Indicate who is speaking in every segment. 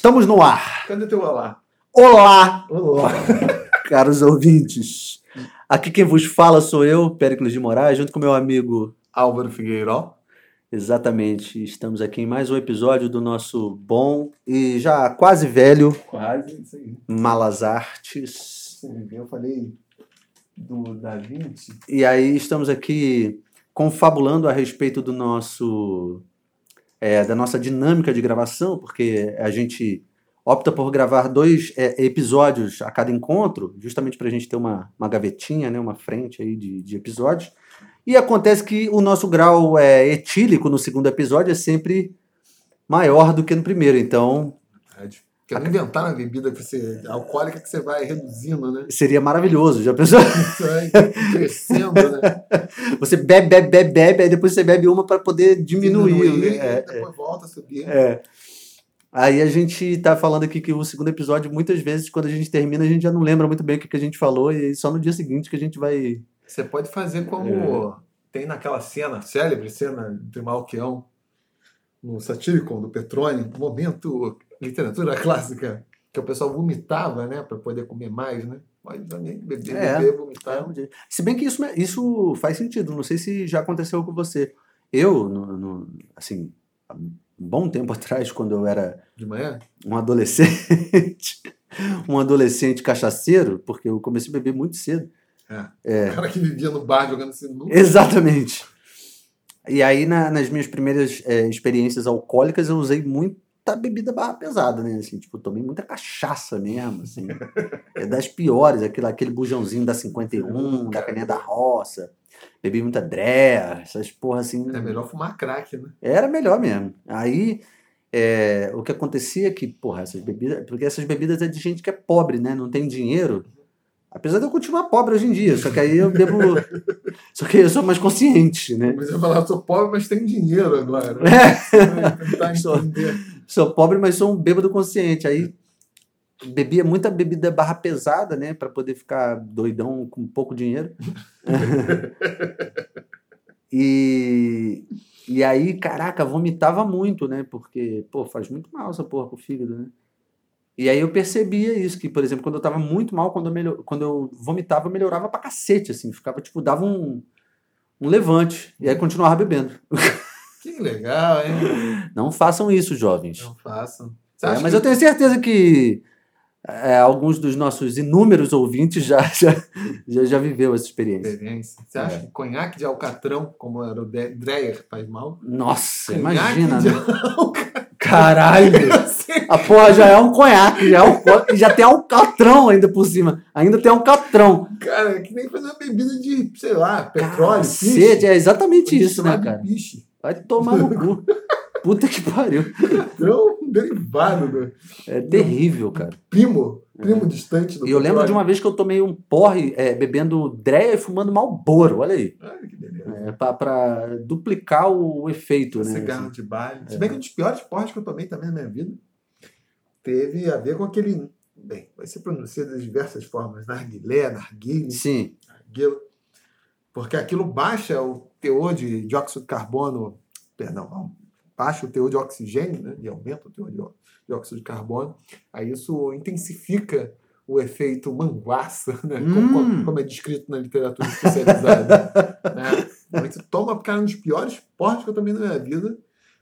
Speaker 1: Estamos no ar.
Speaker 2: Cadê teu olá?
Speaker 1: Olá,
Speaker 2: Olá.
Speaker 1: caros ouvintes. Aqui quem vos fala sou eu, Péricles de Moraes, junto com meu amigo.
Speaker 2: Álvaro Figueiró.
Speaker 1: Exatamente, estamos aqui em mais um episódio do nosso bom e já quase velho
Speaker 2: Quase, isso aí.
Speaker 1: Malas Artes.
Speaker 2: Eu falei do Da Vinci.
Speaker 1: E aí estamos aqui confabulando a respeito do nosso é, da nossa dinâmica de gravação, porque a gente opta por gravar dois é, episódios a cada encontro, justamente para a gente ter uma, uma gavetinha, né, uma frente aí de, de episódios. E acontece que o nosso grau é, etílico no segundo episódio é sempre maior do que no primeiro, então
Speaker 2: Quero inventar uma bebida que você, alcoólica que você vai reduzindo, né?
Speaker 1: seria maravilhoso. Já pensou?
Speaker 2: Você vai crescendo, né?
Speaker 1: Você bebe, bebe, bebe, bebe, aí depois você bebe uma para poder diminuir. né?
Speaker 2: e
Speaker 1: É,
Speaker 2: depois volta a subir.
Speaker 1: É. Aí a gente tá falando aqui que o segundo episódio, muitas vezes, quando a gente termina, a gente já não lembra muito bem o que, que a gente falou, e aí só no dia seguinte que a gente vai.
Speaker 2: Você pode fazer como
Speaker 1: É.
Speaker 2: tem naquela cena, célebre cena de Malquião, no Satiricon, do Petrone, momento literatura clássica, que o pessoal vomitava, né, para poder comer mais, né? Pode também beber,
Speaker 1: É.
Speaker 2: beber, vomitar.
Speaker 1: Se bem que isso, isso faz sentido, não sei se já aconteceu com você. Eu, no- no- assim, há um bom tempo atrás, quando eu era
Speaker 2: De manhã?
Speaker 1: um adolescente, um adolescente cachaceiro, porque eu comecei a beber muito cedo.
Speaker 2: O cara que vivia no bar jogando sinuca.
Speaker 1: Exatamente. E aí, na- nas minhas primeiras é, experiências alcoólicas, eu usei muita bebida barra pesada, né? Assim, tipo, tomei muita cachaça mesmo, assim. É das piores, aquele, aquele bujãozinho da 51, da caninha da roça. Bebi muita dré, essas porra assim.
Speaker 2: É melhor fumar crack, né?
Speaker 1: Era melhor mesmo. Aí, é, o que acontecia é que, porra, essas bebidas. Porque essas bebidas é de gente que é pobre, né? Não tem dinheiro. Apesar de eu continuar pobre hoje em dia, só que aí eu bebo. só que eu sou mais consciente, né?
Speaker 2: Mas eu falar, sou pobre, mas tenho dinheiro agora.
Speaker 1: É.
Speaker 2: Tentar entender.
Speaker 1: Sou pobre, mas sou um bêbado consciente. Aí bebia muita bebida barra pesada, né? Pra poder ficar doidão com pouco dinheiro. e, e aí, caraca, vomitava muito, né? Porque, pô, faz muito mal essa porra pro fígado, né? E aí eu percebia isso, que, por exemplo, quando eu tava muito mal, quando eu, melhor, quando eu vomitava, eu melhorava pra cacete, assim. Ficava, tipo, dava um, um levante. E aí continuava bebendo.
Speaker 2: Que legal, hein?
Speaker 1: Não façam isso, jovens.
Speaker 2: Não façam.
Speaker 1: É, mas
Speaker 2: que
Speaker 1: eu tenho certeza que é, alguns dos nossos inúmeros ouvintes já, já, já, já viveu essa experiência.
Speaker 2: experiência? Você acha
Speaker 1: É.
Speaker 2: que conhaque de alcatrão, como era o De- Dreyer, faz mal?
Speaker 1: Nossa,
Speaker 2: Conhaque
Speaker 1: imagina.
Speaker 2: de
Speaker 1: né? Caralho! A porra já é um conhaque, já, é um, já tem alcatrão ainda por cima. Ainda tem alcatrão.
Speaker 2: Cara, é que nem fazer uma bebida de, sei lá, petróleo,
Speaker 1: Cacete, é exatamente isso, né, cara?
Speaker 2: Piche.
Speaker 1: Vai tomar no cu. Puta que pariu.
Speaker 2: Então, um derivado do
Speaker 1: É terrível, cara.
Speaker 2: primo, primo distante do
Speaker 1: E eu lembro de uma vez que eu tomei um porre é, bebendo dreia e fumando malboro. Olha aí.
Speaker 2: Olha que beleza.
Speaker 1: É, pra, pra duplicar o efeito, né?
Speaker 2: Cigarro
Speaker 1: assim.
Speaker 2: de baile.
Speaker 1: É.
Speaker 2: Se bem que um dos piores porres que eu tomei também na minha vida teve a ver com aquele. Bem, vai ser pronunciado de diversas formas. Narguilé, narguile,
Speaker 1: Sim,
Speaker 2: narguila. Porque aquilo baixa o teor de dióxido de carbono, perdão, baixa o teor de oxigênio, né, e aumenta o teor de dióxido de carbono. Aí isso intensifica o efeito manguaça, né, como,
Speaker 1: Hum.
Speaker 2: como é descrito na literatura especializada. né? Você toma, cara, um dos piores porres que eu tomei na minha vida.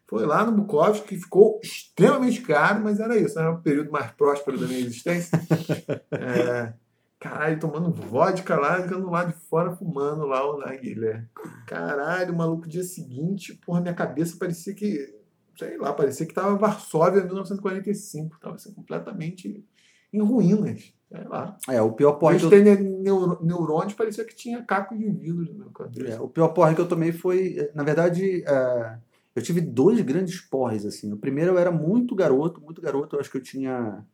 Speaker 2: Foi lá no Bukowski, que ficou extremamente caro, mas era isso, era o período mais próspero da minha existência. É, caralho, tomando vodka lá, ficando lá de fora fumando lá o narguilé. Caralho, maluco, dia seguinte, porra, minha cabeça parecia que, sei lá, parecia que tava Varsóvia em 1945. Tava assim, completamente em ruínas. Sei lá.
Speaker 1: é, o pior porre eu,
Speaker 2: neuro- neurônios, parecia que tinha caco de vidro no meu cabeça.
Speaker 1: é, o pior porre que eu tomei foi, na verdade, é, eu tive dois grandes porres, assim. O primeiro eu era muito garoto, muito garoto, eu acho que eu tinha...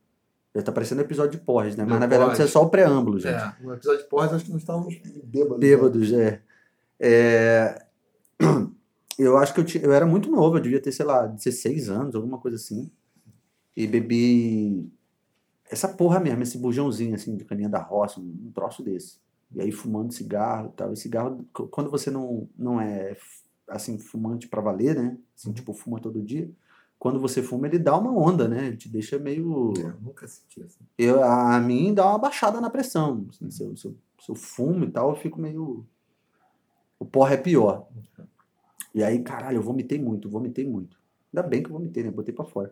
Speaker 1: Já tá parecendo episódio de porres, né? Mas
Speaker 2: Não
Speaker 1: na verdade
Speaker 2: pode.
Speaker 1: isso é só o preâmbulo, gente.
Speaker 2: É, no episódio de porras, acho que nós estávamos bêbados. né?
Speaker 1: Bêbados, é. É, Eu acho que eu, eu era muito novo, eu devia ter, sei lá, 16 anos, alguma coisa assim. E bebi essa porra mesmo, esse bujãozinho assim de caninha da roça, um, um troço desse. E aí fumando cigarro e tal. E cigarro, quando você não, não é assim, fumante pra valer, né? Assim, tipo, fuma todo dia, quando você fuma, ele dá uma onda, né? Ele te deixa meio.
Speaker 2: É, eu nunca senti assim.
Speaker 1: Eu, a, a mim dá uma baixada na pressão. Assim, se, eu, se, eu, se eu fumo e tal, eu fico meio. O porra é pior. E aí, caralho, eu vomitei muito, vomitei muito. Ainda bem que eu vomitei, né? Botei pra fora.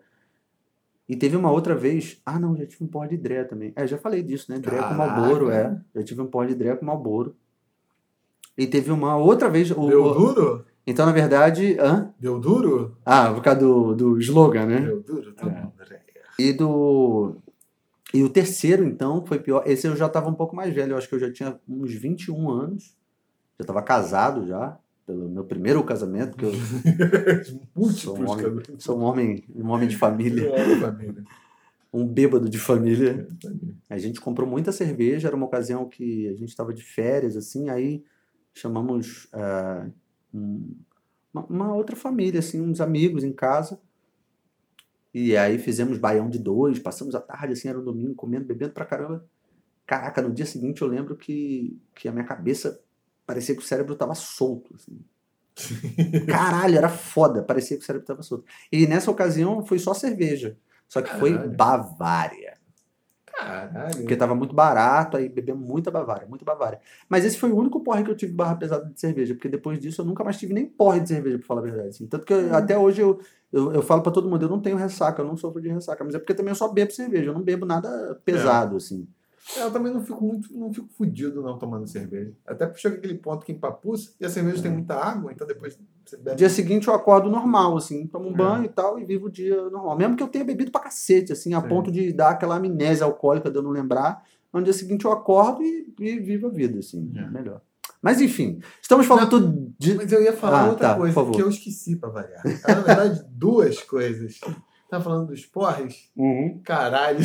Speaker 1: E teve uma outra vez. Ah, não, já tive um porra de Dré também. É, já falei disso, né? Dré com. Malboro, é. Já tive um porra de Dré com Malboro. E teve uma outra vez. O,
Speaker 2: Deu
Speaker 1: o-
Speaker 2: duro?
Speaker 1: Então, na verdade. Hã?
Speaker 2: Deu duro?
Speaker 1: Ah, por causa do, do slogan, né?
Speaker 2: Deu duro? Tá
Speaker 1: É. E do. E o terceiro, então, foi pior. Esse eu já estava um pouco mais velho. Eu acho que eu já tinha uns 21 anos. Já estava casado já. Pelo meu primeiro casamento, porque eu sou um homem, sou um homem, um homem de família,
Speaker 2: É,
Speaker 1: um bêbado de família.
Speaker 2: É, família.
Speaker 1: A gente comprou muita cerveja, era uma ocasião que a gente estava de férias, assim, aí chamamos ah, um- uma, outra família, assim, uns amigos em casa. E aí fizemos baião de dois, passamos a tarde, assim, era um domingo, comendo, bebendo pra caramba. Caraca, no dia seguinte eu lembro que, que a minha cabeça parecia que o cérebro tava solto, assim. Caralho, era foda, parecia que o cérebro tava solto. E nessa ocasião foi só cerveja, só que foi
Speaker 2: Caralho.
Speaker 1: Bavária.
Speaker 2: Caralho.
Speaker 1: Porque tava muito barato, aí bebemos muita Bavária, muita Bavária. Mas esse foi o único porre que eu tive barra pesada de cerveja, porque depois disso eu nunca mais tive nem porre de cerveja, pra falar a verdade. assim. Tanto que eu- até hoje eu, eu, eu falo pra todo mundo, eu não tenho ressaca, eu não sofro de ressaca, mas é porque também eu só bebo cerveja, eu não bebo nada pesado, assim.
Speaker 2: Eu também não fico muito, não fico fudido não tomando cerveja. Até porque chega aquele ponto que empapuça e a cerveja tem muita água, então depois você bebe.
Speaker 1: No dia seguinte eu acordo normal, assim, tomo um
Speaker 2: É.
Speaker 1: banho e tal, e vivo o dia normal. Mesmo que eu tenha bebido pra cacete, assim, a
Speaker 2: Sim.
Speaker 1: ponto de dar aquela amnésia alcoólica de eu não lembrar, no dia seguinte eu acordo e, e vivo a vida, assim,
Speaker 2: É.
Speaker 1: melhor. Mas enfim, estamos falando tudo de.
Speaker 2: Mas eu ia falar
Speaker 1: Ah,
Speaker 2: outra
Speaker 1: tá,
Speaker 2: coisa que eu esqueci pra variar. Na verdade, duas coisas. Tá falando dos porres? Caralho.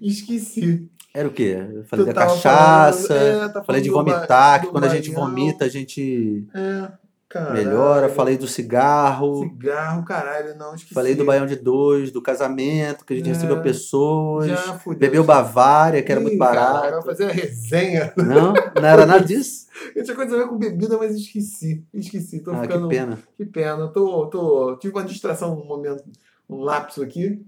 Speaker 2: Esqueci.
Speaker 1: Era o quê? Eu falei
Speaker 2: Tu
Speaker 1: da cachaça,
Speaker 2: falando- é, tá
Speaker 1: falei de
Speaker 2: falando do ba-
Speaker 1: vomitar, que
Speaker 2: do
Speaker 1: quando a gente vomita a gente
Speaker 2: É, caralho.
Speaker 1: melhora. Falei do cigarro,
Speaker 2: Cigarro, caralho, não esqueci.
Speaker 1: falei do baião de dois, do casamento, que a gente
Speaker 2: É,
Speaker 1: recebeu pessoas,
Speaker 2: Já fudeu.
Speaker 1: bebeu Bavária, que era
Speaker 2: Ih,
Speaker 1: muito barato.
Speaker 2: Vai fazer a resenha.
Speaker 1: Não, não era nada disso?
Speaker 2: Eu tinha coisa a ver com bebida, mas esqueci. Esqueci. Tô
Speaker 1: Ah, que
Speaker 2: ficando.
Speaker 1: pena.
Speaker 2: Que pena. Tô, tô... Tive uma distração, um momento, um lapso aqui.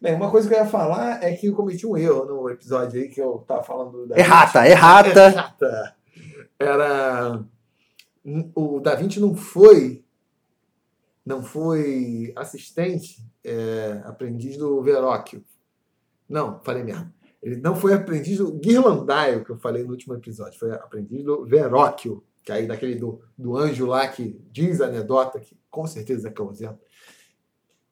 Speaker 2: Bem, uma coisa que eu ia falar é que eu cometi um erro no episódio aí que eu tava falando da
Speaker 1: Errata,
Speaker 2: Vinci.
Speaker 1: errata.
Speaker 2: Errata. Era. O Da Vinci não foi. Não foi assistente, é, aprendiz do Verrocchio. Não, falei merda. Ele não foi aprendiz do Ghirlandaio, que eu falei no último episódio. Foi aprendiz do Verrocchio, que aí daquele do, do anjo lá que diz a anedota, que com certeza é causento,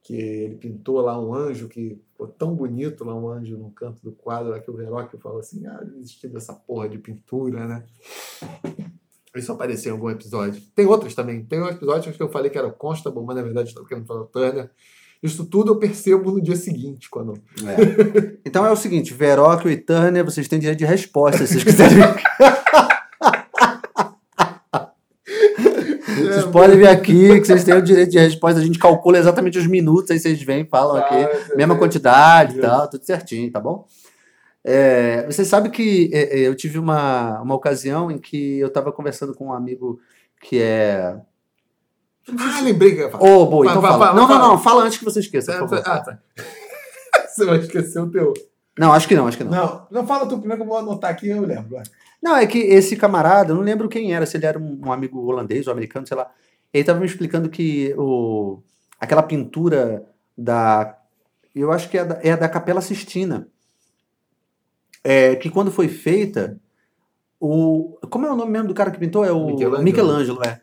Speaker 2: que ele pintou lá um anjo que ficou tão bonito lá, um anjo no canto do quadro, lá que o Verrocchio falou assim, ah, desistiu dessa porra de pintura, né? Isso apareceu em algum episódio. Tem outros também. Tem um episódio que eu falei que era o Constable, mas na verdade estou querendo falar o Turner. Isso tudo eu percebo no dia seguinte, quando
Speaker 1: É. Então é o seguinte, Veróquio e Turner, vocês têm direito de resposta, se vocês quiserem. Vocês podem vir aqui, que vocês têm o direito de resposta. A gente calcula exatamente os minutos, aí vocês vêm, falam aqui.
Speaker 2: Ah,
Speaker 1: mesma
Speaker 2: é.
Speaker 1: quantidade e tal, tudo certinho, tá bom? É, você sabe que é, é, eu tive uma, uma ocasião em que eu estava conversando com um amigo que é.
Speaker 2: Ah, lembrei que eu ia falar.
Speaker 1: Ô, boa, então
Speaker 2: Vai,
Speaker 1: fala.
Speaker 2: vai,
Speaker 1: não,
Speaker 2: vai,
Speaker 1: não, não, fala antes que você esqueça, por favor.
Speaker 2: Ah, tá. Você vai esquecer o teu.
Speaker 1: Não, acho que não, acho que não.
Speaker 2: Não, não fala tu primeiro que eu vou anotar aqui eu lembro.
Speaker 1: Não, é que esse camarada, eu não lembro quem era, se ele era um, um amigo holandês ou americano, sei lá. Ele estava me explicando que o, aquela pintura da. Eu acho que é da, é da Capela Sistina. É, que quando foi feita, o. Como é o nome mesmo do cara que pintou? É o
Speaker 2: Michelangelo.
Speaker 1: Michelangelo, é.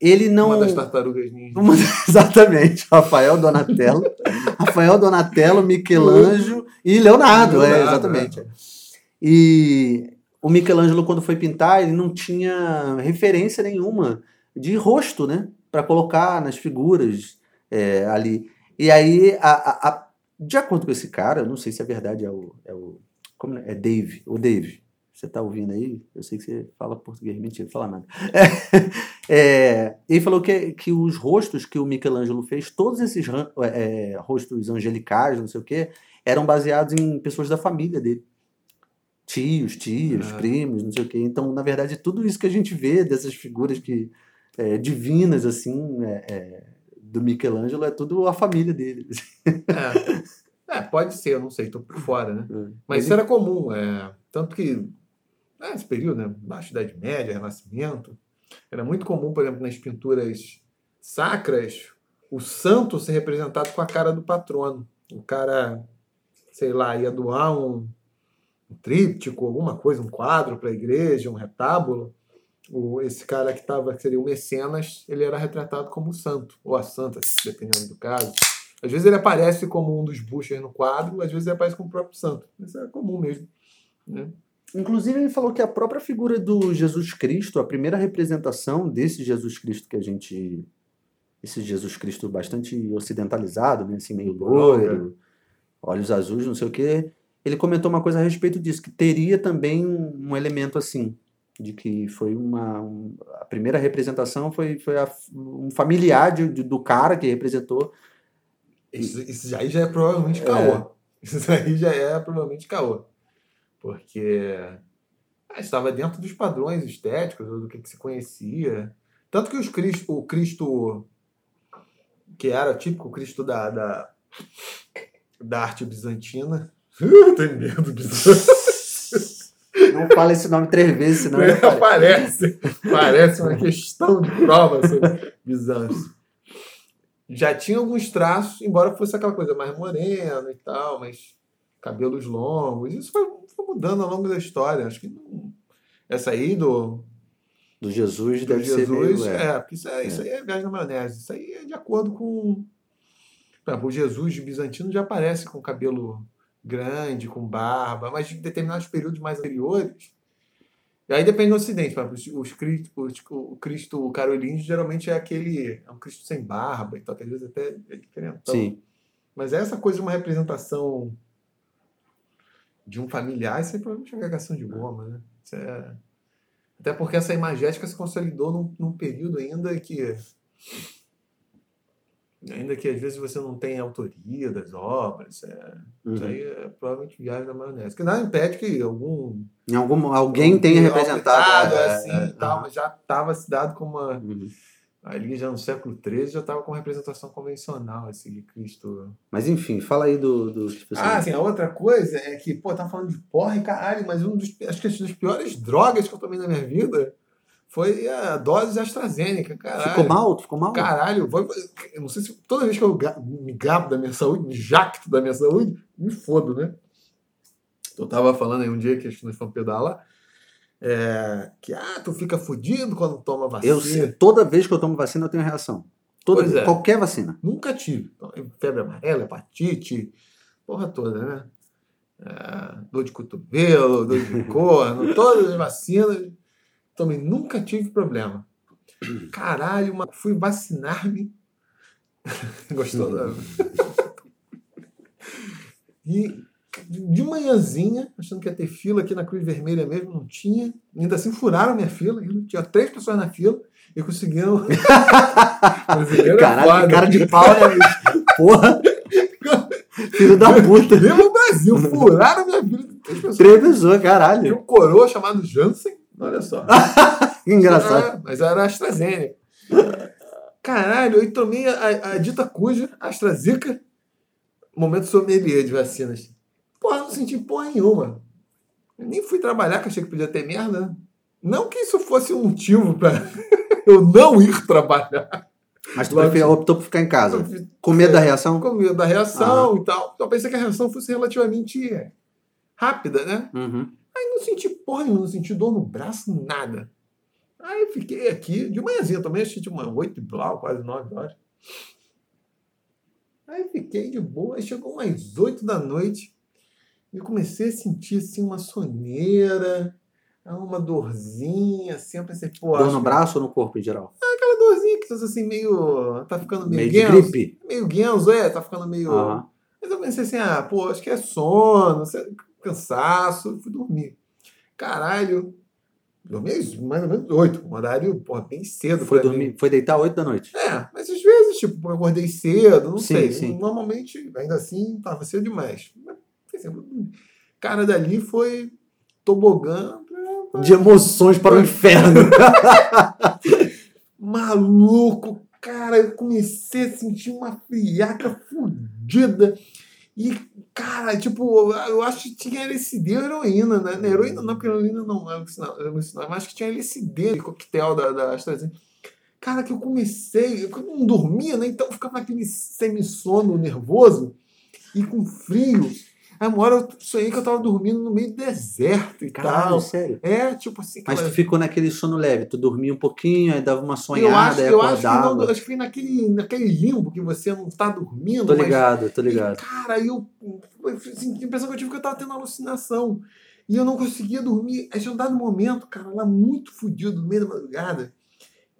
Speaker 1: Ele não.
Speaker 2: Uma das tartarugas ninja.
Speaker 1: Uma- Exatamente, Rafael Donatello, Rafael Donatello, Michelangelo e Leonardo, é,
Speaker 2: Leonardo,
Speaker 1: exatamente. E o Michelangelo, quando foi pintar, ele não tinha referência nenhuma de rosto, né? Para colocar nas figuras é, ali. E aí, a, a- a- de acordo com esse cara, não sei se a verdade é o. É, o, como é? é Dave, o Dave. Você tá ouvindo aí? Eu sei que você fala português, mentira, não fala nada. É, ele falou que, que os rostos que o Michelangelo fez, todos esses ran- é, rostos angelicais, não sei o quê, eram baseados em pessoas da família dele. Tios, tias,
Speaker 2: Ah.
Speaker 1: primos, não sei o quê. Então, na verdade, tudo isso que a gente vê dessas figuras que, é, divinas, assim, é, é, do Michelangelo é tudo a família dele.
Speaker 2: É, é pode ser, eu não sei, tô por fora, né? Mas isso era comum, é, tanto que nesse período, né, Baixa Idade Média, Renascimento, era muito comum, por exemplo, nas pinturas sacras, o santo ser representado com a cara do patrono. O cara, sei lá, ia doar um, um tríptico, alguma coisa, um quadro para a igreja, um retábulo. O, esse cara que estava, que seria o mecenas, ele era retratado como santo, ou a santa, dependendo do caso. Às vezes ele aparece como um dos buchers no quadro, às vezes ele aparece como o próprio santo. Isso é comum mesmo. Né?
Speaker 1: Inclusive, ele falou que a própria figura do Jesus Cristo, a primeira representação desse Jesus Cristo que a gente esse Jesus Cristo bastante ocidentalizado, né? assim, meio loiro, olhos azuis, não sei o quê. Ele comentou uma coisa a respeito disso, que teria também um, um elemento assim, de que foi uma. Um, a primeira representação foi, foi a, um familiar de, de, do cara que representou.
Speaker 2: Isso, isso aí já é provavelmente caô. É. Isso aí já é provavelmente caô. Porque ah, estava dentro dos padrões estéticos, do que, que se conhecia. Tanto que os Cristo, o Cristo que era típico Cristo da, da, da arte bizantina. Tenho medo, bizantina.
Speaker 1: Não fala esse nome três vezes, senão.
Speaker 2: É, parece, parece uma questão de prova sobre Bizâncio. Já tinha alguns traços, embora fosse aquela coisa mais morena e tal, mas cabelos longos. Isso foi, foi mudando ao longo da história. Acho que não, essa aí do
Speaker 1: do Jesus
Speaker 2: do
Speaker 1: deve
Speaker 2: Jesus,
Speaker 1: ser meio,
Speaker 2: é, é porque isso, é, é. isso aí é viagem na maionese. Isso aí é de acordo com. Por exemplo, o Jesus bizantino já aparece com cabelo grande, com barba, mas em determinados períodos mais anteriores. E aí depende do Ocidente. Exemplo, os, Cristo, o Cristo carolíngio geralmente é aquele. É um Cristo sem barba, então às vezes até é diferente.
Speaker 1: Sim.
Speaker 2: Mas essa coisa de uma representação de um familiar, isso é provavelmente uma agregação de goma, né? Isso é até porque essa imagética se consolidou num, num período ainda que ainda que às vezes você não tem autoria das obras, é, uhum. isso aí é provavelmente viagem da maionese. Que nada impede que algum,
Speaker 1: algum alguém tenha representado
Speaker 2: é, assim é, tal, mas já estava se dado como uma uhum ali já no século XIII já estava com representação convencional esse de Cristo.
Speaker 1: Mas enfim, fala aí do. do
Speaker 2: tipo assim, ah, sim, a outra coisa é que, pô, tá falando de porra e caralho, mas um dos, acho que uma das piores drogas que eu tomei na minha vida foi a dose AstraZeneca, caralho.
Speaker 1: Ficou mal? Ficou mal?
Speaker 2: Caralho, eu não sei se toda vez que eu me gabo da minha saúde, me jacto da minha saúde, me fodo, né? Eu tava falando aí um dia que nós fomos pedalar, é, que ah, tu fica fudido quando toma vacina.
Speaker 1: Eu, toda vez que eu tomo vacina, eu tenho reação. Toda vez, é. Qualquer vacina.
Speaker 2: Nunca tive. Então, febre amarela, hepatite, porra toda, né? É, dor de cotovelo, dor de corno, todas as vacinas. Também nunca tive problema. Caralho, uma, fui vacinar-me. Gostou? E de manhãzinha, achando que ia ter fila aqui na Cruz Vermelha mesmo, não tinha. Ainda assim furaram minha fila, tinha três pessoas na fila e conseguiram.
Speaker 1: Caralho, que cara de pau, né, bicho? Porra! Filho da puta.
Speaker 2: Pelo Brasil, furaram minha fila.
Speaker 1: Três pessoas. Três pessoas, caralho.
Speaker 2: E um coroa chamado Jansen, olha só.
Speaker 1: Engraçado.
Speaker 2: Era, mas era AstraZeneca. Caralho, eu tomei a, a dita cuja, AstraZeneca, momento sommelier de vacinas. Porra, não senti porra nenhuma. Eu nem fui trabalhar, que achei que podia ter merda. Não que isso fosse um motivo para eu não ir trabalhar.
Speaker 1: Mas tu preferiu, optou por ficar em casa? Com medo da reação?
Speaker 2: Com medo da reação ah. e tal. Eu pensei que a reação fosse relativamente rápida, né?
Speaker 1: Uhum.
Speaker 2: Aí não senti porra nenhuma, não senti dor no braço, nada. Aí fiquei aqui, de manhãzinha também, acho que tinha uma 8 e blau, quase 9 horas. Aí fiquei de boa, aí chegou umas 8 da noite eu comecei a sentir assim uma soneira, uma dorzinha, assim, eu pensei, pô.
Speaker 1: Dor no braço ou no corpo em geral?
Speaker 2: É aquela dorzinha que tá assim, meio. tá ficando meio.
Speaker 1: Meio genzo, gripe?
Speaker 2: Meio guenzo, é, tá ficando meio. Uhum. Mas eu pensei assim, ah, pô, acho que é sono, cansaço, fui dormir. Caralho, dormi mais ou menos oito, um horário porra, bem cedo.
Speaker 1: Foi, dormir, foi deitar oito da noite?
Speaker 2: É, mas às vezes, tipo, eu acordei cedo, não sim, sei. Sim. Normalmente, ainda assim, tava cedo demais. Cara, dali foi tobogã.
Speaker 1: De emoções para o inferno.
Speaker 2: Maluco, cara, eu comecei a sentir uma friaca fudida. E, cara, tipo, eu acho que tinha LSD ou heroína, né? Heroína não, porque heroína não é alucinante, mas acho que tinha LSD de coquetel da, da AstraZeneca. Cara, que eu comecei, eu não dormia, né? Então eu ficava naquele semissono nervoso e com frio. Aí uma hora eu sonhei que eu tava dormindo no meio do deserto e
Speaker 1: Caralho,
Speaker 2: tal.
Speaker 1: sério.
Speaker 2: É, tipo assim.
Speaker 1: Mas
Speaker 2: cara,
Speaker 1: tu ficou naquele sono leve, tu dormia um pouquinho, aí dava uma
Speaker 2: eu
Speaker 1: sonhada,
Speaker 2: acho,
Speaker 1: aí
Speaker 2: eu acho que, não, acho que foi naquele, naquele limbo que você não tá dormindo.
Speaker 1: Tô
Speaker 2: mas-
Speaker 1: ligado, tô
Speaker 2: E,
Speaker 1: ligado.
Speaker 2: cara, aí eu, eu senti a impressão que eu tive que eu tava tendo alucinação. E eu não conseguia dormir. Aí tinha um dado momento, cara, lá muito fudido, no meio da madrugada.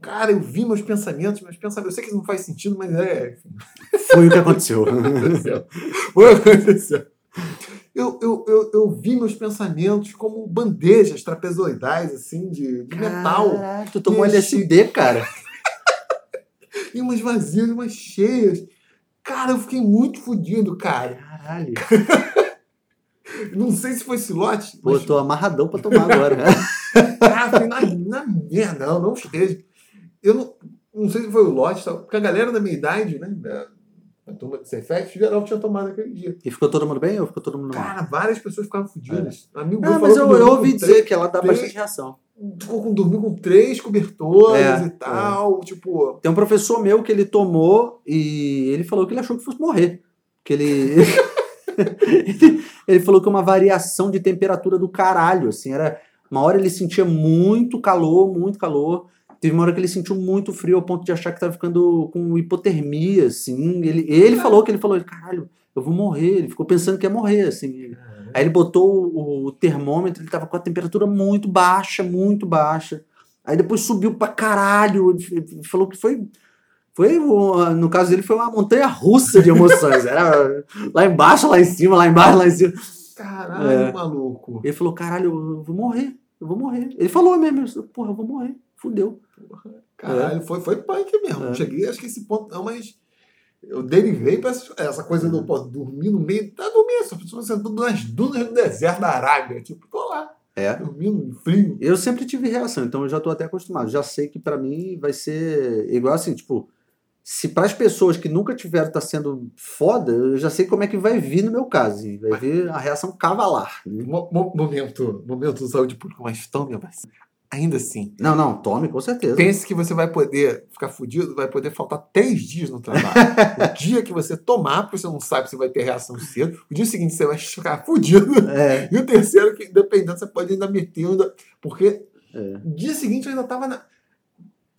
Speaker 2: Cara, eu vi meus pensamentos, meus pensamentos. Eu sei que não faz sentido, mas é.
Speaker 1: Foi o que aconteceu.
Speaker 2: Foi o que aconteceu. Eu, eu, eu, eu vi meus pensamentos como bandejas trapezoidais, assim, de, de metal.
Speaker 1: Caralho, tu tomou
Speaker 2: E
Speaker 1: LSD, cara.
Speaker 2: E umas vazias, umas cheias. Cara, eu fiquei muito fudido, cara.
Speaker 1: Caralho.
Speaker 2: Não sei se foi silote,
Speaker 1: Pô,
Speaker 2: mas
Speaker 1: eu tô amarradão pra tomar agora.
Speaker 2: Cara, foi na, na merda, não, não esteja. Eu não, não sei se foi o lote, porque a galera da minha idade, né, da turma de Cefet, geral tinha tomado aquele dia.
Speaker 1: E ficou todo mundo bem ou ficou todo mundo mal?
Speaker 2: Cara, várias pessoas ficaram fodidas. Amigo meu
Speaker 1: Ah,
Speaker 2: falou
Speaker 1: mas eu, eu ouvi
Speaker 2: três-
Speaker 1: dizer que ela dá
Speaker 2: três-
Speaker 1: bastante reação.
Speaker 2: ficou com, dormiu com três cobertores
Speaker 1: É,
Speaker 2: e tal, tipo...
Speaker 1: Tem um professor meu que ele tomou e ele falou que ele achou que fosse morrer. Que ele. ele, ele falou que uma variação de temperatura do caralho, assim, era. Uma hora ele sentia muito calor, muito calor. Teve uma hora que ele sentiu muito frio ao ponto de achar que tava ficando com hipotermia, assim. Ele, ele falou que ele falou, caralho, eu vou morrer. Ele ficou pensando que ia morrer, assim. Aí ele botou o, o termômetro, ele tava com a temperatura muito baixa, muito baixa. Aí depois subiu pra caralho. Ele falou que foi. Foi, no caso dele, foi uma montanha russa de emoções. Era lá embaixo, lá em cima, lá embaixo, lá em cima.
Speaker 2: Caralho,
Speaker 1: É.
Speaker 2: maluco.
Speaker 1: Ele falou: caralho, eu vou morrer. Eu vou morrer. Ele falou mesmo, porra, eu vou morrer. Fudeu.
Speaker 2: Caralho, foi, foi punk mesmo.
Speaker 1: É.
Speaker 2: Cheguei, acho que esse ponto não, mas eu derivei pra essa, coisa do pô, dormir no meio. Tá dormindo, só pessoa sentando nas dunas do deserto da Arábia. Tipo, tô lá,
Speaker 1: É.
Speaker 2: dormindo no frio.
Speaker 1: Eu sempre tive reação, então eu já tô até acostumado. Já sei que pra mim vai ser igual assim, tipo, se para as pessoas que nunca tiveram tá sendo foda, eu já sei como é que vai vir no meu caso. Vai vir a reação cavalar. né?
Speaker 2: Mo- mo- momento, momento saúde pública, mas tome a vacina. Ainda assim,
Speaker 1: Não, não, tome, com certeza.
Speaker 2: pense que você vai poder ficar fudido, vai poder faltar três dias no trabalho. o dia que você tomar, porque você não sabe se vai ter reação cedo, o dia seguinte você vai ficar fudido.
Speaker 1: É,
Speaker 2: E o terceiro, que dependendo, você pode ainda meter ainda. Porque
Speaker 1: é.
Speaker 2: dia seguinte eu ainda tava na.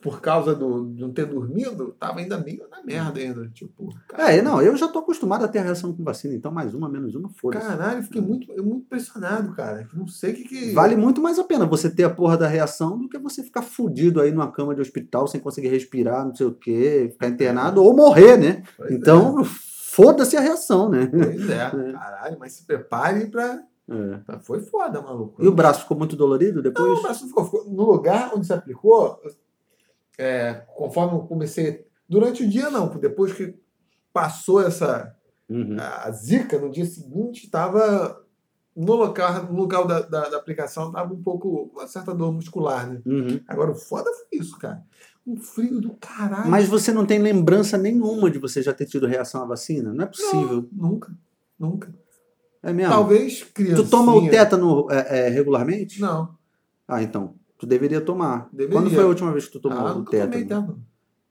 Speaker 2: Por causa do, de não ter dormido, tava ainda meio na merda ainda. Tipo,
Speaker 1: É, não, eu já tô acostumado a ter reação com vacina, então mais uma, menos uma, foda-se.
Speaker 2: caralho, eu fiquei muito, eu muito impressionado, cara. Não sei o que que.
Speaker 1: Vale muito mais a pena você ter a porra da reação do que você ficar fudido aí numa cama de hospital sem conseguir respirar, não sei o quê, ficar internado ou morrer, né?
Speaker 2: Pois é.
Speaker 1: Então, foda-se a reação, né?
Speaker 2: Pois é, caralho, mas se prepare pra.
Speaker 1: É.
Speaker 2: Foi foda, maluco.
Speaker 1: E o braço ficou muito dolorido
Speaker 2: Não,
Speaker 1: depois?
Speaker 2: o braço não ficou, ficou. No lugar onde se aplicou, é, conforme eu comecei. Durante o dia, não, depois que passou essa.
Speaker 1: Uhum.
Speaker 2: a zica no dia seguinte estava no local, no local da, da, da aplicação estava um pouco uma certa dor muscular, né?
Speaker 1: Uhum.
Speaker 2: Agora o foda foi isso, cara. Um frio do caralho.
Speaker 1: Mas você não tem lembrança nenhuma de você já ter tido reação à vacina? Não é possível.
Speaker 2: Não, nunca, nunca.
Speaker 1: É mesmo?
Speaker 2: Talvez criança.
Speaker 1: Tu toma o tétano é, é, regularmente?
Speaker 2: Não.
Speaker 1: Ah, então. Tu deveria tomar.
Speaker 2: Deveria.
Speaker 1: Quando foi a última vez que tu tomou
Speaker 2: ah,
Speaker 1: o tétano?
Speaker 2: tétano.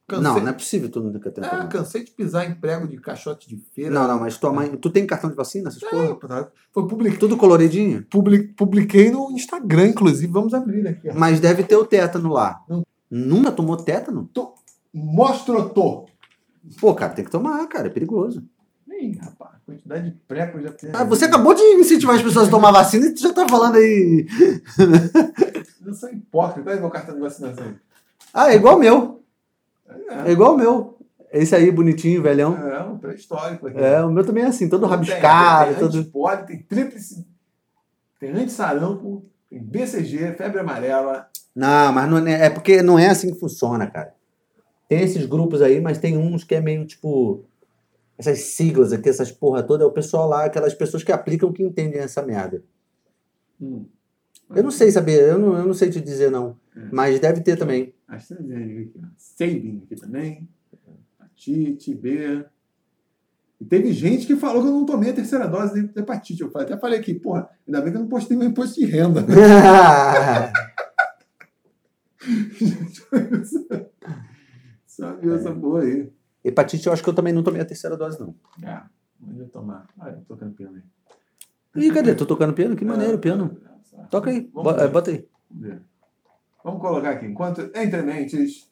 Speaker 2: Cansei,
Speaker 1: Não, não é possível tu nunca ter tomado.
Speaker 2: cansei de pisar em prego de caixote de feira.
Speaker 1: Não, não, mas tua mãe. Tu tem cartão de vacina, essas porra?
Speaker 2: É, foi public,
Speaker 1: Tudo coloridinho?
Speaker 2: public, publiquei no Instagram, inclusive. Vamos abrir aqui. Ó.
Speaker 1: Mas deve ter o tétano lá.
Speaker 2: Não.
Speaker 1: Nunca tomou tétano?
Speaker 2: Mostrotor.
Speaker 1: Pô, cara, tem que tomar, cara, é perigoso.
Speaker 2: Ih, rapaz, a quantidade de pré que eu já tenho.
Speaker 1: Ah, você acabou de incentivar as pessoas a tomar vacina e tu já tá falando aí.
Speaker 2: Eu sou hipócrita. Olha meu cartão de vacinação.
Speaker 1: Ah, é igual o meu. É
Speaker 2: É,
Speaker 1: igual o meu. Esse aí, bonitinho, velhão.
Speaker 2: é um pré-histórico aqui.
Speaker 1: É, o meu também é assim, todo
Speaker 2: Tem-
Speaker 1: rabiscado,
Speaker 2: tem,
Speaker 1: todo.
Speaker 2: tem tríplice, tem antissarampo, tem BCG, febre amarela.
Speaker 1: Não, mas não é, é porque não é assim que funciona, cara. Tem esses grupos aí, mas tem uns que é meio tipo. Essas siglas aqui, essas porra toda, é o pessoal lá, aquelas pessoas que aplicam que entendem essa merda.
Speaker 2: Hum.
Speaker 1: Eu não sei saber, eu não, eu não sei te dizer, não.
Speaker 2: É.
Speaker 1: Mas deve ter também.
Speaker 2: AstraZeneca aqui, ó. Sabin aqui também. hepatite B. E teve gente que falou que eu não tomei a terceira dose de hepatite. Eu até falei aqui, porra, ainda bem que eu não postei meu imposto de renda. Sabe essa porra aí.
Speaker 1: Hepatite, eu acho que eu também não tomei a terceira dose, não.
Speaker 2: É, mas eu tomar. Ah, eu tô tocando piano aí.
Speaker 1: Ih, cadê? Tô tocando piano? Que maneiro, piano. Toca aí,
Speaker 2: Vamos
Speaker 1: bo-
Speaker 2: ver.
Speaker 1: é, bota aí.
Speaker 2: Vamos colocar aqui. Enquanto. Entre mentes.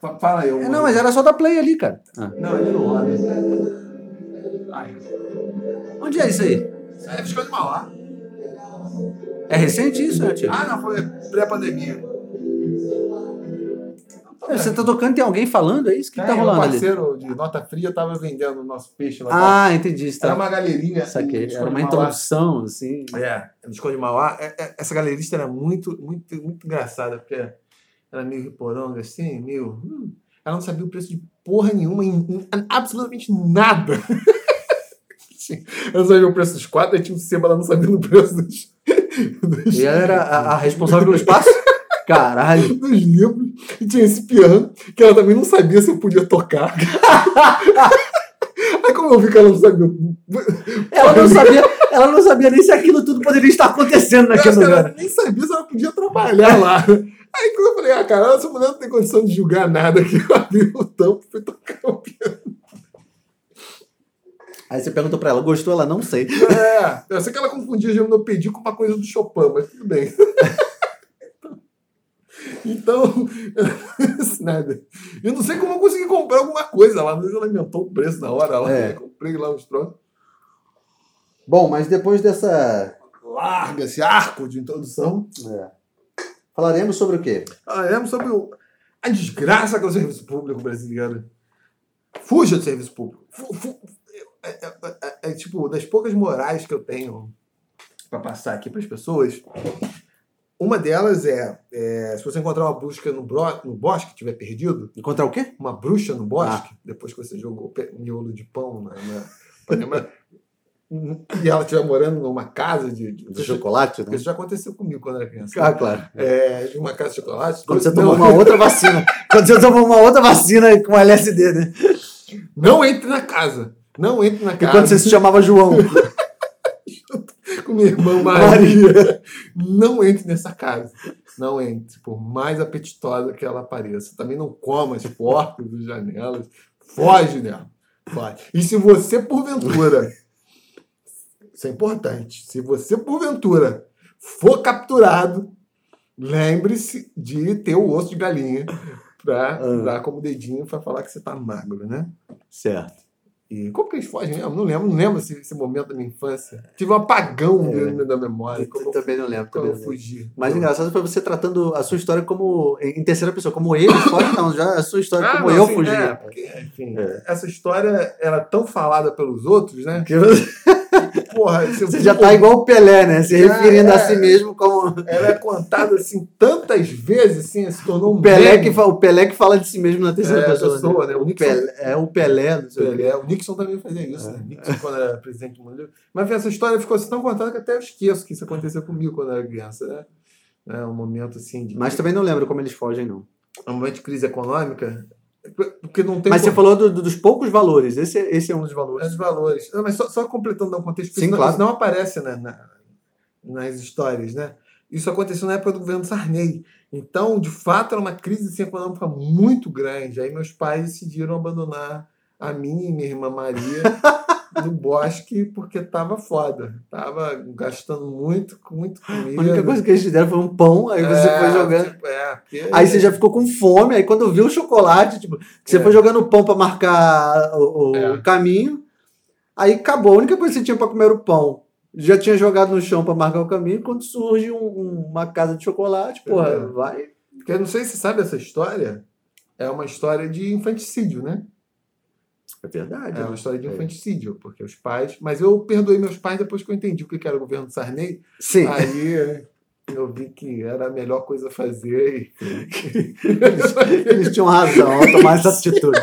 Speaker 2: Fa- Fala aí.
Speaker 1: É, não, mas era só dar play ali, cara. Ah.
Speaker 2: Não, ele não roda. Ai.
Speaker 1: Onde é isso aí?
Speaker 2: Isso aí é Visconde de Mauá.
Speaker 1: É recente isso, né, tio?
Speaker 2: Ah, não, foi pré-pandemia.
Speaker 1: É, Você tá tocando, tem alguém falando, é isso? Que
Speaker 2: Tem,
Speaker 1: tá
Speaker 2: um
Speaker 1: rolando ali?
Speaker 2: parceiro de nota fria tava vendendo o nosso peixe lá.
Speaker 1: Ah, entendi.
Speaker 2: Era
Speaker 1: Tá.
Speaker 2: uma galerinha.
Speaker 1: Saquei.
Speaker 2: em Visconde
Speaker 1: Era uma introdução, assim.
Speaker 2: É, Visconde de Mauá. É, é, Essa galerista era muito, muito, muito engraçada, porque era meio riporonga, assim, meio. hum, Ela não sabia o preço de porra nenhuma, em, em absolutamente nada. Assim, ela não sabia o preço dos quadros, aí tinha um sebo, ela não sabia o preço dos, dos,
Speaker 1: E ela era a, a responsável pelo espaço? Caralho.
Speaker 2: dos livros. E tinha esse piano, que ela também não sabia se eu podia tocar. Aí como eu vi que ela não sabia.
Speaker 1: Ela não sabia, ela não sabia nem se aquilo tudo poderia estar acontecendo naquele
Speaker 2: que ela
Speaker 1: lugar.
Speaker 2: nem sabia se ela podia trabalhar lá. Aí quando eu falei, ah, cara, essa mulher não tem condição de julgar nada aqui, eu abri o tampo e fui tocar o piano.
Speaker 1: Aí você perguntou pra ela, gostou? Ela não sei.
Speaker 2: É, eu sei que ela confundia Gimnopedi com uma coisa do Chopin, mas tudo bem. Então. Eu não sei como eu consegui comprar alguma coisa lá, mas ela inventou o preço na hora lá.
Speaker 1: É.
Speaker 2: Comprei lá uns troços.
Speaker 1: Bom, mas depois dessa.
Speaker 2: Larga esse arco de introdução.
Speaker 1: é, falaremos sobre o quê?
Speaker 2: Falaremos sobre o- a desgraça que é o serviço público brasileiro. Fuja do serviço público. Fu- é, é- é- é, tipo, das poucas morais que eu tenho para passar aqui para as pessoas, uma delas é, é, se você encontrar uma bruxa no, bro- no bosque, estiver perdido,
Speaker 1: Encontrar o quê?
Speaker 2: uma bruxa no bosque, depois que você jogou miolo de pão na, na e ela estiver morando numa casa de, de,
Speaker 1: Do chocolate, né?
Speaker 2: isso já aconteceu comigo quando era criança.
Speaker 1: Ah, claro.
Speaker 2: É, de uma casa de chocolate.
Speaker 1: Quando você
Speaker 2: não,
Speaker 1: tomou uma outra vacina. Quando você tomou uma outra vacina com LSD, né?
Speaker 2: não entre na casa. Não entre na
Speaker 1: E
Speaker 2: casa.
Speaker 1: quando você se chamava João.
Speaker 2: minha irmã Maria. não entre nessa casa. Não entre. Por mais apetitosa que ela pareça. Também não coma as portas das janelas. Foge dela. Foge. E se você, porventura. Isso é importante. Se você, porventura, for capturado, lembre-se de ter o osso de galinha para
Speaker 1: Ah.
Speaker 2: usar como dedinho para falar que você tá magro, né?
Speaker 1: Certo.
Speaker 2: E como que eles fogem mesmo? Não lembro, não lembro esse, esse momento da minha infância. Tive um apagão
Speaker 1: É.
Speaker 2: dentro da memória. Eu,
Speaker 1: também não lembro. Também
Speaker 2: eu
Speaker 1: lembro.
Speaker 2: fugi.
Speaker 1: Mas engraçado foi você tratando a sua história como em terceira pessoa, como ele pode não, já a sua história
Speaker 2: Ah,
Speaker 1: como
Speaker 2: não,
Speaker 1: eu
Speaker 2: sim,
Speaker 1: fugi.
Speaker 2: É, porque, enfim,
Speaker 1: É.
Speaker 2: essa história era tão falada pelos outros, né?
Speaker 1: Que
Speaker 2: Porra, eu-
Speaker 1: você já tá igual o Pelé, né? Se
Speaker 2: Ah,
Speaker 1: referindo a
Speaker 2: é.
Speaker 1: si mesmo como
Speaker 2: Ela é contada assim tantas vezes, assim, se tornou um
Speaker 1: o Pelé
Speaker 2: meme.
Speaker 1: que, fa- o Pelé que fala de si mesmo na terceira
Speaker 2: É,
Speaker 1: pessoa.
Speaker 2: pessoa, né? O
Speaker 1: O
Speaker 2: Nixon-
Speaker 1: Pelé, é o Pelé, não sei.
Speaker 2: Pelé. O Nixon também fazia isso,
Speaker 1: É.
Speaker 2: né? Nixon, quando era presidente do mundo. Mas essa história ficou assim tão contada que até eu esqueço que isso aconteceu comigo quando eu era criança, né? É um momento assim de.
Speaker 1: Mas também não lembro como eles fogem, não.
Speaker 2: um momento de crise econômica. Porque não tem
Speaker 1: Mas você
Speaker 2: como-
Speaker 1: falou do- do- dos poucos valores. Esse, é- esse é um dos valores.
Speaker 2: Os valores. Não, mas só, só completando um contexto,
Speaker 1: Sim,
Speaker 2: isso, não-
Speaker 1: claro.
Speaker 2: isso não aparece né, na- nas histórias, né? Isso aconteceu na época do governo Sarney. Então, de fato, era uma crise assim, econômica muito grande. Aí meus pais decidiram abandonar a mim e minha irmã Maria no bosque porque tava foda. Tava gastando muito, muito comida.
Speaker 1: A única coisa que eles fizeram foi um pão, aí você
Speaker 2: É,
Speaker 1: foi jogando.
Speaker 2: tipo, é, porque-
Speaker 1: Aí você já ficou com fome, aí quando viu o chocolate, tipo, você
Speaker 2: É.
Speaker 1: foi jogando o pão pra marcar o, o
Speaker 2: É.
Speaker 1: caminho, aí acabou. A única coisa que você tinha pra comer era o pão. Já tinha jogado no chão pra marcar o caminho, quando surge um- um- uma casa de chocolate, porra,
Speaker 2: É.
Speaker 1: vai.
Speaker 2: Porque eu não sei se você sabe essa história. É uma história de infanticídio, né?
Speaker 1: É verdade.
Speaker 2: É uma história de
Speaker 1: É.
Speaker 2: infanticídio, porque os pais. Mas eu perdoei meus pais depois que eu entendi o que era o governo Sarney.
Speaker 1: Sim.
Speaker 2: Aí eu vi que era a melhor coisa a fazer. e-
Speaker 1: Eles tinham razão ao tomar essa atitude.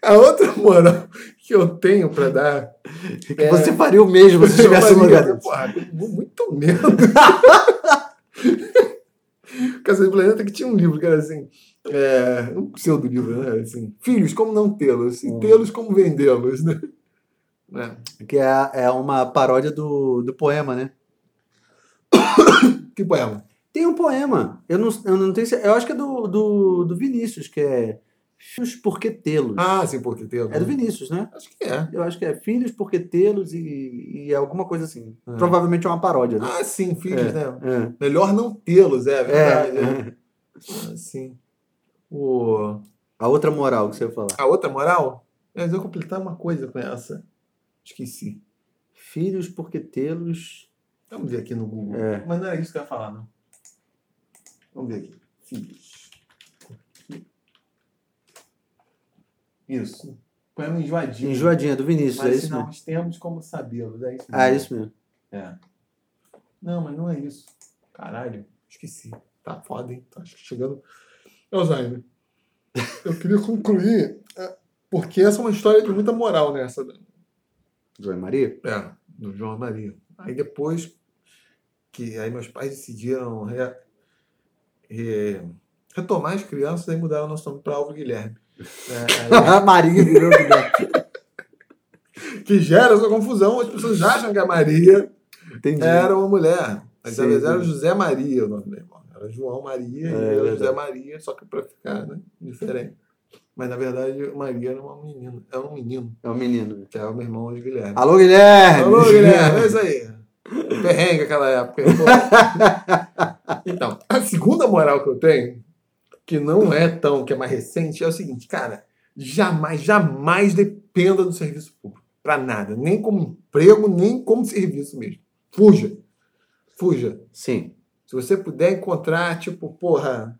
Speaker 2: A outra moral que eu tenho para dar.
Speaker 1: Que você faria o mesmo se estivesse no lugar
Speaker 2: porra, muito medo. Casa do Planeta que tinha um livro que era assim: É, um pseudo livro, né? Assim, filhos, como não tê-los? E
Speaker 1: Hum.
Speaker 2: tê-los, como vendê-los, né? É.
Speaker 1: Que é, é uma paródia do, do poema, né?
Speaker 2: Que poema?
Speaker 1: Tem um poema. Eu não, eu não tenho certeza. Eu acho que é do, do, do Vinícius, que é Filhos por que tê-los.
Speaker 2: Ah, sim, porque tê-los.
Speaker 1: É do Vinícius, né?
Speaker 2: Acho que é.
Speaker 1: Eu acho que é Filhos por que tê-los e, e alguma coisa assim.
Speaker 2: É.
Speaker 1: Provavelmente é uma paródia, né?
Speaker 2: Ah, sim, filhos, né?
Speaker 1: É.
Speaker 2: Melhor não tê-los, é verdade.
Speaker 1: É,
Speaker 2: né?
Speaker 1: é.
Speaker 2: Ah, sim. O...
Speaker 1: A outra moral que você ia falar.
Speaker 2: A outra moral? Mas eu vou completar uma coisa com essa. Esqueci.
Speaker 1: Filhos por que tê-los.
Speaker 2: Vamos ver aqui no Google.
Speaker 1: É.
Speaker 2: Mas não era isso que eu ia falar, não. Vamos ver aqui. Filhos. Isso. Poema enjoadinho.
Speaker 1: Enjoadinha, do Vinícius, é
Speaker 2: Mas
Speaker 1: isso
Speaker 2: se
Speaker 1: mesmo?
Speaker 2: nós temos como sabê-los. É isso
Speaker 1: Ah, é
Speaker 2: mesmo.
Speaker 1: isso mesmo.
Speaker 2: É. Não, mas não é isso. Caralho, esqueci. Tá foda, hein? Tá chegando. Alzheimer. Eu queria concluir, é, porque essa é uma história de muita moral nessa.
Speaker 1: João Maria?
Speaker 2: É, do João Maria. Aí depois que aí meus pais decidiram re- re- retomar as crianças e mudaram o nosso nome para Álvaro Guilherme. É,
Speaker 1: Maria virou Guilherme.
Speaker 2: que gera essa confusão, as pessoas acham que a Maria
Speaker 1: Entendi.
Speaker 2: era uma mulher. Mas vezes era. José Maria o nome dele. Era João Maria
Speaker 1: É,
Speaker 2: e
Speaker 1: verdade.
Speaker 2: José Maria, só que para ficar né, diferente. Mas na verdade Maria era uma menina, era um menino,
Speaker 1: É o menino.
Speaker 2: que era o meu irmão de Guilherme.
Speaker 1: Alô, Guilherme!
Speaker 2: Alô, Guilherme, é isso aí. Perrengue aquela época. Então, a segunda moral que eu tenho, que não é tão, que é mais recente, é o seguinte, cara, jamais, jamais dependa do serviço público. Pra nada. Nem como emprego, nem como serviço mesmo. Fuja. Fuja.
Speaker 1: Sim.
Speaker 2: Se você puder encontrar, tipo, porra,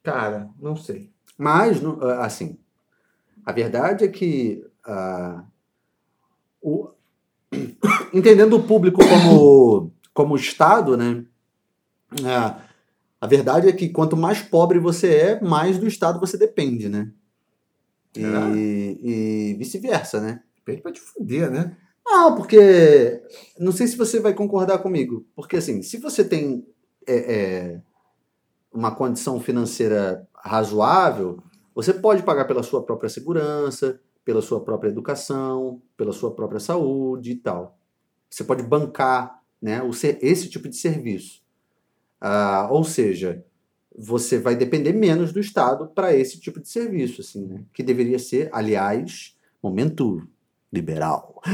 Speaker 2: cara, não sei.
Speaker 1: Mas, no- assim, a verdade é que ah, o- entendendo o público como, como Estado, né? ah, a verdade é que quanto mais pobre você é, mais do Estado você depende, né? E, e vice-versa, né?
Speaker 2: Depende pra te fuder, né?
Speaker 1: Não, porque. Não sei se você vai concordar comigo. Porque, assim, se você tem é, é, uma condição financeira razoável, você pode pagar pela sua própria segurança, pela sua própria educação, pela sua própria saúde e tal. Você pode bancar né, esse tipo de serviço. Ah, ou seja, você vai depender menos do Estado para esse tipo de serviço, assim, né? Que deveria ser, aliás, momento liberal.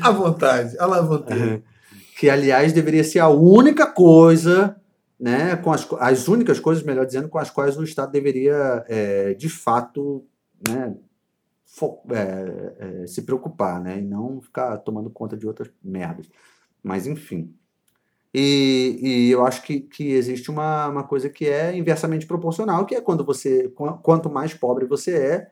Speaker 2: À vontade, à la vontade.
Speaker 1: que aliás deveria ser a única coisa, né, com as, as únicas coisas, melhor dizendo, com as quais o Estado deveria é, de fato, né, é, é, se preocupar, né, e não ficar tomando conta de outras merdas. Mas enfim. E, e eu acho que, que existe uma, uma coisa que é inversamente proporcional, que é quando você, qu- quanto mais pobre você é,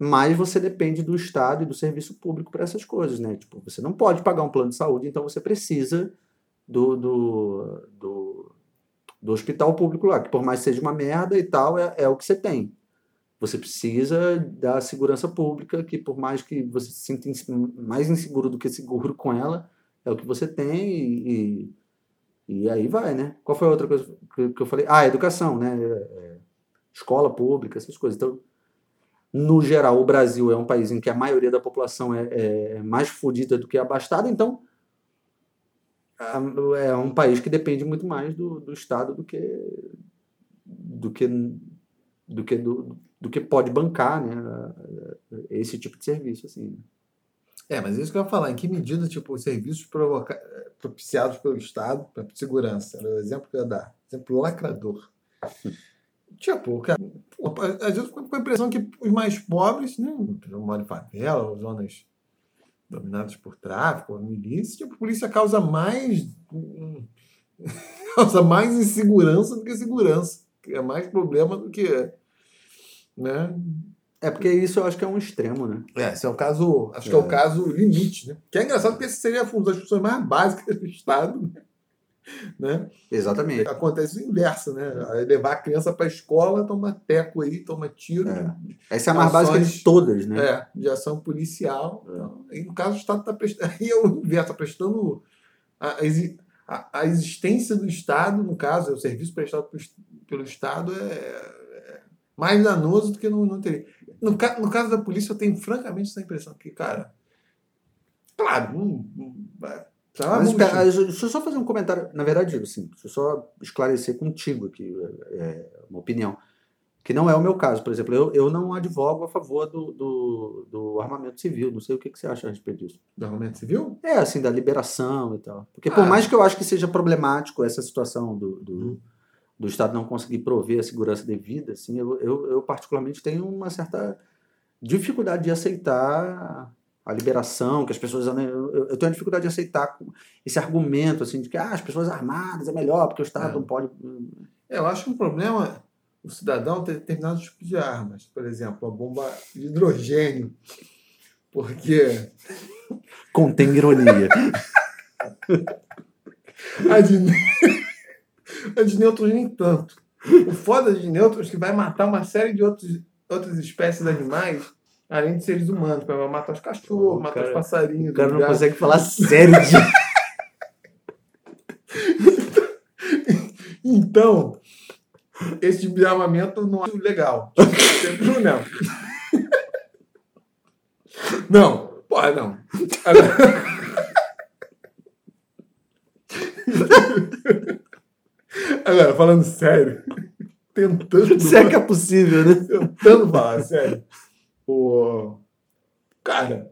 Speaker 1: mais você depende do Estado e do serviço público para essas coisas, né? Tipo, você não pode pagar um plano de saúde, então você precisa do, do, do, do hospital público lá, que por mais seja uma merda e tal, é, é o que você tem. Você precisa da segurança pública, que por mais que você se sinta mais inseguro do que seguro com ela, é o que você tem e, e, e aí vai, né? Qual foi a outra coisa que, eu falei? Ah, educação, né? É, escola pública, essas coisas. Então, no geral, o Brasil é um país em que a maioria da população é, é mais fodida do que abastada, então é um país que depende muito mais do, do Estado do que do que do que do, do que pode bancar, né, esse tipo de serviço assim.
Speaker 2: É, mas isso que eu ia falar, em que medida, tipo, os serviços propiciados pelo Estado para segurança, era o exemplo que eu ia dar, exemplo lacrador. Tipo, cara, às vezes com a impressão que os mais pobres, né, moram em favela, ou zonas dominadas por tráfico, ou milícia, tipo, a polícia causa mais causa mais insegurança do que segurança, é mais problema do que, né,
Speaker 1: É porque isso eu acho que é um extremo, né?
Speaker 2: é, esse é o caso, acho que é o
Speaker 1: É.
Speaker 2: caso limite, né? Que é engraçado porque esse seria uma das funções mais básicas do Estado, né?
Speaker 1: Exatamente.
Speaker 2: Acontece o inverso, né? Aí levar a criança para a escola, toma teco aí, toma tiro,
Speaker 1: É. Essa é a mais básica de todas, né?
Speaker 2: é, de ação policial. Então, aí, no caso, o Estado está prestando. Aí é o inverso, está prestando a, a a- existência do Estado, no caso, é o serviço prestado pelo Estado é, é mais danoso do que não, não teria. No, no caso da polícia, eu tenho francamente essa impressão que, cara, claro, não, precisava
Speaker 1: Mas espera, deixa eu só fazer um comentário. Na verdade, assim, deixa eu só esclarecer contigo aqui é, uma opinião. Que não é o meu caso, por exemplo. Eu, eu não advogo a favor do, do, do armamento civil. Não sei o que, que você acha a respeito disso.
Speaker 2: do armamento civil?
Speaker 1: É, assim, da liberação e tal. Porque por
Speaker 2: Ah.
Speaker 1: mais que eu acho que seja problemático essa situação do, do,
Speaker 2: Uhum.
Speaker 1: do Estado não conseguir prover a segurança devida, assim, eu, eu, eu particularmente tenho uma certa dificuldade de aceitar a liberação, que as pessoas... Eu, eu tenho dificuldade de aceitar esse argumento, assim, de que ah, as pessoas armadas é melhor, porque o Estado
Speaker 2: É.
Speaker 1: não pode...
Speaker 2: É, Eu acho que um problema o cidadão ter determinados tipos de armas. Por exemplo, a bomba de hidrogênio. Porque
Speaker 1: Contém ironia.
Speaker 2: a de, a de nêutrons nem tanto. O foda de nêutrons é que vai matar uma série de outros, outras espécies de animais, além de seres humanos. Vai matar os cachorros,
Speaker 1: O
Speaker 2: matar
Speaker 1: cara-
Speaker 2: os passarinhos.
Speaker 1: O cara não consegue falar sério de...
Speaker 2: Então, esse tipo de armamento não é legal. Tem problema. Não, porra, não. Agora- Agora, falando sério, tentando,
Speaker 1: Se é que é possível, né?
Speaker 2: tentando falar sério, o... cara,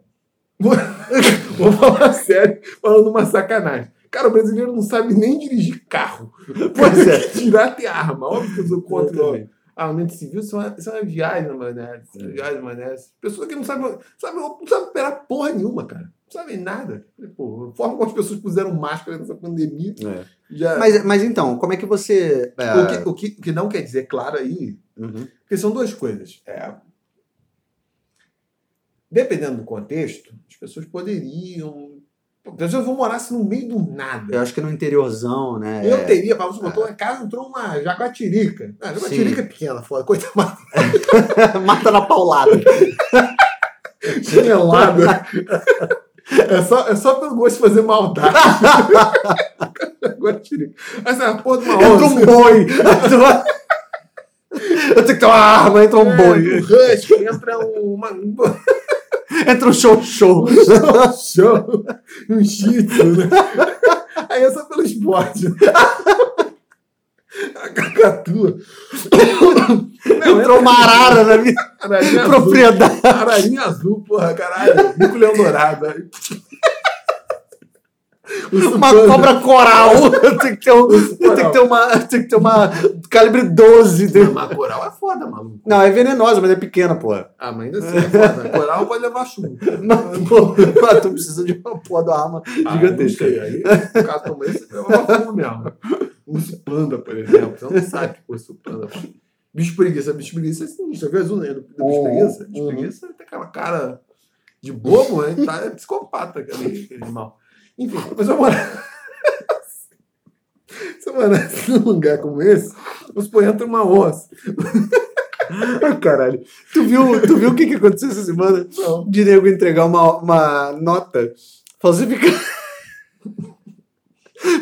Speaker 2: vou, falar sério, falando uma sacanagem. Cara, o brasileiro não sabe nem dirigir carro.
Speaker 1: Pois é.
Speaker 2: Tirar ter arma. Óbvio que eu sou contra
Speaker 1: Eu
Speaker 2: o
Speaker 1: também.
Speaker 2: armamento civil. Isso é uma, isso é uma viagem, mané. Isso é uma viagem, mané. Pessoas que não sabem, sabe, não sabem operar porra nenhuma, cara. Não sabem nada. Pô, a forma como as pessoas puseram máscara nessa pandemia já.
Speaker 1: Mas, mas então, como é que você... é,
Speaker 2: o, que, o, que, o que não quer dizer, claro, aí.
Speaker 1: uhum.
Speaker 2: Porque são duas coisas. É, dependendo do contexto, as pessoas poderiam. As pessoas vão morar assim, no meio do nada.
Speaker 1: Eu acho que no interiorzão, né?
Speaker 2: Eu
Speaker 1: é-
Speaker 2: teria, para você botou uma casa, entrou uma jaguatirica. Ah, jaguatirica é pequena, foda. Coisa mais
Speaker 1: Mata na paulada.
Speaker 2: chinelada. É só, é só pelo gosto de fazer maldade. jaguatirica. Essa é porra de uma
Speaker 1: Entra um
Speaker 2: onça.
Speaker 1: boi. Eu tenho que ter uma arma, entra um
Speaker 2: É,
Speaker 1: boi.
Speaker 2: um husky, entra uma, um
Speaker 1: Entra um show show.
Speaker 2: show, um shih tzu, né? Aí é só pelo esporte. A cacatua. Não,
Speaker 1: Entrou uma arara na minha
Speaker 2: ararinha azul.
Speaker 1: propriedade.
Speaker 2: Ararinha azul, porra, caralho. Bico leão dourado.
Speaker 1: Uma cobra coral. Tem que ter, um, tem que ter uma. Tem que ter uma calibre 12. entendeu?
Speaker 2: Mas coral é foda, maluco.
Speaker 1: Não, é venenosa, mas é pequena, porra.
Speaker 2: Ah, mas ainda assim é foda. Coral pode levar chumbo.
Speaker 1: Mas, pô, mas tu precisa de uma porra da arma gigantesca.
Speaker 2: Ah, não sei. Aí, no caso esse, é uma fumo mesmo. Um panda, por exemplo. Você não sabe que fosse o panda. Bicho preguiça. Bicho preguiça é sinistro. Viu as unhas do do bicho
Speaker 1: Uhum.
Speaker 2: preguiça? Bicho
Speaker 1: Uhum.
Speaker 2: preguiça tem aquela cara de bobo, né? Tá, é psicopata aquele, aquele animal. Enfim, mas eu morar... Se eu morasse num lugar como esse, vamos supor, entra uma onça.
Speaker 1: Caralho. Tu viu, tu viu o que, que aconteceu essa semana?
Speaker 2: Não.
Speaker 1: De nego entregar uma, uma nota falsificada.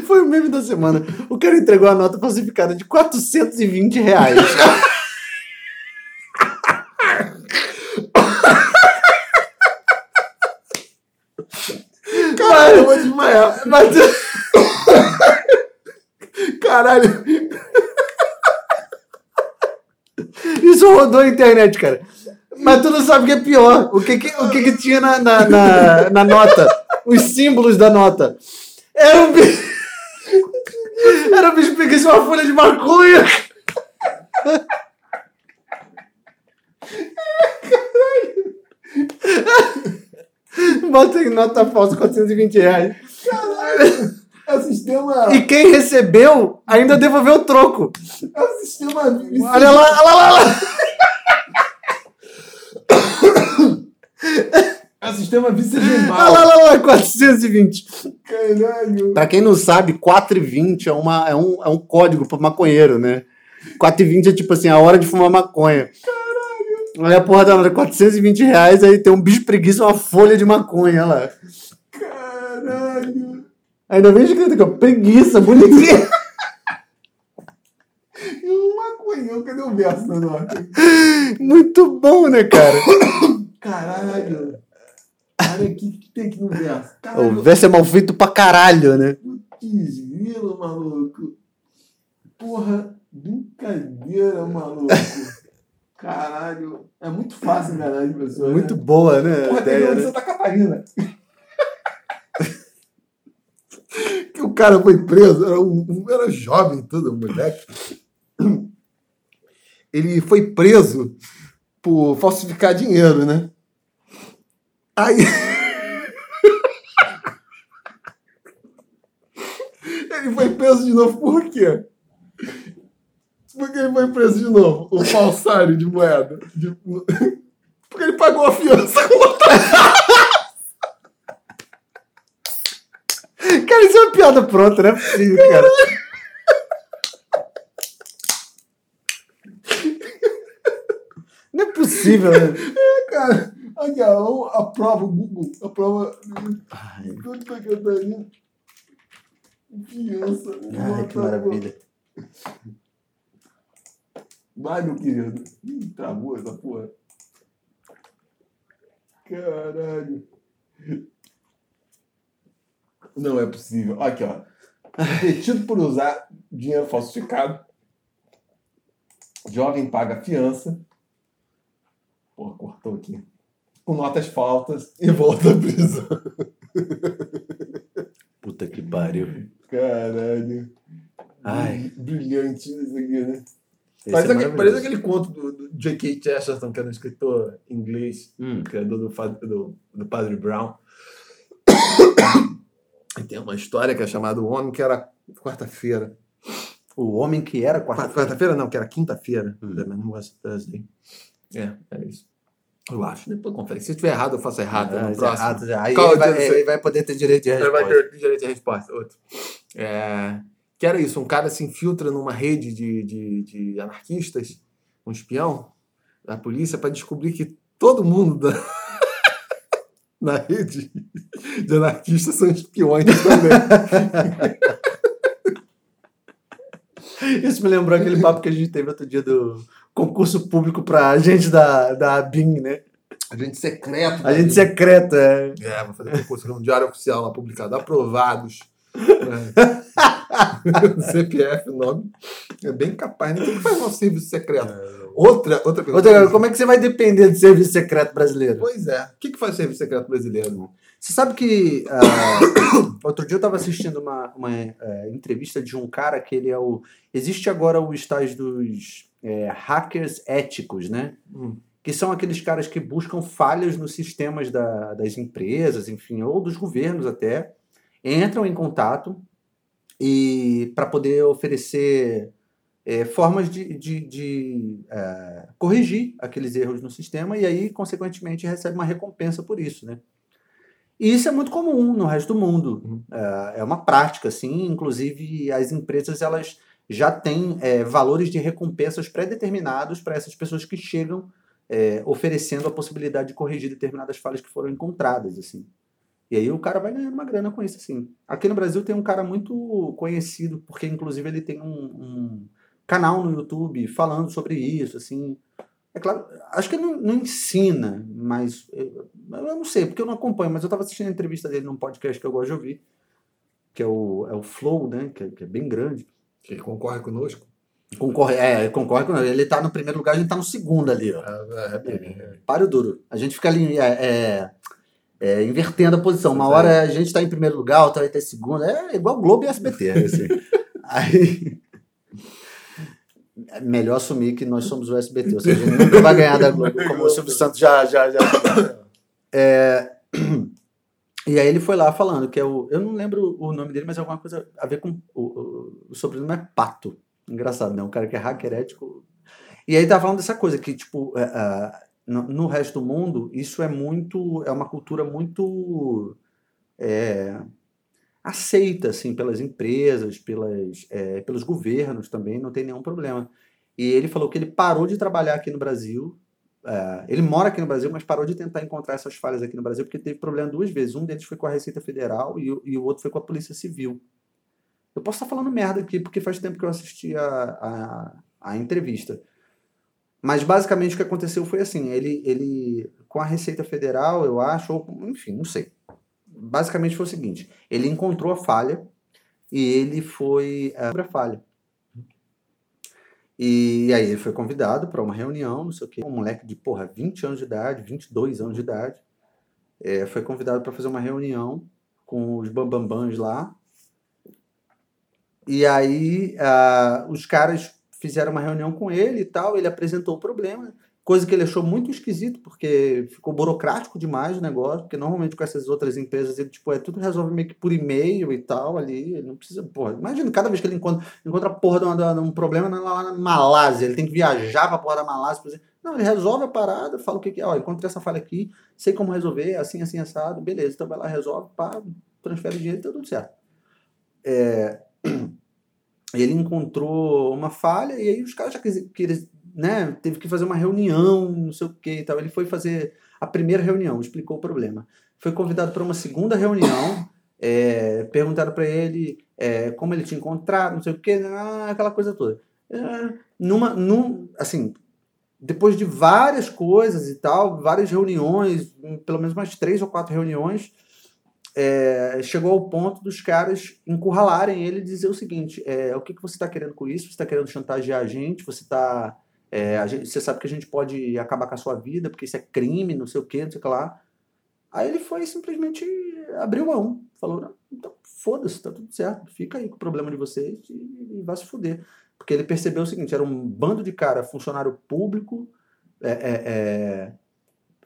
Speaker 1: Foi o meme da semana. O cara entregou a nota falsificada de 420 reais.
Speaker 2: Caralho, desmaiar.
Speaker 1: Mas
Speaker 2: Caralho.
Speaker 1: isso rodou a internet, cara. Mas tu não sabe o que é pior. O que, que, o que, que tinha na, na, na, na nota? Os símbolos da nota. Era um bicho. Era um bicho pegando uma folha de maconha. Bota em nota falsa 420 reais.
Speaker 2: É o sistema.
Speaker 1: E quem recebeu ainda devolveu o troco.
Speaker 2: É o sistema.
Speaker 1: Olha lá, olha lá, olha lá.
Speaker 2: É o sistema
Speaker 1: Olha
Speaker 2: vicegemal.
Speaker 1: lá, olha lá, 420.
Speaker 2: Caralho.
Speaker 1: Pra quem não sabe, 4,20 é, uma, é, um, é um código pro maconheiro, né? 4,20 é tipo assim, a hora de fumar maconha. Caralho! Aí a porra da nota, 420 reais, aí tem um bicho preguiça uma folha de maconha, olha lá.
Speaker 2: Caralho.
Speaker 1: Ainda vem escrito aqui, ó, preguiça, bonitinho.
Speaker 2: E uma eu, cadê o verso da nota?
Speaker 1: Muito bom, né, cara?
Speaker 2: Caralho. Cara, o que, que tem aqui no verso?
Speaker 1: O
Speaker 2: Caralho,
Speaker 1: verso é mal feito pra caralho, né?
Speaker 2: putz, grilo, maluco. Porra, brincadeira, maluco. Caralho. É muito fácil enganar as pessoas.
Speaker 1: Muito
Speaker 2: né?
Speaker 1: boa, né?
Speaker 2: Porra, tem
Speaker 1: ideia, né?
Speaker 2: Santa Catarina. que o cara foi preso, era, um, um- era jovem, tudo, um moleque. Ele foi preso por falsificar dinheiro, né? Aí. ele foi preso de novo por quê? Por que ele foi preso de novo? O falsário de moeda. De- Porque ele pagou a fiança com outra.
Speaker 1: Cara, isso é uma piada pronta, não é possível, cara. Não é possível, né?
Speaker 2: Cara, aqui, ó, a prova, o Google, a prova. Catarina.
Speaker 1: Ai, que maravilha.
Speaker 2: Vai, meu querido. Ih, travou essa porra. Caralho. Não é possível. Aqui, ó. Detido por usar dinheiro falsificado. Jovem paga fiança. Porra, cortou aqui. Com notas faltas e volta à prisão.
Speaker 1: Puta que pariu.
Speaker 2: Caralho.
Speaker 1: Ai.
Speaker 2: Brilhante isso aqui, né? Parece,
Speaker 1: é
Speaker 2: parece aquele conto do, do J.K. Chesterton, que era um escritor inglês,
Speaker 1: Hum.
Speaker 2: criador do, do, do Padre Brown. E tem uma história que é chamada O Homem que era quarta-feira.
Speaker 1: O homem que era
Speaker 2: Quarta-
Speaker 1: quarta
Speaker 2: Quarta-feira não, que era quinta-feira.
Speaker 1: Hum.
Speaker 2: Man was Thursday. É, é isso. Eu acho. Depois confere. Se estiver errado, eu faço errado
Speaker 1: Ah,
Speaker 2: no próximo.
Speaker 1: errado já. Aí ele vai, ele vai poder ter direito de
Speaker 2: Ele vai
Speaker 1: resposta.
Speaker 2: ter direito de resposta. Outro. É, que era isso, um cara se infiltra numa rede de, de, de anarquistas, um espião da polícia, para descobrir que todo mundo da, na rede de anarquistas são espiões também.
Speaker 1: Isso me lembrou aquele papo que a gente teve outro dia do concurso público pra gente da, da BIM, né?
Speaker 2: Agente secreto.
Speaker 1: A gente secreta. é.
Speaker 2: É, vou fazer concurso no Diário Oficial lá publicado. Aprovados. É. CPF, o nome. É bem capaz. né? Quem que faz um serviço secreto? Outra, outra pergunta.
Speaker 1: Outra, como é que você vai depender do serviço secreto brasileiro?
Speaker 2: Pois é. O que, que faz o serviço secreto brasileiro, irmão?
Speaker 1: Você sabe que ah, outro dia eu estava assistindo uma, uma eh, entrevista de um cara que ele é o. Existe agora os tais dos eh, hackers éticos, né?
Speaker 2: Hum.
Speaker 1: Que são aqueles caras que buscam falhas nos sistemas da- das empresas, enfim, ou dos governos até, entram em contato e para poder oferecer eh, formas de, de- de, eh, corrigir aqueles erros no sistema e aí, consequentemente, recebe uma recompensa por isso, né? E isso é muito comum no resto do mundo.
Speaker 2: Uhum.
Speaker 1: É, é uma prática, assim. Inclusive, as empresas elas já têm é, valores de recompensas pré-determinados para essas pessoas que chegam é, oferecendo a possibilidade de corrigir determinadas falhas que foram encontradas, assim. E aí o cara vai ganhando uma grana com isso, assim. Aqui no Brasil tem um cara muito conhecido, porque inclusive ele tem um, um canal no YouTube falando sobre isso, assim. É claro, acho que ele não, não ensina, mas eu, eu não sei, porque eu não acompanho, mas eu estava assistindo a entrevista dele num podcast que eu gosto de ouvir, que é o, é o Flow, né? Que é, que é bem grande.
Speaker 2: Que concorre conosco.
Speaker 1: Concorre, é, concorre com ele. Ele tá no primeiro lugar, a gente tá no segundo ali, ó.
Speaker 2: É, é, é,
Speaker 1: Páreo duro. A gente fica ali é, é, invertendo a posição. Uma hora a gente tá em primeiro lugar, outra vai ter segundo. É igual Globo e SBT. Assim. Aí. É melhor assumir que nós somos o SBT, ou seja, a gente nunca vai ganhar da Globo, como o Silvio Santos já. já, já. É, e aí ele foi lá falando que é o. Eu não lembro o nome dele, mas é alguma coisa a ver com. O, o, o sobrenome é Pato. Engraçado, né? Um cara que é hacker ético. E aí tá falando dessa coisa que, tipo, é, é, no, no resto do mundo, isso é muito. É uma cultura muito. é, aceita, assim, pelas empresas, pelas, é, pelos governos também, não tem nenhum problema. E ele falou que ele parou de trabalhar aqui no Brasil. é, ele mora aqui no Brasil, mas parou de tentar encontrar essas falhas aqui no Brasil porque teve problema duas vezes. Um deles foi com a Receita Federal e, e o outro foi com a Polícia Civil. Eu posso estar falando merda aqui porque faz tempo que eu assisti a, a, a entrevista. Mas basicamente o que aconteceu foi assim, ele, ele com a Receita Federal, eu acho, ou enfim, não sei. Basicamente foi o seguinte, ele encontrou a falha e ele foi uh, sobre a falha. E aí ele foi convidado para uma reunião, não sei o quê, um moleque de, porra, 20 anos de idade, 22 anos de idade, é, foi convidado para fazer uma reunião com os bambambãs lá. E aí uh, os caras fizeram uma reunião com ele e tal, ele apresentou o problema, coisa que ele achou muito esquisito, porque ficou burocrático demais o negócio, porque normalmente com essas outras empresas ele, tipo, é tudo resolve meio que por e-mail e tal ali, ele não precisa, porra, imagina, cada vez que ele encontra, encontra a porra de, uma, de um problema lá na Malásia, ele tem que viajar pra porra da Malásia, por exemplo. Não, ele resolve a parada, fala o que que é, ó, encontrei essa falha aqui, sei como resolver, assim, assim, assado, beleza, então vai lá, resolve, pá, transfere o dinheiro, tá tudo certo. É... Ele encontrou uma falha e aí os caras já queriam, né, teve que fazer uma reunião, não sei o que e tal. Ele foi fazer a primeira reunião, explicou o problema. Foi convidado para uma segunda reunião, é, perguntaram para ele é, como ele tinha encontrado, não sei o que, ah, aquela coisa toda. É, numa, num, assim, depois de várias coisas e tal, várias reuniões, pelo menos mais três ou quatro reuniões, é, chegou ao ponto dos caras encurralarem ele e dizer o seguinte: é, o que, que você está querendo com isso? Você está querendo chantagear a gente? Você está é, gente, você sabe que a gente pode acabar com a sua vida, porque isso é crime, não sei o que, não sei o que lá. Aí ele foi simplesmente abriu mão. Falou, então foda-se, tá tudo certo, fica aí com o problema de vocês e, e vai se fuder. Porque ele percebeu o seguinte, era um bando de cara, funcionário público, é, é, é,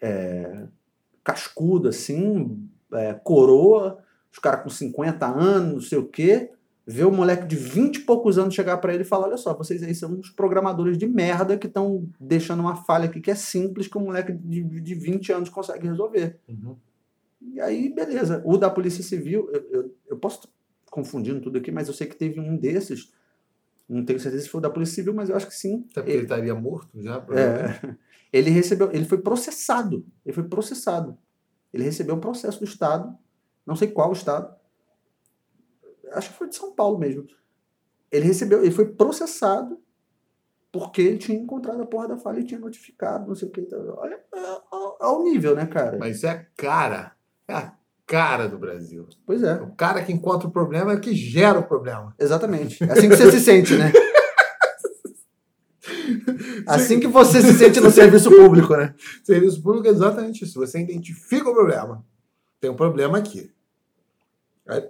Speaker 1: é cascudo assim, é, coroa, os caras com 50 anos, não sei o quê, ver o moleque de 20 e poucos anos chegar para ele e falar: olha só, vocês aí são uns programadores de merda que estão deixando uma falha aqui que é simples que um moleque de, de 20 anos consegue resolver. Uhum. E aí, beleza. O da Polícia Civil, eu, eu, eu posso estar confundindo tudo aqui, mas eu sei que teve um desses. Não tenho certeza se foi da Polícia Civil, mas eu acho que sim.
Speaker 2: Até porque ele, ele estaria morto já,
Speaker 1: é, ele recebeu, ele foi processado. Ele foi processado. Ele recebeu um processo do Estado, não sei qual Estado, acho que foi de São Paulo mesmo. Ele recebeu, ele foi processado porque ele tinha encontrado a porra da falha e tinha notificado, não sei o que. Olha, ao nível, né, cara?
Speaker 2: Mas é cara. É a cara do Brasil.
Speaker 1: Pois é.
Speaker 2: O cara que encontra o problema é o que gera o problema.
Speaker 1: Exatamente. É assim que você se sente, né? Assim que você se sente no serviço público, né?
Speaker 2: Serviço público é exatamente isso. Você identifica o problema. Tem um problema aqui. É,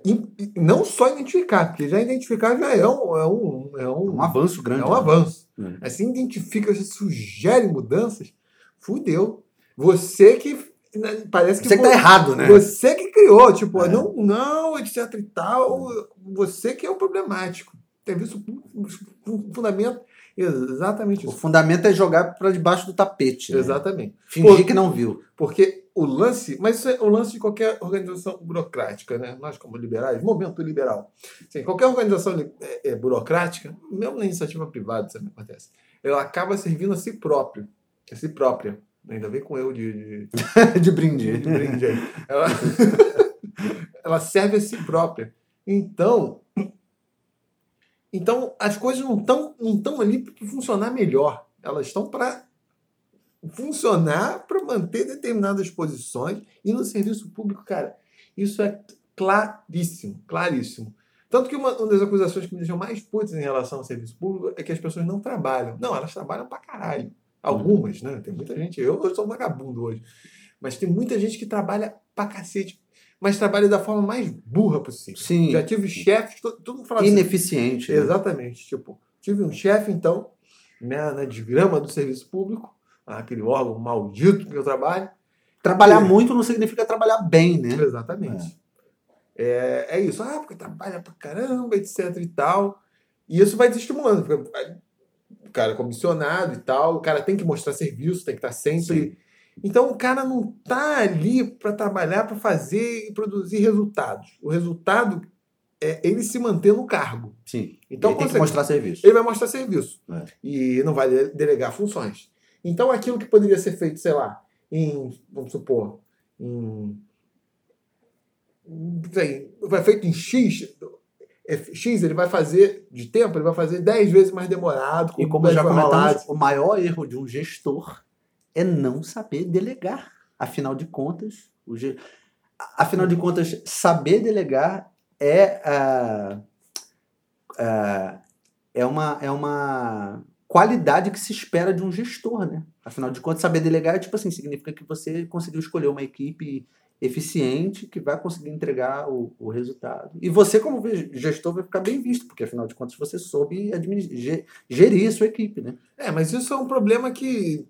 Speaker 2: não só identificar, porque já identificar já é um, é um, é um,
Speaker 1: um avanço grande.
Speaker 2: É um né? avanço. Hum. Assim, identifica, você sugere mudanças, fudeu. Você que né, parece que
Speaker 1: você que tá errado, né?
Speaker 2: Você que criou, tipo, é. não, não, etc e tal, você que é o problemático. Tem visto um fundamento exatamente
Speaker 1: isso. O fundamento é jogar para debaixo do tapete.
Speaker 2: Né? Exatamente.
Speaker 1: Fingir Por, que não viu.
Speaker 2: Porque o lance, mas isso é o lance de qualquer organização burocrática, né? Nós, como liberais, momento liberal. Sim, qualquer organização é, é, burocrática, mesmo na iniciativa privada, isso acontece, ela acaba servindo a si próprio, a si própria. Ainda vem com eu de.
Speaker 1: De, de brinde.
Speaker 2: De brinde. Ela, ela serve a si própria. Então, então as coisas não estão não ali para funcionar melhor. Elas estão para funcionar para manter determinadas posições e no serviço público, cara, isso é claríssimo, claríssimo. Tanto que uma, uma das acusações que me deixam mais putas em relação ao serviço público é que as pessoas não trabalham. Não, elas trabalham pra caralho. Algumas, né? Tem muita gente. Eu, eu sou um vagabundo hoje. Mas tem muita gente que trabalha pra cacete. Mas trabalha da forma mais burra possível.
Speaker 1: Sim.
Speaker 2: Já tive chefes, todo, mundo fala
Speaker 1: assim. Ineficiente.
Speaker 2: Assim, né? Exatamente. Tipo, tive um chefe, então, né, na desgrama do serviço público, aquele órgão maldito que eu trabalho.
Speaker 1: Trabalhar muito não significa trabalhar bem, né?
Speaker 2: Exatamente. É. É, é isso. Ah, porque trabalha pra caramba, etc e tal. E isso vai desestimulando. O cara é comissionado e tal, o cara tem que mostrar serviço, tem que estar sempre. Sim. Então o cara não tá ali para trabalhar, para fazer e produzir resultados. O resultado é ele se manter no cargo.
Speaker 1: Sim. Então ele tem que mostrar serviço.
Speaker 2: Ele vai mostrar serviço. É. E não vai delegar funções. Então, aquilo que poderia ser feito, sei lá, em, vamos supor, em. Sei, vai feito em X, X ele vai fazer de tempo, ele vai fazer 10 vezes mais demorado.
Speaker 1: E como já comentamos, o maior erro de um gestor é não saber delegar. Afinal de contas, o ge... afinal de contas, saber delegar é, uh, uh, é, uma, é uma qualidade que se espera de um gestor, né? Afinal de contas, saber delegar tipo assim, significa que você conseguiu escolher uma equipe eficiente que vai conseguir entregar o, o resultado. E você, como gestor, vai ficar bem visto, porque afinal de contas você soube gerir a sua equipe, né?
Speaker 2: É, mas isso é um problema que,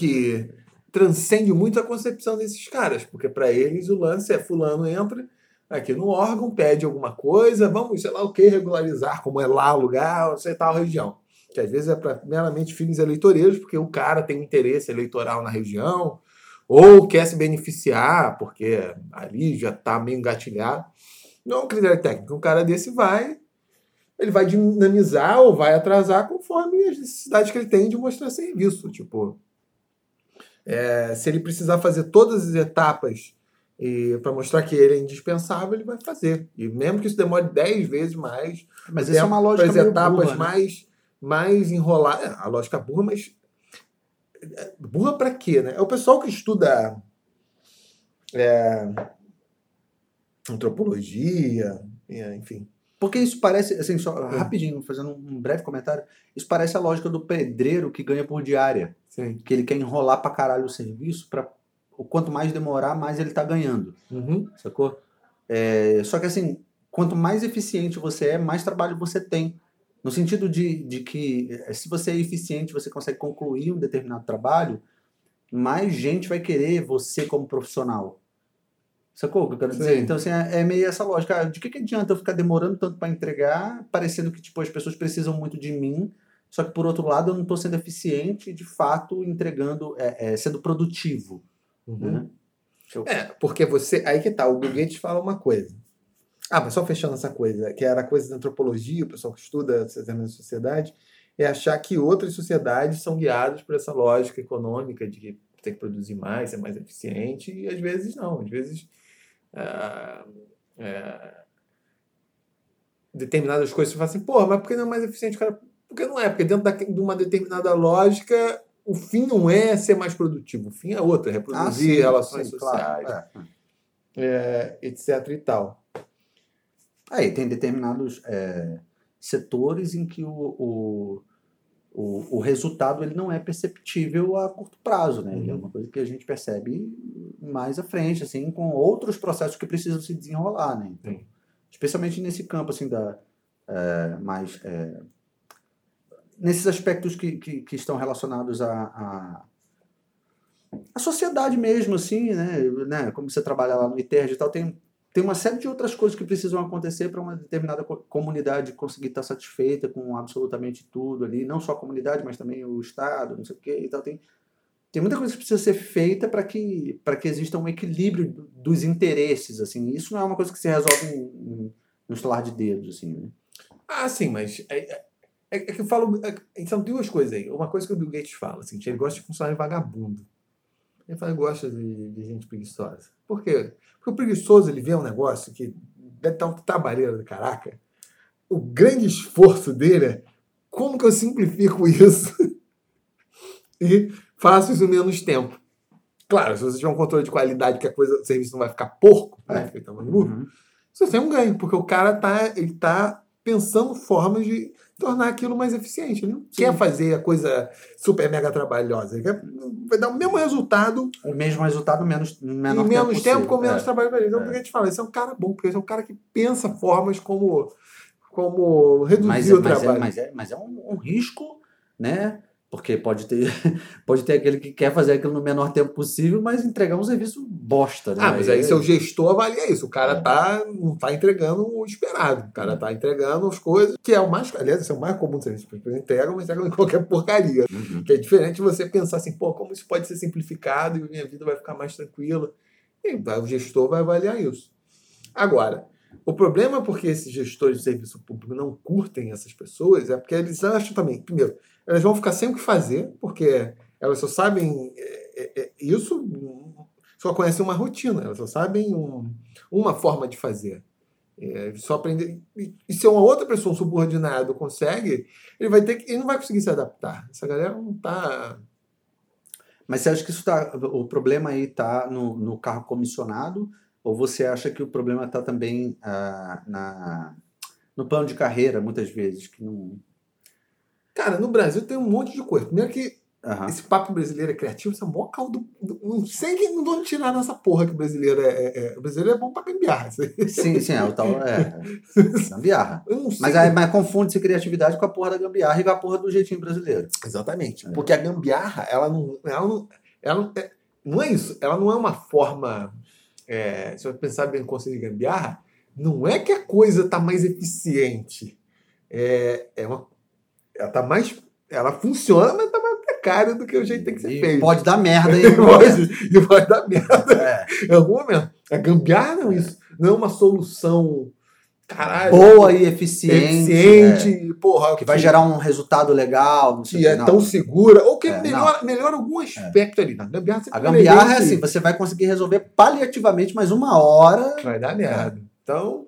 Speaker 2: que transcende muito a concepção desses caras, porque para eles o lance é fulano entra aqui no órgão, pede alguma coisa, vamos, sei lá o que, regularizar como é lá o lugar, sei tal região. Que às vezes é para meramente fins eleitoreiros, porque o cara tem interesse eleitoral na região, ou quer se beneficiar, porque ali já está meio engatilhado. Não é um critério técnico. Um cara desse vai, ele vai dinamizar ou vai atrasar conforme as necessidades que ele tem de mostrar serviço. Tipo, é, se ele precisar fazer todas as etapas para mostrar que ele é indispensável, ele vai fazer. E mesmo que isso demore 10 vezes mais,
Speaker 1: mas isso é uma lógica
Speaker 2: as etapas burra, né? mais, mais enroladas. É, a lógica burra, mas burra para quê, né? É o pessoal que estuda é, antropologia, enfim.
Speaker 1: Porque isso parece, assim, só é. rapidinho, fazendo um breve comentário, isso parece a lógica do pedreiro que ganha por diária.
Speaker 2: Sim.
Speaker 1: Que ele quer enrolar pra caralho o serviço, para o quanto mais demorar, mais ele tá ganhando.
Speaker 2: Uhum.
Speaker 1: Sacou? É, só que assim, quanto mais eficiente você é, mais trabalho você tem. No sentido de, de que eh, se você é eficiente, você consegue concluir um determinado trabalho, mais gente vai querer você como profissional. Sacou o que eu quero dizer? Então, assim, é, é meio essa lógica. Ah, de que, que adianta eu ficar demorando tanto para entregar, parecendo que tipo, as pessoas precisam muito de mim, só que por outro lado eu não estou sendo eficiente, de fato, entregando, é, é sendo produtivo. Uhum. Né?
Speaker 2: Eu... É, porque você. Aí que tá, o Bill Gates fala uma coisa. Ah, mas só fechando essa coisa, que era coisa da antropologia, o pessoal que estuda a sociedade, é achar que outras sociedades são guiadas por essa lógica econômica de que tem que produzir mais, ser mais eficiente, e às vezes não. Às vezes é, determinadas coisas você fala assim, pô, mas por que não é mais eficiente? Cara, porque não é, porque dentro da, de uma determinada lógica, o fim não é ser mais produtivo, o fim é outro, é reproduzir ah, sim, relações sim, sociais, claro. é. É, etc e tal.
Speaker 1: Aí tem determinados é, setores em que o, o, o, o, resultado ele não é perceptível a curto prazo, né? Uhum. É uma coisa que a gente percebe mais à frente, assim, com outros processos que precisam se desenrolar, né? Então, especialmente nesse campo, assim, da é, mais é, nesses aspectos que, que, que, estão relacionados a, a a sociedade mesmo, assim, né? né? Como você trabalha lá no ITERG e tal, tem tem uma série de outras coisas que precisam acontecer para uma determinada comunidade conseguir estar satisfeita com absolutamente tudo ali, não só a comunidade, mas também o Estado, não sei o quê e tal. Tem, tem muita coisa que precisa ser feita para que, que exista um equilíbrio dos interesses, assim. Isso não é uma coisa que se resolve em, no estalar de dedos, assim, né?
Speaker 2: Ah, sim, mas é, é, é que eu falo... É, são duas coisas aí. Uma coisa que o Bill Gates fala, assim, ele gosta de funcionário vagabundo. Ele fala, gosta de, de gente preguiçosa. Por quê? Porque o preguiçoso ele vê um negócio que deve estar um trabalheiro do caraca. O grande esforço dele é como que eu simplifico isso e faço isso em menos tempo. Claro, se você tiver um controle de qualidade que a coisa, o serviço não vai ficar porco, né? Fica uhum. Você tem um ganho, porque o cara tá, ele tá pensando formas de tornar aquilo mais eficiente. Ele não Sim. quer fazer a coisa super mega trabalhosa. Ele quer, vai dar o mesmo resultado.
Speaker 1: O mesmo resultado, menos,
Speaker 2: menor em menos tempo, tempo com menos é. trabalho para ele. Então, é. por que a gente fala? Esse é um cara bom, porque esse é um cara que pensa formas como, como reduzir
Speaker 1: mas,
Speaker 2: o
Speaker 1: mas
Speaker 2: trabalho.
Speaker 1: É, mas é, mas é um, um risco, né? Porque pode ter, pode ter aquele que quer fazer aquilo no menor tempo possível, mas entregar um serviço bosta. Né?
Speaker 2: Ah, mas aí, seu gestor avalia isso. O cara é. tá, não está entregando o esperado. O cara está entregando as coisas, que é o mais. Aliás, isso é o mais comum do serviço. Eles entregam, mas entregam em qualquer porcaria. Uhum. Que é diferente você pensar assim, pô, como isso pode ser simplificado e minha vida vai ficar mais tranquila. E o gestor vai avaliar isso. Agora, o problema é porque esses gestores de serviço público não curtem essas pessoas é porque eles acham também, primeiro, elas vão ficar sem o que fazer, porque elas só sabem é, é, é, isso, só conhecem uma rotina, elas só sabem um, uma forma de fazer. É, só aprender. E se uma outra pessoa, um subordinado, consegue, ele vai ter que. Ele não vai conseguir se adaptar. Essa galera não tá.
Speaker 1: Mas você acha que isso tá. O problema aí tá no, no carro comissionado? Ou você acha que o problema está também ah, na, no plano de carreira, muitas vezes? Que não...
Speaker 2: Cara, no Brasil tem um monte de coisa. Primeiro que
Speaker 1: Aham.
Speaker 2: esse papo brasileiro é criativo, isso é mó caldo. Não sei que não vão tirar nessa porra que o brasileiro é. é- é- o brasileiro é bom pra gambiarra.
Speaker 1: Sim, sim, é o tal. É, gambiarra. Mas, aí, mas confunde-se criatividade com a porra da gambiarra e com a porra do jeitinho brasileiro.
Speaker 2: Exatamente.
Speaker 1: É.
Speaker 2: Porque a gambiarra, ela não. Ela não, ela não, é, não é isso. Ela não é uma forma. É, se eu pensar bem no conceito de gambiarra, não é que a coisa está mais eficiente. É, é uma, ela tá mais. Ela funciona, mas está mais precária do que o jeito que tem que ser
Speaker 1: E
Speaker 2: feito.
Speaker 1: pode dar merda aí.
Speaker 2: Pode, e pode dar merda
Speaker 1: É.
Speaker 2: em algum momento. A gambiarra não é isso. Não é uma solução. Caralho.
Speaker 1: Boa e eficiente.
Speaker 2: eficiente. Porra,
Speaker 1: é, que vai gerar um resultado legal. Não sei
Speaker 2: que é
Speaker 1: não.
Speaker 2: tão segura, ou que
Speaker 1: É,
Speaker 2: melhora, melhora algum aspecto ali. Na gambiarra,
Speaker 1: A gambiarra é assim, você vai conseguir resolver paliativamente, mas uma hora.
Speaker 2: Vai dar merda. Então,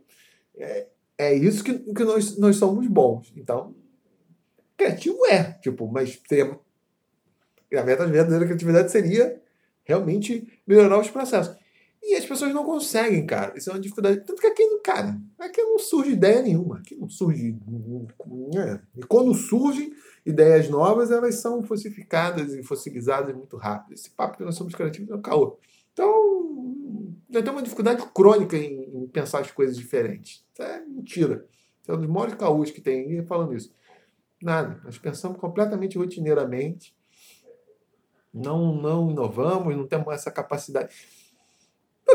Speaker 2: é, é isso que, que nós, nós somos bons. Então, criativo é, tipo, mas seria. Na verdade, a verdadeira criatividade seria realmente melhorar os processos. E as pessoas não conseguem, cara. Isso é uma dificuldade. Tanto que aqui, cara, aqui não surge ideia nenhuma. Aqui não surge. é. E quando surgem ideias novas, elas são fossificadas e fossilizadas muito rápido. Esse papo que nós somos criativos é um caô. Então, já tem uma dificuldade crônica em, em pensar as coisas diferentes. Isso é mentira. Isso é um dos maiores caôs que tem e falando isso. Nada. Nós pensamos completamente rotineiramente. Não, não inovamos, não temos essa capacidade.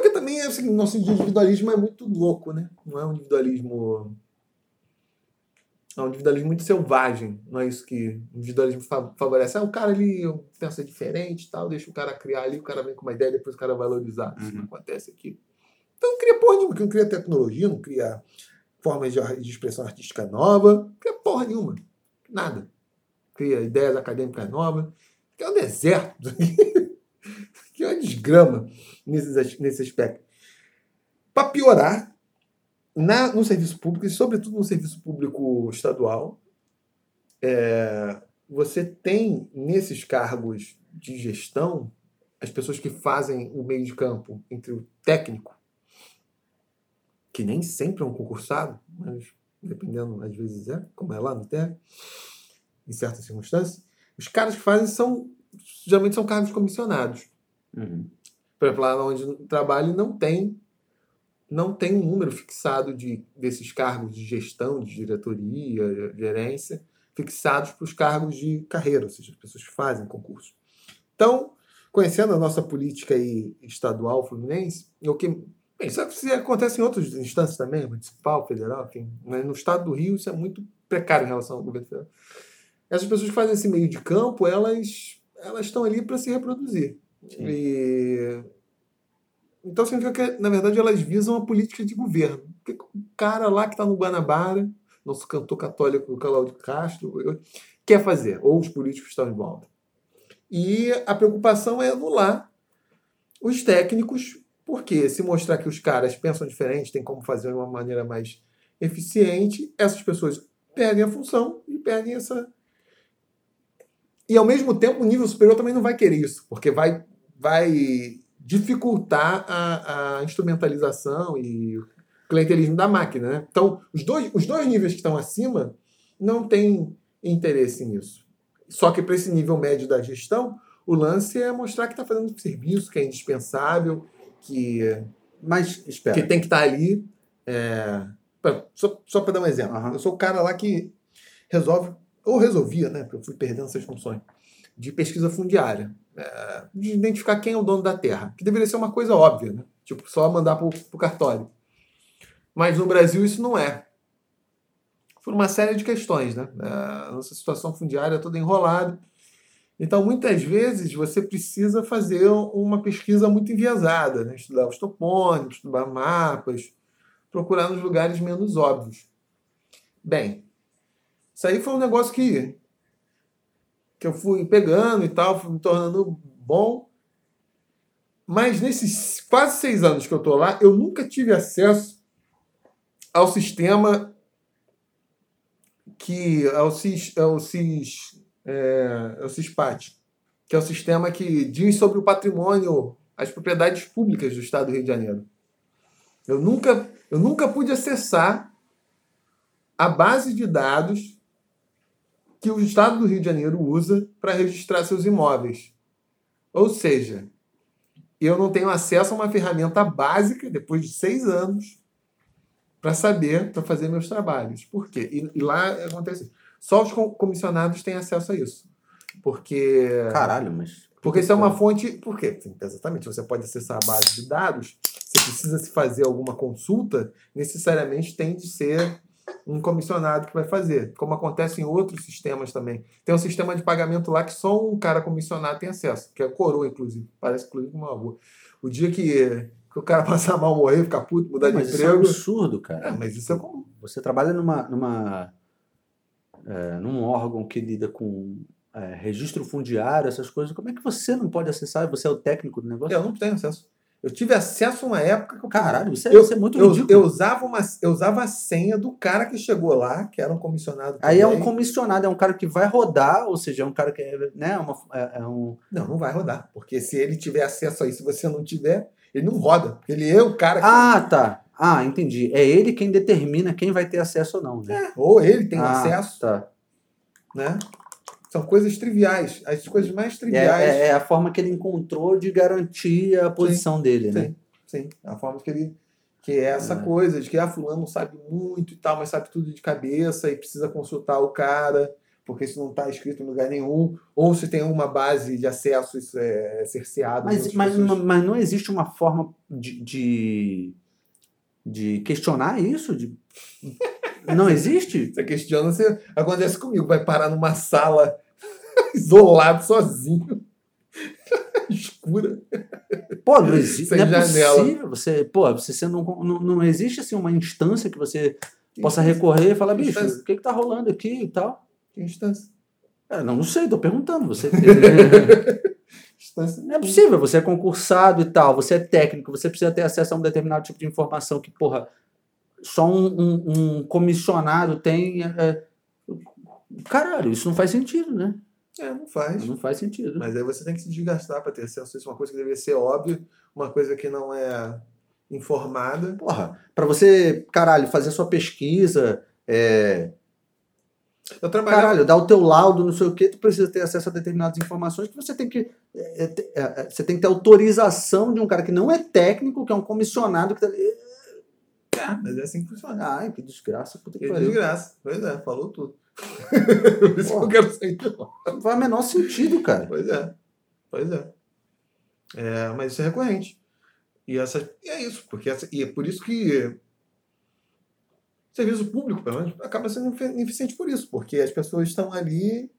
Speaker 2: Porque também é o seguinte, nosso individualismo é muito louco, né? Não é um individualismo. É um individualismo muito selvagem. Não é isso que o individualismo fa- favorece. Ah, o cara ali pensa diferente e tal, deixa o cara criar ali, o cara vem com uma ideia, depois o cara valorizar. Isso não
Speaker 1: Uhum.
Speaker 2: acontece aqui. Então não cria porra nenhuma, não cria tecnologia, não cria formas de expressão artística nova, não cria porra nenhuma. Nada. Cria ideias acadêmicas novas. Que é um deserto. que é uma desgrama nesse, nesse aspecto. Para piorar, na, no serviço público, e sobretudo no serviço público estadual, é, você tem nesses cargos de gestão as pessoas que fazem o meio de campo entre o técnico, que nem sempre é um concursado, mas dependendo, às vezes é, como é lá no TEC, em certas circunstâncias, os caras que fazem são, geralmente são cargos comissionados.
Speaker 1: Uhum.
Speaker 2: Por exemplo, lá onde trabalho não tem não tem um número fixado de, desses cargos de gestão, de diretoria, gerência, fixados para os cargos de carreira, ou seja, as pessoas que fazem concurso. Então, conhecendo a nossa política aí estadual fluminense, o que isso acontece em outras instâncias também, municipal, federal, enfim, mas no estado do Rio isso é muito precário em relação ao governo federal. Essas pessoas que fazem esse meio de campo, elas elas estão ali para se reproduzir. E então significa que, na verdade, elas visam a política de governo. Porque o cara lá que está no Guanabara, nosso cantor católico Cláudio Castro, quer fazer, ou os políticos estão em volta. E a preocupação é anular os técnicos, porque se mostrar que os caras pensam diferente, tem como fazer de uma maneira mais eficiente, essas pessoas perdem a função e perdem essa. E ao mesmo tempo, o nível superior também não vai querer isso, porque vai, vai dificultar a, a instrumentalização e o clientelismo da máquina. Né? Então, os dois, os dois níveis que estão acima não têm interesse nisso. Só que para esse nível médio da gestão, o lance é mostrar que está fazendo um serviço, que é indispensável, que,
Speaker 1: Mas, espera.
Speaker 2: que tem que estar ali. é, Só, só para dar um exemplo.
Speaker 1: Aham.
Speaker 2: Eu sou o cara lá que resolve, ou resolvia, né? Porque eu fui perdendo essas funções, de pesquisa fundiária. De identificar quem é o dono da terra. Que deveria ser uma coisa óbvia, né? Tipo, só mandar para o cartório. Mas no Brasil isso não é. Por uma série de questões, né? A nossa situação fundiária é toda enrolada. Então, muitas vezes, você precisa fazer uma pesquisa muito enviesada, né? estudar os topônimos, estudar mapas, procurar nos lugares menos óbvios. Bem, isso aí foi um negócio que, que eu fui pegando e tal, fui me tornando bom. Mas nesses quase seis anos que eu estou lá, eu nunca tive acesso ao sistema que é o CIS, é o CIS, é, o CISPAT, que é o sistema que diz sobre o patrimônio, as propriedades públicas do Estado do Rio de Janeiro. Eu nunca, eu nunca pude acessar a base de dados que o Estado do Rio de Janeiro usa para registrar seus imóveis. Ou seja, eu não tenho acesso a uma ferramenta básica, depois de seis anos, para saber, para fazer meus trabalhos. Por quê? E, e, lá acontece. Só os comissionados têm acesso a isso. Porque.
Speaker 1: Caralho, mas.
Speaker 2: Porque isso é uma fonte. Por quê? Exatamente. Você pode acessar a base de dados. Se precisa se fazer alguma consulta, necessariamente tem de ser um comissionado que vai fazer, como acontece em outros sistemas também. Tem um sistema de pagamento lá que só um cara comissionado tem acesso, que é a coroa, inclusive. Parece, inclusive, uma avô. O dia que, que o cara passar mal, morrer, ficar puto, mudar
Speaker 1: mas
Speaker 2: de emprego...
Speaker 1: Isso é um absurdo, cara.
Speaker 2: É, mas isso é como...
Speaker 1: Você trabalha numa, numa, é, num órgão que lida com é, registro fundiário, essas coisas. Como é que você não pode acessar? Você é o técnico do negócio?
Speaker 2: Eu não tenho acesso. Eu tive acesso a uma época que eu.
Speaker 1: Caralho, isso é,
Speaker 2: eu,
Speaker 1: isso é muito
Speaker 2: eu,
Speaker 1: ridículo.
Speaker 2: Eu usava, uma, eu usava a senha do cara que chegou lá, que era um comissionado.
Speaker 1: Aí é um comissionado, é um cara que vai rodar, ou seja, é um cara que é, né, uma, é, é um.
Speaker 2: Não, não vai rodar. Porque se ele tiver acesso a isso, se você não tiver, ele não roda. Ele é o cara que.
Speaker 1: Ah, tá. Ah, entendi. É ele quem determina quem vai ter acesso ou não, né?
Speaker 2: É, ou ele tem
Speaker 1: ah,
Speaker 2: acesso.
Speaker 1: Tá.
Speaker 2: Né? São coisas triviais. As coisas mais
Speaker 1: É,
Speaker 2: triviais.
Speaker 1: é, é a forma que ele encontrou de garantir a posição dele, né?
Speaker 2: Sim, sim. A forma que ele. Que é essa
Speaker 1: É.
Speaker 2: coisa de que ah, fulano sabe muito e tal, mas sabe tudo de cabeça e precisa consultar o cara, porque isso não está escrito em lugar nenhum. Ou se tem uma base de acesso, isso é cerceado. de
Speaker 1: Mas, mas,
Speaker 2: pessoas.
Speaker 1: mas não existe uma forma de, de, de questionar isso? De... Não existe?
Speaker 2: Você questiona, você... acontece comigo, vai parar numa sala isolado, sozinho, escura.
Speaker 1: Pô, não existe.
Speaker 2: Sem
Speaker 1: Não é
Speaker 2: janela.
Speaker 1: possível. Você, pô, você sendo um- não, não existe assim, uma instância que você possa recorrer e falar,
Speaker 2: Que
Speaker 1: bicho,
Speaker 2: instância?
Speaker 1: o que, que tá rolando aqui e tal?
Speaker 2: Que instância?
Speaker 1: É, não, não sei, tô perguntando. Você
Speaker 2: Instância
Speaker 1: não é possível, você é concursado e tal, você é técnico, você precisa ter acesso a um determinado tipo de informação que, porra, só um, um- um comissionado tem. é, é, Caralho, isso não faz sentido, né?
Speaker 2: É, não faz.
Speaker 1: Não faz sentido.
Speaker 2: Mas aí você tem que se desgastar para ter acesso a isso. Uma coisa que deveria ser óbvia, uma coisa que não é informada.
Speaker 1: Porra, pra você, caralho, fazer sua pesquisa, é,
Speaker 2: Eu trabalhava.
Speaker 1: caralho, dar o teu laudo, não sei o que, tu precisa ter acesso a determinadas informações que você tem que. é, é, é, é, você tem que ter autorização de um cara que não é técnico, que é um comissionado que
Speaker 2: mas é assim que funciona.
Speaker 1: Ai, que desgraça, puta que
Speaker 2: Que
Speaker 1: pariu.
Speaker 2: desgraça. Pois é, falou tudo. Por isso que eu quero sair de lá.
Speaker 1: Não faz o menor sentido, cara.
Speaker 2: Pois é. Pois é. É, mas isso é recorrente. E, essa, e é isso, porque essa, e é por isso que serviço público, pelo menos, acaba sendo ineficiente por isso, porque as pessoas estão ali,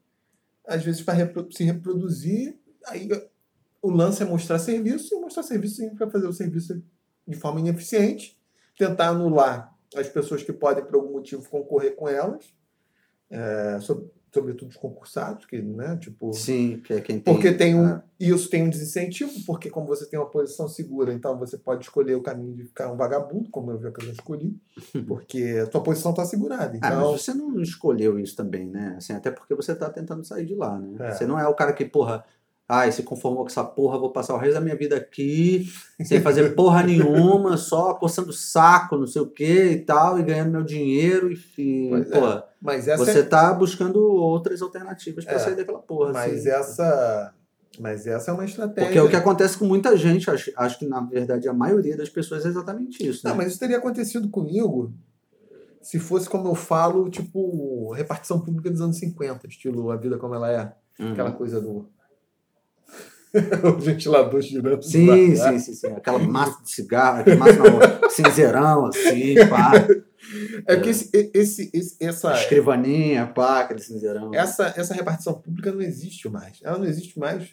Speaker 2: às vezes, para se reproduzir, aí o lance é mostrar serviço, e mostrar serviço significa fazer o serviço de forma ineficiente, tentar anular as pessoas que podem, por algum motivo, concorrer com elas, é, sob- sobretudo os concursados, que, né, tipo...
Speaker 1: Sim, que é quem tem.
Speaker 2: Porque tem um,
Speaker 1: Ah,
Speaker 2: isso tem um desincentivo, porque como você tem uma posição segura, então você pode escolher o caminho de ficar um vagabundo, como eu já escolhi, porque a tua posição está assegurada.
Speaker 1: Ah,
Speaker 2: Então,
Speaker 1: mas você não escolheu isso também, né? Assim, até porque você tá tentando sair de lá, né?
Speaker 2: É.
Speaker 1: Você não é o cara que, porra, ai, se conformou com essa porra, vou passar o resto da minha vida aqui, sem fazer porra nenhuma, só coçando saco, não sei o que e tal, e ganhando meu dinheiro, e, e
Speaker 2: Pois é.
Speaker 1: porra,
Speaker 2: mas essa
Speaker 1: você tá buscando outras alternativas pra
Speaker 2: É.
Speaker 1: sair daquela porra.
Speaker 2: mas
Speaker 1: assim.
Speaker 2: essa mas essa é uma estratégia.
Speaker 1: Porque é o que acontece com muita gente, acho, acho que na verdade a maioria das pessoas é exatamente isso, né?
Speaker 2: Não, mas isso teria acontecido comigo se fosse como eu falo, tipo, repartição pública dos anos 50, estilo a vida como ela é,
Speaker 1: Uhum.
Speaker 2: aquela coisa do o ventilador girando.
Speaker 1: Sim, sim, sim, sim. Aquela massa de cigarro, aquela massa não, cinzeirão, assim, pá.
Speaker 2: É porque esse, esse, esse- essa
Speaker 1: Escrivaninha, pá, aquele cinzeirão.
Speaker 2: essa, essa repartição pública não existe mais. Ela não existe mais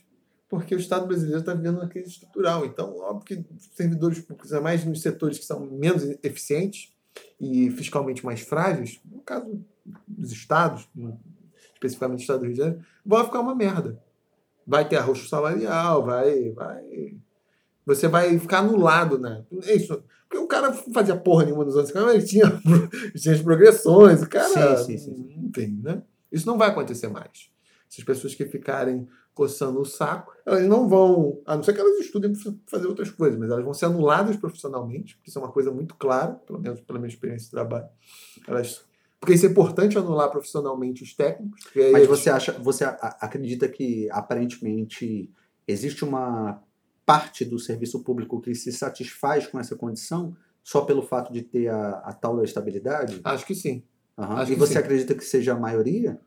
Speaker 2: porque o Estado brasileiro está vivendo uma crise estrutural. Então, óbvio que servidores públicos, ainda mais nos setores que são menos eficientes e fiscalmente mais frágeis, no caso dos estados, especificamente o Estado do Rio de Janeiro, vai ficar uma merda. Vai ter arroxo salarial, vai, vai, você vai ficar anulado, né? É isso. Porque o cara fazia porra nenhuma nos anos 50, mas ele tinha, tinha as progressões, o cara.
Speaker 1: Sim, sim, sim.
Speaker 2: Enfim, né? Isso não vai acontecer mais. Essas pessoas que ficarem coçando o saco, elas não vão, a não ser que elas estudem para fazer outras coisas, mas elas vão ser anuladas profissionalmente, porque isso é uma coisa muito clara, pelo menos pela minha experiência de trabalho. Elas, porque isso é importante anular profissionalmente os técnicos.
Speaker 1: Mas
Speaker 2: eles-
Speaker 1: você acha, você a- acredita que aparentemente existe uma parte do serviço público que se satisfaz com essa condição só pelo fato de ter a, a tal da estabilidade?
Speaker 2: Acho que sim.
Speaker 1: Aham.
Speaker 2: acho
Speaker 1: E
Speaker 2: que
Speaker 1: você
Speaker 2: sim.
Speaker 1: acredita que seja a maioria?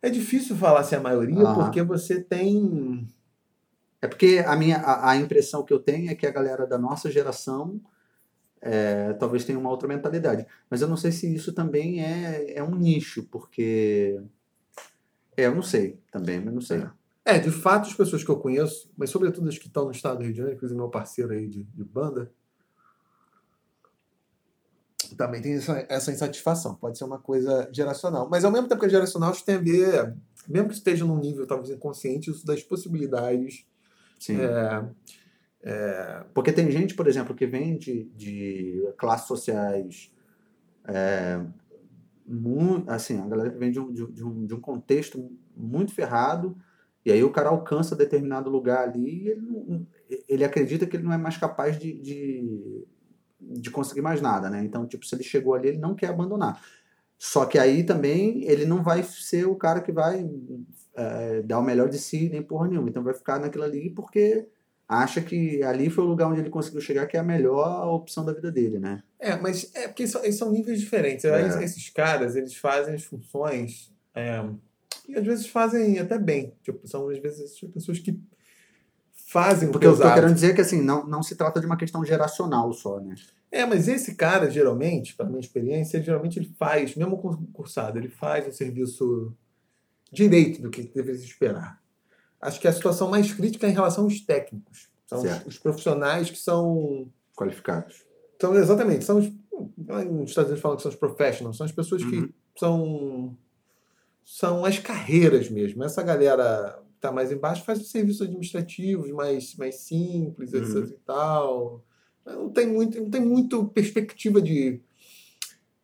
Speaker 2: É difícil falar se é a maioria,
Speaker 1: Aham.
Speaker 2: porque você tem.
Speaker 1: É porque a minha a, a impressão que eu tenho é que a galera da nossa geração é, talvez tenha uma outra mentalidade. Mas eu não sei se isso também é, é um nicho, porque. É, eu não sei também, mas não sei.
Speaker 2: É, de fato, as pessoas que eu conheço, mas sobretudo as que estão no estado do Rio de Janeiro, inclusive meu parceiro aí de, de banda, também tem essa, essa insatisfação. Pode ser uma coisa geracional. Mas ao mesmo tempo que é geracional, isso tem a ver, mesmo que esteja num nível talvez inconsciente, isso das possibilidades.
Speaker 1: Sim.
Speaker 2: É,
Speaker 1: Porque tem gente, por exemplo, que vem de, de classes sociais. É, assim, a galera vem de um, de, um- de um, de um contexto muito ferrado, e aí o cara alcança determinado lugar ali e ele, não- ele acredita que ele não é mais capaz de, de, de conseguir mais nada, né? Então, tipo, se ele chegou ali, ele não quer abandonar. Só que aí também ele não vai ser o cara que vai é, dar o melhor de si nem porra nenhuma. Então vai ficar naquilo ali porque acha que ali foi o lugar onde ele conseguiu chegar, que é a melhor opção da vida dele, né?
Speaker 2: É, mas é porque são, são níveis diferentes.
Speaker 1: É.
Speaker 2: Aí Esses caras, eles fazem as funções é, e às vezes fazem até bem. Tipo, são às vezes as pessoas que fazem
Speaker 1: Porque o que eu
Speaker 2: pesado.
Speaker 1: quero dizer é que assim, não, não se trata de uma questão geracional só, né?
Speaker 2: É, mas esse cara, geralmente, pela minha experiência, ele, geralmente ele faz, mesmo concursado, ele faz um serviço direito do que deveria se esperar. Acho que a situação mais crítica é em relação aos técnicos. São os, os profissionais que são
Speaker 1: Qualificados.
Speaker 2: São exatamente, são os, nos Estados Unidos falam que são os professionals, são as pessoas
Speaker 1: Uhum.
Speaker 2: que são são as carreiras mesmo. Essa galera que tá mais embaixo faz os serviços administrativos mais, mais simples
Speaker 1: Uhum.
Speaker 2: essas e tal. Não tem muito, não tem muito perspectiva de,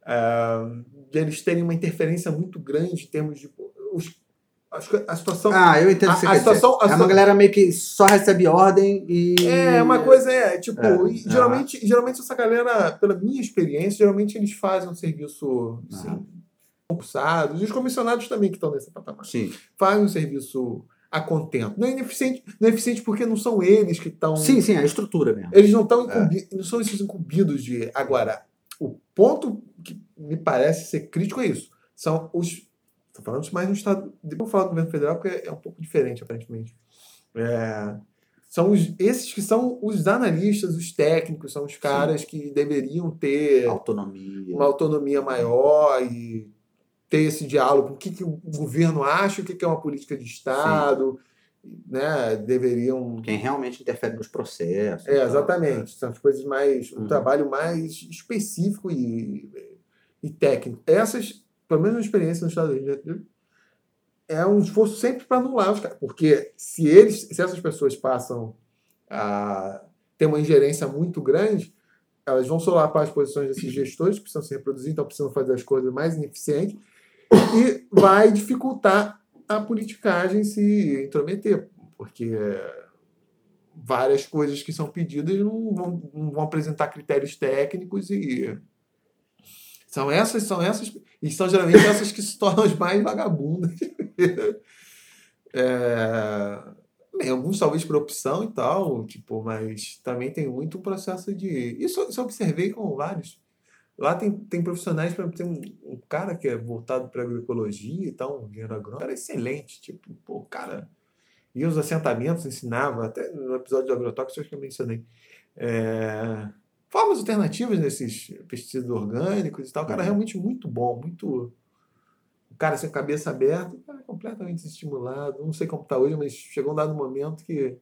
Speaker 2: ah, de eles terem uma interferência muito grande em termos de acho que a situação
Speaker 1: Ah, eu entendo o que você
Speaker 2: a situação- a
Speaker 1: É uma galera meio que só recebe ordem e...
Speaker 2: É, uma coisa é, tipo,
Speaker 1: É,
Speaker 2: e geralmente, geralmente essa galera, pela minha experiência, geralmente eles fazem um serviço assim,
Speaker 1: Aham.
Speaker 2: concursados, e os comissionados também que estão nesse patamar,
Speaker 1: Sim,
Speaker 2: fazem um serviço a contento. Não é ineficiente, não é eficiente porque não são eles que estão.
Speaker 1: sim, sim, a estrutura mesmo.
Speaker 2: Eles não estão
Speaker 1: É.
Speaker 2: incumbi- não são esses incumbidos de. Agora, o ponto que me parece ser crítico é isso. São os. Estou falando isso mais no Estado. Depois eu vou falar do governo federal, porque é um pouco diferente, aparentemente. É, são os, esses que são os analistas, os técnicos, são os caras que deveriam ter
Speaker 1: Autonomia.
Speaker 2: uma autonomia maior e ter esse diálogo o que, que o governo acha, o que, que é uma política de Estado. Né? Deveriam
Speaker 1: Quem realmente interfere nos processos.
Speaker 2: é, exatamente. São as coisas mais. um
Speaker 1: Uhum.
Speaker 2: trabalho mais específico e, e técnico. Essas, pelo menos na experiência nos Estados Unidos, é um esforço sempre para anular os caras. Porque se eles, se essas pessoas passam a ter uma ingerência muito grande, elas vão solapar as posições desses gestores que precisam se reproduzir, então precisam fazer as coisas mais ineficientes, e vai dificultar a politicagem se intrometer, porque várias coisas que são pedidas não vão, não vão apresentar critérios técnicos e são essas, são essas, e são geralmente essas que se tornam as mais vagabundas. É, bem, alguns talvez por opção e tal, tipo, mas também tem muito um processo de. Isso, isso eu observei com vários. Lá tem, tem profissionais, exemplo, tem um, um cara que é voltado para agroecologia e tal, um engenheiro agrônomo, cara excelente, tipo, pô, cara ia aos assentamentos, ensinava, até no episódio do agrotóxico acho que eu mencionei, é, formas alternativas desses pesticidas orgânicos e tal, o cara é realmente muito bom, muito o cara sem cabeça aberta, o cara completamente estimulado. Não sei como está hoje, mas chegou um dado momento que.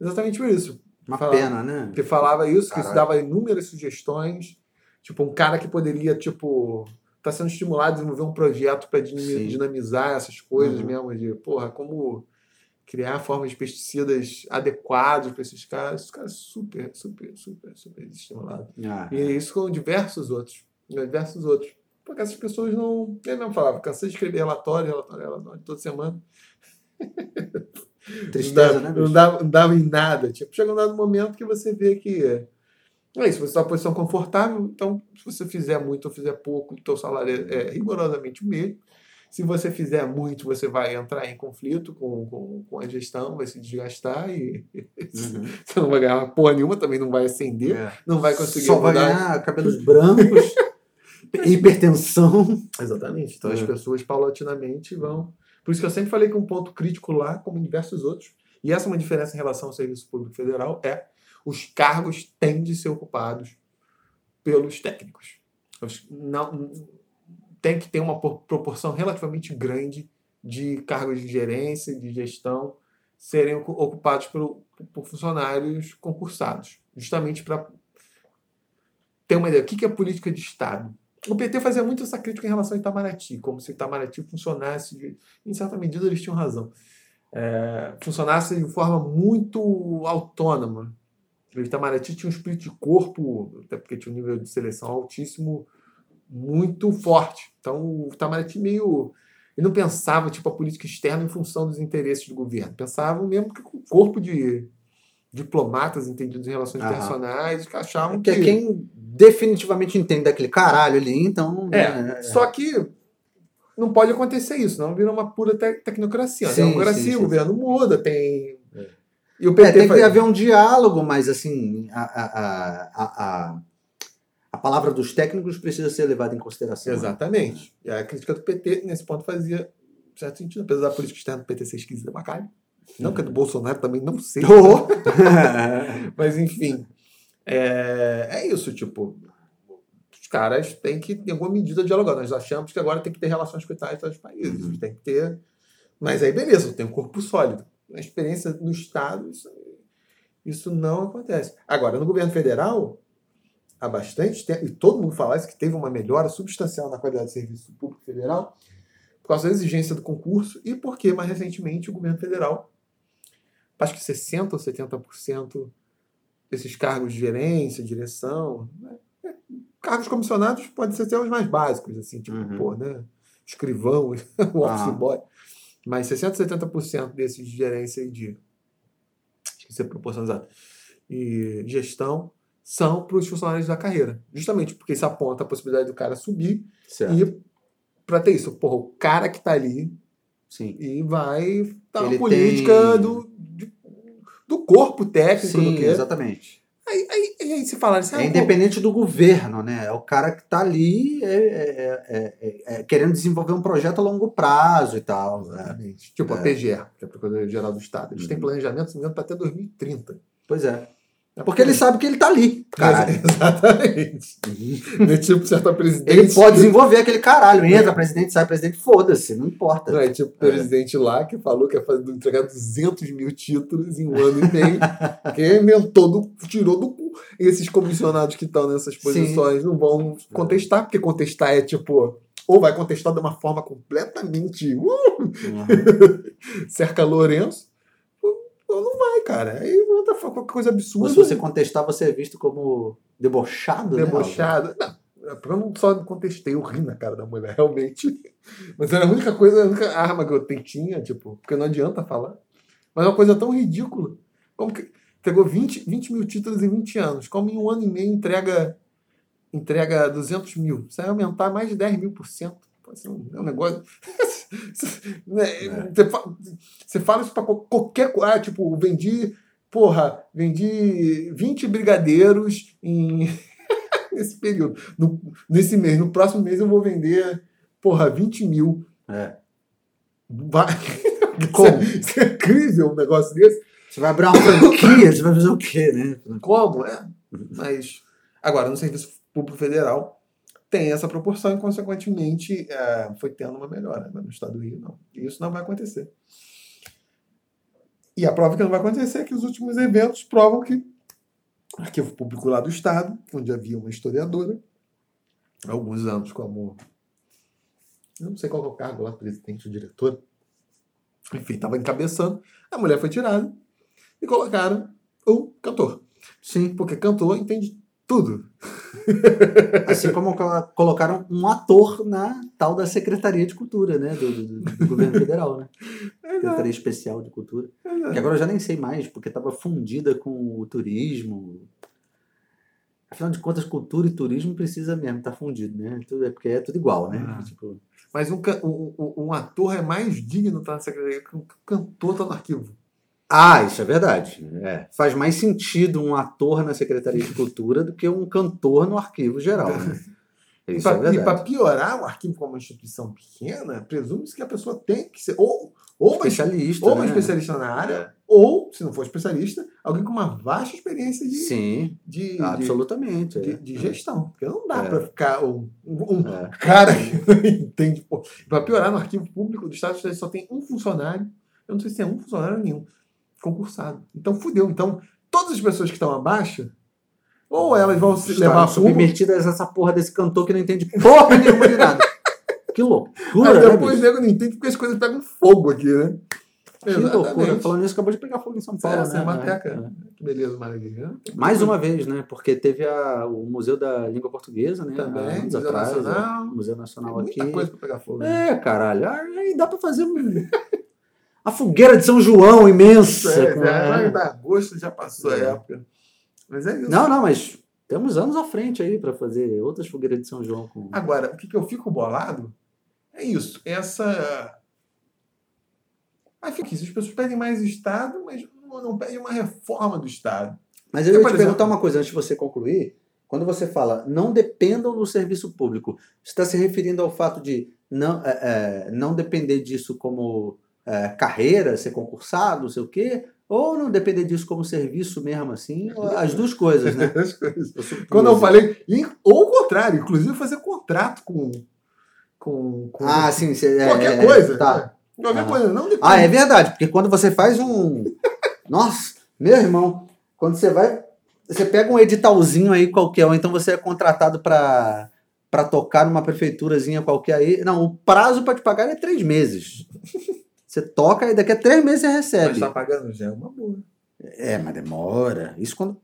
Speaker 2: Exatamente por isso.
Speaker 1: Uma
Speaker 2: Fala-
Speaker 1: pena, né?
Speaker 2: Que falava isso, que isso
Speaker 1: Caralho.
Speaker 2: dava inúmeras sugestões. Tipo, um cara que poderia, tipo. Tá sendo estimulado a desenvolver um projeto para
Speaker 1: Sim.
Speaker 2: dinamizar essas coisas
Speaker 1: Uhum.
Speaker 2: mesmo, de, porra, como criar formas de pesticidas adequados para esses caras. Esses caras super, super, super, super estimulados.
Speaker 1: Ah,
Speaker 2: E isso com diversos outros. Diversos outros. Porque essas pessoas não. Ele mesmo falava, cansei de escrever relatório, relatório, relatório, toda semana.
Speaker 1: tristeza,
Speaker 2: não,
Speaker 1: né?
Speaker 2: dava, não,
Speaker 1: bicho?
Speaker 2: dava, não dava em nada. Tipo, chega um dado momento que você vê que. É isso, você está numa posição confortável, então se você fizer muito ou fizer pouco, o teu salário é rigorosamente o mesmo. Se você fizer muito, você vai entrar em conflito com, com, com a gestão, vai se desgastar e
Speaker 1: Uhum.
Speaker 2: você não vai ganhar porra nenhuma, também não vai ascender,
Speaker 1: É.
Speaker 2: não vai conseguir
Speaker 1: Só vai
Speaker 2: mudar.
Speaker 1: ganhar cabelos brancos, hipertensão.
Speaker 2: Exatamente. Então as
Speaker 1: É.
Speaker 2: pessoas paulatinamente vão. Por isso que eu sempre falei que um ponto crítico lá, como em diversos outros, e essa é uma diferença em relação ao Serviço Público Federal, é os cargos têm de ser ocupados pelos técnicos. Os- Não, tem que ter uma por- proporção relativamente grande de cargos de gerência, de gestão, serem ocu- ocupados por, por funcionários concursados, justamente para ter uma ideia. O que que é política de Estado? O PT fazia muito essa crítica em relação a Itamaraty, como se Itamaraty funcionasse, de- em certa medida eles tinham razão, é, funcionasse de forma muito autônoma. O Itamaraty tinha um espírito de corpo, até porque tinha um nível de seleção altíssimo, muito forte. Então o Itamaraty meio. Ele não pensava tipo, a política externa em função dos interesses do governo. Pensava mesmo que com o corpo de diplomatas entendidos em relações
Speaker 1: Aham.
Speaker 2: internacionais que achavam
Speaker 1: Que é quem definitivamente entende daquele caralho ali, então.
Speaker 2: É,
Speaker 1: né,
Speaker 2: só que não pode acontecer isso, não vira uma pura te- tecnocracia.
Speaker 1: Sim,
Speaker 2: Democracia,
Speaker 1: sim, sim.
Speaker 2: o governo muda, tem.
Speaker 1: É.
Speaker 2: E o
Speaker 1: É,
Speaker 2: PT
Speaker 1: tem que
Speaker 2: faz-
Speaker 1: haver um diálogo, mas assim, a, a, a, a, a- palavra dos técnicos precisa ser levada em consideração. né?
Speaker 2: Exatamente. E a crítica do PT, nesse ponto, fazia certo sentido, apesar da política externa do PT ser esquisita pra caralho. Não que a do Bolsonaro também não sei.
Speaker 1: Oh!
Speaker 2: Mas enfim. É, é isso, tipo. Os caras têm que, em alguma medida, dialogar. Nós achamos que agora tem que ter relações com os países.
Speaker 1: Uhum.
Speaker 2: Tem que ter. Mas aí, beleza, tem um corpo sólido. Na experiência no Estado, isso, isso não acontece. Agora, no governo federal, há bastante tempo, e todo mundo fala isso, que teve uma melhora substancial na qualidade do serviço público federal, por causa da exigência do concurso e porque, mais recentemente, o governo federal, acho que 60% ou 70% desses cargos de gerência, direção, né? É, cargos comissionados podem ser até os mais básicos, assim, tipo,
Speaker 1: Uhum.
Speaker 2: pô, né? Escrivão, o office
Speaker 1: Ah.
Speaker 2: boy. Mas 60%, 70% desses de gerência e de. Esqueci a proporção exata. E gestão são para os funcionários da carreira. Justamente porque isso aponta a possibilidade do cara subir
Speaker 1: Certo.
Speaker 2: e para ter isso, porra, o cara que tá ali
Speaker 1: Sim.
Speaker 2: e vai uma
Speaker 1: Ele
Speaker 2: política
Speaker 1: tem-
Speaker 2: do, de- do corpo técnico
Speaker 1: Sim,
Speaker 2: do que.
Speaker 1: exatamente.
Speaker 2: Aí, aí, aí se falar assim, ah,
Speaker 1: É
Speaker 2: eu
Speaker 1: independente do governo, né? É o cara que tá ali é, é- é- é- é querendo desenvolver um projeto a longo prazo e tal. né?
Speaker 2: Exatamente. Tipo a
Speaker 1: É.
Speaker 2: PGE, que é a Procuradoria Geral do Estado. Eles têm
Speaker 1: Uhum.
Speaker 2: planejamento, se não para até 2030.
Speaker 1: Pois é.
Speaker 2: É
Speaker 1: Porque ele sabe que ele tá ali, caralho.
Speaker 2: Exatamente. Não é tipo certa presidente.
Speaker 1: Ele pode desenvolver aquele caralho. Entra presidente, sai presidente, foda-se, não importa.
Speaker 2: Não é tipo o presidente lá que falou que ia fazer, entregar 200 mil títulos em um ano e meio. que inventou, do, tirou do cu. E esses comissionados que estão nessas posições não vão contestar, porque contestar é tipo. Ou vai contestar de uma forma completamente. Uh,
Speaker 1: Uhum.
Speaker 2: cerca Lourenço. Ou não vai, cara. Aí outra qualquer coisa
Speaker 1: Ou
Speaker 2: absurda.
Speaker 1: se você contestar, você é visto como debochado, né?
Speaker 2: debochado. Não, é eu não só contestei, eu ri na cara da mulher, realmente. Mas era a única coisa, a única arma que eu tinha, tipo, porque não adianta falar. Mas é uma coisa tão ridícula. Como que pegou 20, 20 mil títulos em 20 anos? Como em um ano e meio entrega, entrega 200 mil? Isso vai aumentar mais de 10 mil por cento. É um, é um negócio. Né, Você fa- Você fala isso qual- qualquer coisa. Ah, tipo, vendi. Porra, vendi 20 brigadeiros em. nesse período. No- nesse mês. No próximo mês eu vou vender, porra, 20 mil.
Speaker 1: É.
Speaker 2: Vai...
Speaker 1: Como?
Speaker 2: Isso é incrível um negócio desse.
Speaker 1: Você vai abrir uma franquia, você vai fazer o quê, né?
Speaker 2: Como? É. Mas, agora, no Serviço Público Federal, tem essa proporção e, consequentemente, é, foi tendo uma melhora. Mas no Estado do Rio, não. E isso não vai acontecer. E a prova que não vai acontecer é que os últimos eventos provam que Arquivo Público lá do Estado, onde havia uma historiadora, alguns anos como. Eu não sei qual é o cargo lá, presidente ou diretor. Enfim, estava encabeçando. A mulher foi tirada e colocaram o cantor.
Speaker 1: Sim.
Speaker 2: Porque cantor entende tudo.
Speaker 1: Assim como colo- colocaram um ator na tal da Secretaria de Cultura, né? Do, do- do governo federal, né? Secretaria Especial de Cultura. Que agora eu já nem sei mais, porque estava fundida com o turismo. Afinal de contas, cultura e turismo precisa mesmo estar fundido, né? Tudo, é porque é tudo igual, né?
Speaker 2: Ah.
Speaker 1: Tipo,
Speaker 2: Mas um, um, um- ator é mais digno estar na secretaria que um cantor está no arquivo.
Speaker 1: Ah, isso é verdade. É. Faz mais sentido um ator na Secretaria de Cultura do que um cantor no arquivo geral. Né?
Speaker 2: E
Speaker 1: Isso é
Speaker 2: para
Speaker 1: verdade.
Speaker 2: piorar, o arquivo como uma instituição pequena, presume-se que a pessoa tem que ser ou, ou uma,
Speaker 1: Especialista.
Speaker 2: ou uma
Speaker 1: né?
Speaker 2: especialista na área,
Speaker 1: É.
Speaker 2: ou, se não for especialista, alguém com uma vasta experiência de,
Speaker 1: Sim,
Speaker 2: de, de,
Speaker 1: absolutamente.
Speaker 2: de,
Speaker 1: é.
Speaker 2: de gestão. Porque não dá
Speaker 1: É.
Speaker 2: para ficar um, um
Speaker 1: É.
Speaker 2: cara que não entende. Para piorar, no arquivo público do Estado só tem um funcionário. Eu não sei se tem um funcionário ou nenhum concursado. Então fudeu. Então, todas as pessoas que estão abaixo, ou elas vão se levar a fumo,
Speaker 1: submetidas a essa porra desse cantor que não entende porra nenhuma de nada. Que loucura,
Speaker 2: Aí
Speaker 1: né,
Speaker 2: depois o
Speaker 1: bicho?
Speaker 2: nego não entende porque as coisas pegam fogo aqui, né?
Speaker 1: Que loucura. Falando nisso, acabou de pegar fogo em São Paulo,
Speaker 2: Essa
Speaker 1: né?
Speaker 2: é.
Speaker 1: É.
Speaker 2: Que beleza, maravilha.
Speaker 1: Mais uma vez, né? Porque teve a, o Museu da Língua Portuguesa, né?
Speaker 2: Também, Museu
Speaker 1: atrás,
Speaker 2: Nacional.
Speaker 1: é, Museu Nacional
Speaker 2: Muita
Speaker 1: aqui.
Speaker 2: coisa pra pegar fogo. né?
Speaker 1: É, caralho. Aí dá pra fazer um... a fogueira de São João imensa.
Speaker 2: É,
Speaker 1: com-
Speaker 2: já
Speaker 1: é.
Speaker 2: agosto, já passou a
Speaker 1: É.
Speaker 2: época. Mas é isso.
Speaker 1: Não, não, mas temos anos à frente aí pra fazer outras fogueiras de São João. Com...
Speaker 2: Agora, o que, que eu fico bolado é isso. Essa. Ah, fica isso. As pessoas pedem mais Estado, mas não, não pedem uma reforma do Estado.
Speaker 1: Mas eu ia te
Speaker 2: exemplo-
Speaker 1: perguntar uma coisa antes de você concluir. Quando você fala não dependam do serviço público, você está se referindo ao fato de não, é, é, não depender disso como é, carreira, ser concursado, não sei o quê, ou não depender disso como serviço mesmo assim? As duas coisas, né?
Speaker 2: As coisas.
Speaker 1: Eu.
Speaker 2: Quando eu falei. Ou o contrário, inclusive fazer contrato com. com, com
Speaker 1: Ah, sim. Você, é,
Speaker 2: qualquer
Speaker 1: é,
Speaker 2: coisa.
Speaker 1: Tá.
Speaker 2: Qualquer
Speaker 1: Ah.
Speaker 2: coisa. Não depende.
Speaker 1: Ah, é verdade, porque quando você faz um. Nossa, meu irmão, quando você vai. Você pega um editalzinho aí qualquer, ou então você é contratado para para tocar numa prefeiturazinha qualquer aí. Não, o prazo para te pagar é três meses. Você toca e daqui a três meses você
Speaker 2: Mas
Speaker 1: recebe.
Speaker 2: tá pagando já é uma boa.
Speaker 1: É, mas demora. Isso quando,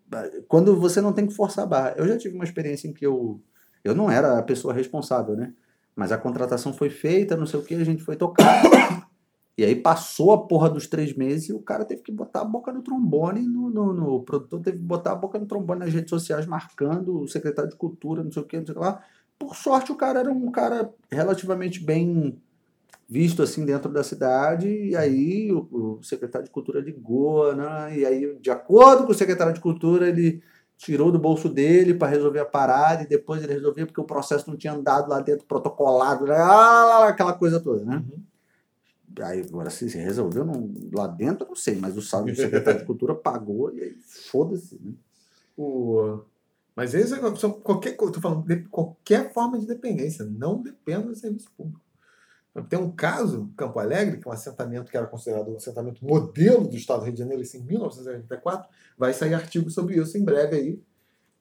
Speaker 1: quando você não tem que forçar a barra. Eu já tive uma experiência em que eu. Eu não era a pessoa responsável, né? Mas a contratação foi feita, não sei o que, a gente foi tocar. E aí passou a porra dos três meses e o cara teve que botar a boca no trombone, no, no, no- o produtor teve que botar a boca no trombone nas redes sociais, marcando o secretário de cultura, não sei o que, não sei o que lá. Por sorte, o cara era um cara relativamente bem visto assim dentro da cidade, e aí o, o secretário de cultura ligou, né? E aí, de acordo com o secretário de cultura, ele tirou do bolso dele para resolver a parada, e depois ele resolvia porque o processo não tinha andado lá dentro, protocolado, né? ah, aquela coisa toda, né? Aí agora se resolveu não- lá dentro, eu não sei, mas o do secretário de cultura pagou e aí foda-se. Né?
Speaker 2: O... Mas esse é qualquer tô falando de qualquer forma de dependência, não depende do serviço público. Tem um caso, Campo Alegre, que é um assentamento que era considerado um assentamento modelo do Estado do Rio de Janeiro, em 1984, vai sair artigo sobre isso em breve aí,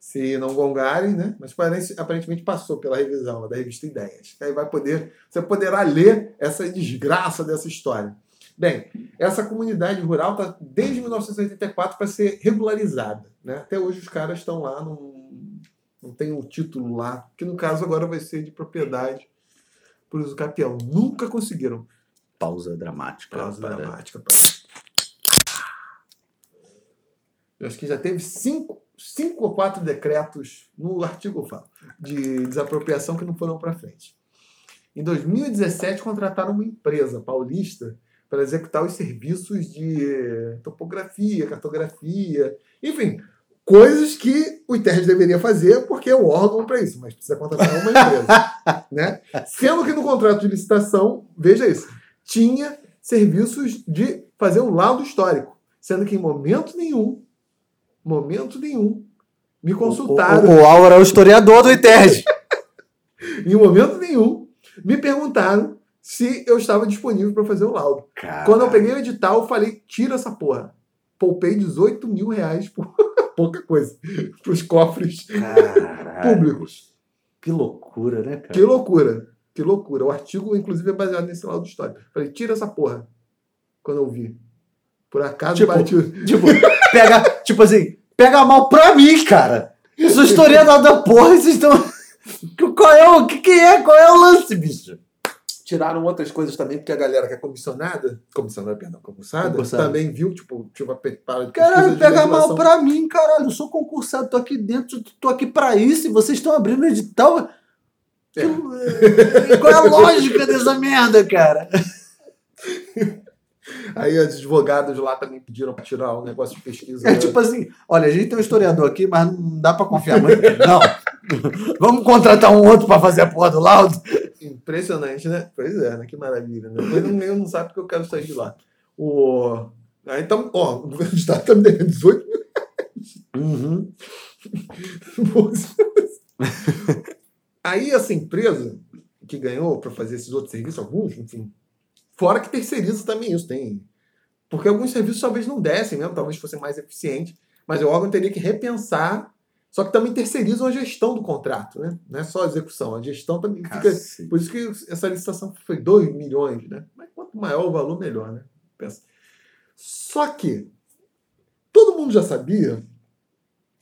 Speaker 2: se não gongarem, né? Mas aparentemente passou pela revisão da revista Ideias. Aí vai poder, você poderá ler essa desgraça dessa história. Bem, essa comunidade rural está desde 1984 para ser regularizada. Né? Até hoje os caras estão lá, não, não tem o título lá, que no caso agora vai ser de propriedade por uso capião. Nunca conseguiram.
Speaker 1: Pausa dramática.
Speaker 2: Pausa
Speaker 1: para-
Speaker 2: dramática. Eu acho que já teve cinco, cinco ou quatro decretos no artigo fala, de desapropriação que não foram para frente. Em 2017, contrataram uma empresa paulista para executar os serviços de topografia, cartografia, enfim, coisas que o ITERJ deveria fazer porque é o órgão para isso, mas precisa contratar uma empresa. né? Sendo que no contrato de licitação, veja isso, tinha serviços de fazer um laudo histórico, sendo que em momento nenhum, momento nenhum, me consultaram.
Speaker 1: O, o, o Álvaro é o historiador do ITERJ.
Speaker 2: Em momento nenhum, me perguntaram se eu estava disponível para fazer o laudo. Quando eu peguei o edital, eu falei: tira essa porra. Poupei 18 mil reais por pouca coisa para os cofres
Speaker 1: Caralho.
Speaker 2: públicos.
Speaker 1: Que loucura, né, cara?
Speaker 2: Que loucura. Que loucura. O artigo, inclusive, é baseado nesse laudo histórico. Falei: tira essa porra. quando eu vi. Por acaso
Speaker 1: Tipo,
Speaker 2: bati
Speaker 1: Tipo, pega, tipo assim, pega mal pra mim, cara. Eu sou historiador da porra vocês estão. Qual é o que, que é? Qual é o lance, bicho?
Speaker 2: Tiraram outras coisas também, porque a galera que é comissionada, comissionada, perdão, concursada,
Speaker 1: Concursada.
Speaker 2: também viu, tipo, tinha uma para de
Speaker 1: Caralho, pega mal pra mim, caralho. Eu sou concursado, tô aqui dentro, tô aqui pra isso e vocês estão abrindo edital.
Speaker 2: É.
Speaker 1: Que- Qual é a lógica dessa merda, cara?
Speaker 2: Aí os advogados lá também pediram para tirar o negócio de pesquisa.
Speaker 1: É tipo assim, olha, a gente tem um historiador aqui, mas não dá pra confiar muito. Não. Vamos contratar um outro pra fazer a porra do laudo.
Speaker 2: Impressionante, né? Pois é, né? Que maravilha. Né? Depois eu não sabe porque eu quero sair de lá. O... Ah, então, ó, o governo do estado está me devendo 18 mil
Speaker 1: Uhum.
Speaker 2: Aí essa empresa que ganhou para fazer esses outros serviços, alguns, enfim, fora que terceiriza também isso, tem. Porque alguns serviços talvez não dessem mesmo, talvez fossem mais eficientes, mas o órgão teria que repensar, só que também terceirizam a gestão do contrato, né? Não é só a execução, a gestão também fica.
Speaker 1: Cacete.
Speaker 2: Por isso que essa licitação foi 2 milhões, né? Mas quanto maior o valor, melhor, né? Pensa. Só que todo mundo já sabia.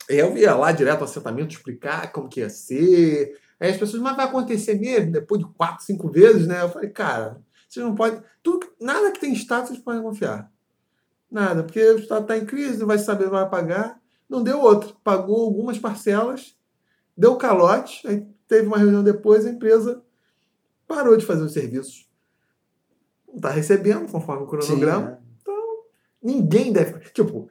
Speaker 2: Eu ia lá direto ao assentamento explicar como que ia ser. Aí as pessoas, mas vai acontecer mesmo? Depois de quatro, cinco vezes, né? Eu falei, cara, vocês não podem. Tudo, nada que tem Estado vocês podem confiar. Nada, porque o Estado está em crise, não vai saber, não vai pagar. Não deu outro. Pagou algumas parcelas, deu calote, aí teve uma reunião depois, a empresa parou de fazer os serviços. Não está recebendo, conforme o cronograma.
Speaker 1: Sim,
Speaker 2: Ninguém deve. Tipo,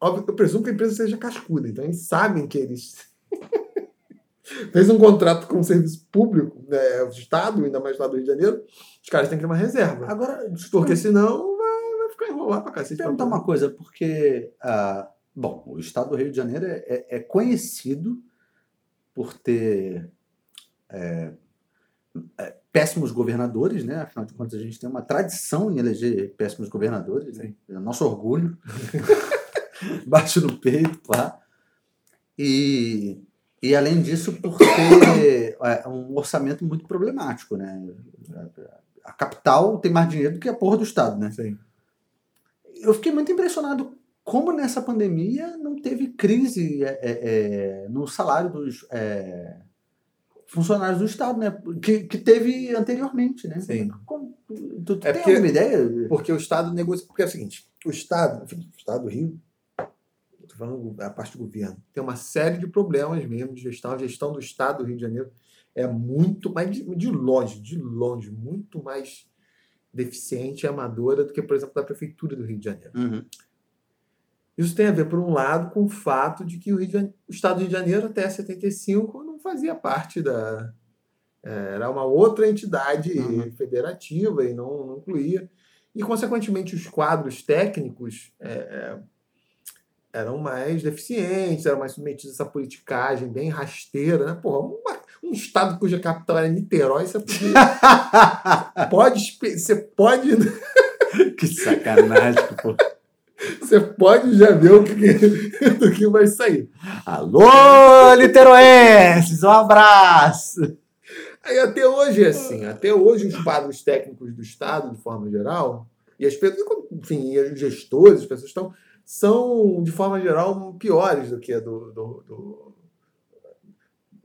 Speaker 2: óbvio, eu presumo que a empresa seja cascuda, então eles sabem que eles. Fez um contrato com o serviço público, né, o Estado, ainda mais lá do Rio de Janeiro, os caras têm que ter uma
Speaker 1: é.
Speaker 2: reserva.
Speaker 1: Agora,
Speaker 2: Porque senão vai, vai ficar enrolado pra cacete.
Speaker 1: Perguntar uma coisa, porque, ah, bom, o estado do Rio de Janeiro é, é- é conhecido por ter é, é, péssimos governadores, né? Afinal de contas, a gente tem uma tradição em eleger péssimos governadores, né? é nosso orgulho. Bate no peito, pá. E, e além disso, por ter é, um orçamento muito problemático, né? A capital tem mais dinheiro do que a porra do estado, né?
Speaker 2: Sim.
Speaker 1: eu fiquei muito impressionado como nessa pandemia não teve crise é, é, é, no salário dos é, funcionários do Estado, né? Que, que teve anteriormente, né?
Speaker 2: Sim.
Speaker 1: Como- tu, tu
Speaker 2: É
Speaker 1: tem
Speaker 2: porque-
Speaker 1: alguma ideia?
Speaker 2: Porque o Estado negocia. Porque é o seguinte: o Estado, enfim, o Estado do Rio, estou falando da parte do governo, tem uma série de problemas mesmo de gestão. A gestão do Estado do Rio de Janeiro é muito mais, de, de longe, de longe, muito mais deficiente e amadora do que, por exemplo, da Prefeitura do Rio de Janeiro.
Speaker 1: Uhum.
Speaker 2: Isso tem a ver, por um lado, com o fato de que o, de Jane- o Estado do Rio de Janeiro, até 75, não fazia parte da. eh, Era uma outra entidade
Speaker 1: Uhum.
Speaker 2: federativa e não, não incluía. E, consequentemente, os quadros técnicos eh, eh, eram mais deficientes, eram mais submetidos a essa politicagem bem rasteira. Né? Porra, uma- um estado cuja capital era Niterói, você podia, pode, você pode
Speaker 1: que sacanagem, pô.
Speaker 2: Você pode já ver o que, do que vai sair.
Speaker 1: Alô, Literoenses, um abraço!
Speaker 2: Aí até hoje é assim. Até hoje os quadros técnicos do Estado, de forma geral, e as pessoas, enfim, e os gestores, as pessoas estão, são, de forma geral, piores do que a do. do, do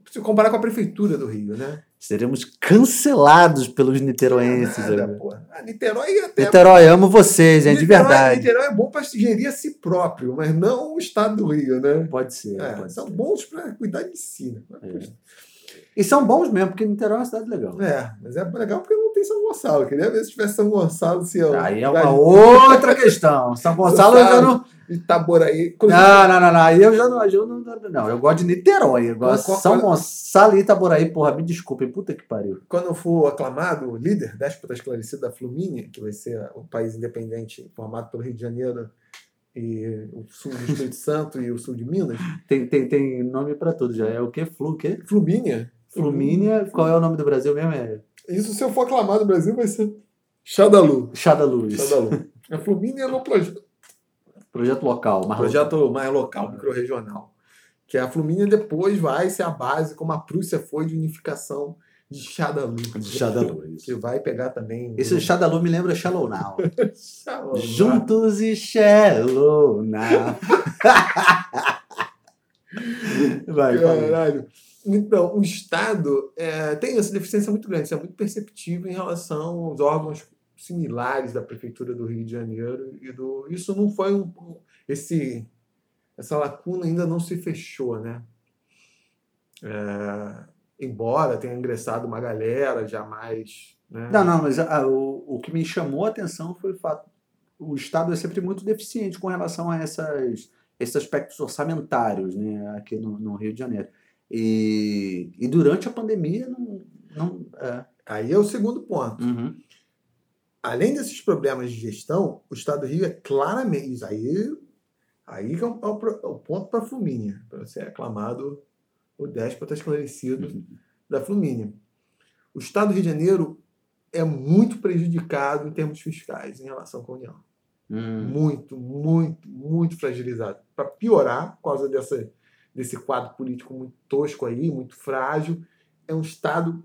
Speaker 2: se comparar com a prefeitura do Rio, né?
Speaker 1: Seremos cancelados pelos niteroenses.
Speaker 2: Nada, porra. A Niterói até.
Speaker 1: Niterói, amo vocês, gente, de verdade.
Speaker 2: Niterói é bom para gerir a si próprio, mas não o Estado do Rio, né?
Speaker 1: Pode ser.
Speaker 2: É,
Speaker 1: pode
Speaker 2: são
Speaker 1: ser.
Speaker 2: bons para cuidar de si. Né?
Speaker 1: É. E são bons mesmo, porque Niterói é uma cidade legal.
Speaker 2: É, mas é legal porque não tem São Gonçalo. Eu queria ver se tivesse São Gonçalo, se eu.
Speaker 1: Aí é uma outra questão. São Gonçalo eu já não.
Speaker 2: Itaboraí.
Speaker 1: Não, não, não, não. Aí eu já não. Eu não, não, eu gosto de Niterói. Eu gosto
Speaker 2: Qual-
Speaker 1: de São
Speaker 2: qual-
Speaker 1: Gonçalo e Itaboraí. Porra, me desculpem. Puta que pariu.
Speaker 2: Quando eu for aclamado líder, déspota esclarecido da Flumínia, que vai ser o país independente formado pelo Rio de Janeiro e o sul do Espírito Santo e o sul de Minas.
Speaker 1: Tem, tem, tem nome pra tudo já. É o quê? Flu, o quê?
Speaker 2: Flumínia?
Speaker 1: Flumínia. Qual é o nome do Brasil mesmo? É
Speaker 2: Isso, se eu for aclamado no Brasil, vai ser Xadalu. Xadalu. A Flumínia é meu projeto.
Speaker 1: Projeto local. Mas
Speaker 2: projeto mais local, microrregional. Que a Flumínia depois vai ser a base, como a Prússia foi de unificação de Shadalu.
Speaker 1: De Shadalu, isso.
Speaker 2: Você vai pegar também.
Speaker 1: Esse Shadalu me lembra Shallow Now.
Speaker 2: Shallow Now.
Speaker 1: Juntos e Shallow Now. vai.
Speaker 2: Caralho. Então, o Estado é, tem essa deficiência muito grande, isso é muito perceptível em relação aos órgãos similares da Prefeitura do Rio de Janeiro. E do, isso não foi um. Esse, essa lacuna ainda não se fechou, né? É, embora tenha ingressado uma galera jamais. Né?
Speaker 1: Não, não, mas ah, o, o que me chamou a atenção foi o fato. O Estado é sempre muito deficiente com relação a essas, esses aspectos orçamentários né, aqui no, no Rio de Janeiro. E, e durante a pandemia não. não é.
Speaker 2: Aí é o segundo ponto.
Speaker 1: Uhum.
Speaker 2: Além desses problemas de gestão, o Estado do Rio é claramente. Isso aí, aí é o, é o é ponto para a Fluminha, para ser aclamado o déspota esclarecido da Fluminha. O Estado do Rio de Janeiro é muito prejudicado em termos fiscais em relação com a União.
Speaker 1: Hum.
Speaker 2: Muito, muito, muito fragilizado. Para piorar, por causa dessa, desse quadro político muito tosco aí, muito frágil, é um Estado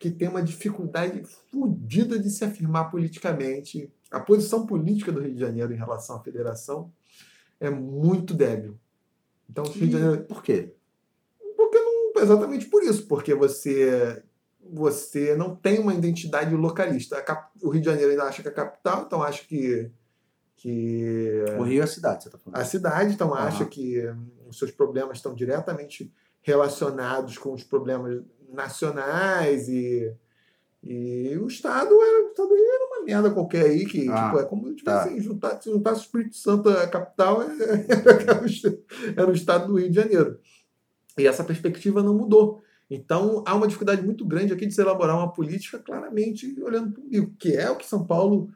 Speaker 2: que tem uma dificuldade fodida de se afirmar politicamente. A posição política do Rio de Janeiro em relação à federação é muito débil. Então, o Rio de Janeiro.
Speaker 1: Por quê?
Speaker 2: Porque não, exatamente por isso, porque você você não tem uma identidade localista. Cap- o Rio de Janeiro ainda acha que é a capital, então acha que que
Speaker 1: O Rio é a cidade, você está falando.
Speaker 2: a cidade então
Speaker 1: Aham.
Speaker 2: acha que os seus problemas estão diretamente relacionados com os problemas nacionais e, e o Estado era, o Estado era uma merda qualquer aí que
Speaker 1: Ah,
Speaker 2: tipo, é como se
Speaker 1: tá.
Speaker 2: tivesse juntar, se juntasse o Espírito Santo à capital é- era, era o Estado do Rio de Janeiro e essa perspectiva não mudou então há uma dificuldade muito grande aqui de se elaborar uma política claramente olhando para o que é o que São Paulo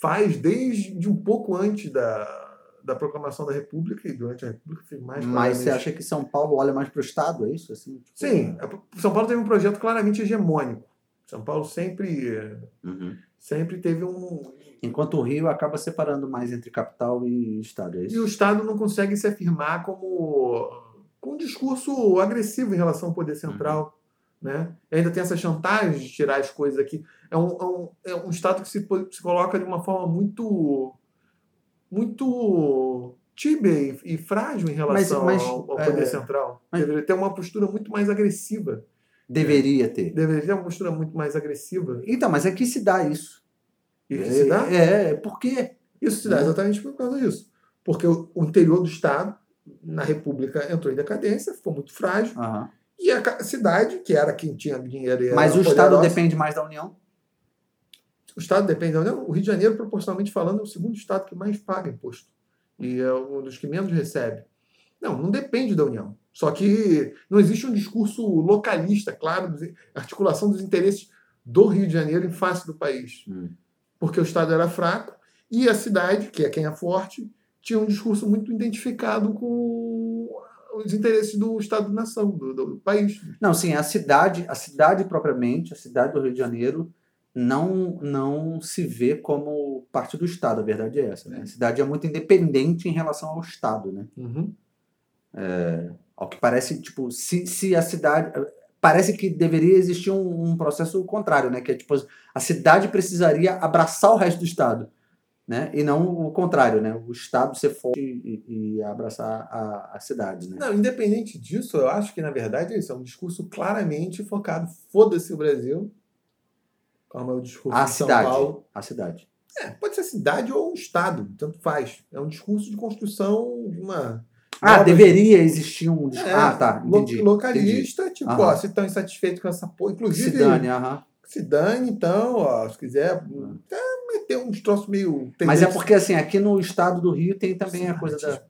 Speaker 2: faz desde um pouco antes da, da proclamação da República e durante a República fez mais
Speaker 1: Mas você acha que São Paulo olha mais para o Estado, é isso? Assim, tipo-
Speaker 2: Sim, a- São Paulo teve um projeto claramente hegemônico. São Paulo sempre,
Speaker 1: Uhum.
Speaker 2: sempre teve um.
Speaker 1: Enquanto o Rio acaba separando mais entre capital e Estado, é
Speaker 2: E
Speaker 1: isso?
Speaker 2: o Estado não consegue se afirmar como com um discurso agressivo em relação ao poder central. Né? E ainda tem essa chantagem de tirar as coisas aqui. É um, é um, é um Estado que se, se coloca de uma forma muito muito tíbia e, frágil em relação
Speaker 1: mas,
Speaker 2: ao, ao poder
Speaker 1: é,
Speaker 2: central.
Speaker 1: mas-
Speaker 2: Deveria ter uma postura muito mais agressiva.
Speaker 1: Deveria ter.
Speaker 2: Deveria ter uma postura muito mais agressiva.
Speaker 1: Então, mas é que se dá isso.
Speaker 2: E que se dá?
Speaker 1: É, é, por quê?
Speaker 2: Isso se dá
Speaker 1: Né?
Speaker 2: exatamente por causa disso. Porque o, o interior do Estado, na República, entrou em decadência, ficou muito frágil.
Speaker 1: Aham.
Speaker 2: E a cidade, que era quem tinha dinheiro e era
Speaker 1: Mas o Estado
Speaker 2: poderosa,
Speaker 1: depende mais da União?
Speaker 2: O Estado depende da União. O Rio de Janeiro, proporcionalmente falando, é o segundo Estado que mais paga imposto. E é um dos que menos recebe. Não, não depende da União. Só que não existe um discurso localista, claro, articulação dos interesses do Rio de Janeiro em face do país.
Speaker 1: Hum.
Speaker 2: Porque o Estado era fraco e a cidade, que é quem é forte, tinha um discurso muito identificado com os interesses do Estado-nação, do, do país.
Speaker 1: Não, sim, a cidade, a cidade propriamente, a cidade do Rio de Janeiro, não, não se vê como parte do Estado, a verdade é essa. Né? A cidade é muito independente em relação ao Estado, né? Ao que parece, tipo, se, se a cidade. Parece que deveria existir um, um processo contrário, né? Que é tipo, a cidade precisaria abraçar o resto do Estado, né? E não o contrário, né? O Estado ser forte e, e abraçar a, a cidade, né?
Speaker 2: Não, independente disso, eu acho que, na verdade, é isso. É um discurso claramente focado. Foda-se o Brasil. É o discurso
Speaker 1: A
Speaker 2: de São
Speaker 1: cidade.
Speaker 2: Paulo.
Speaker 1: A cidade.
Speaker 2: É, pode ser cidade ou Estado, tanto faz. É um discurso de construção de uma.
Speaker 1: Ah, deveria existir um.
Speaker 2: É,
Speaker 1: ah, tá. Entendi. entendi.
Speaker 2: localista, tipo,
Speaker 1: Aham.
Speaker 2: ó, se estão insatisfeitos com essa porra. Inclusive,
Speaker 1: Se dane, aham.
Speaker 2: se dane, então, ó, se quiser é, meter uns troços meio.
Speaker 1: Mas é porque, assim, aqui no estado do Rio tem também a coisa da.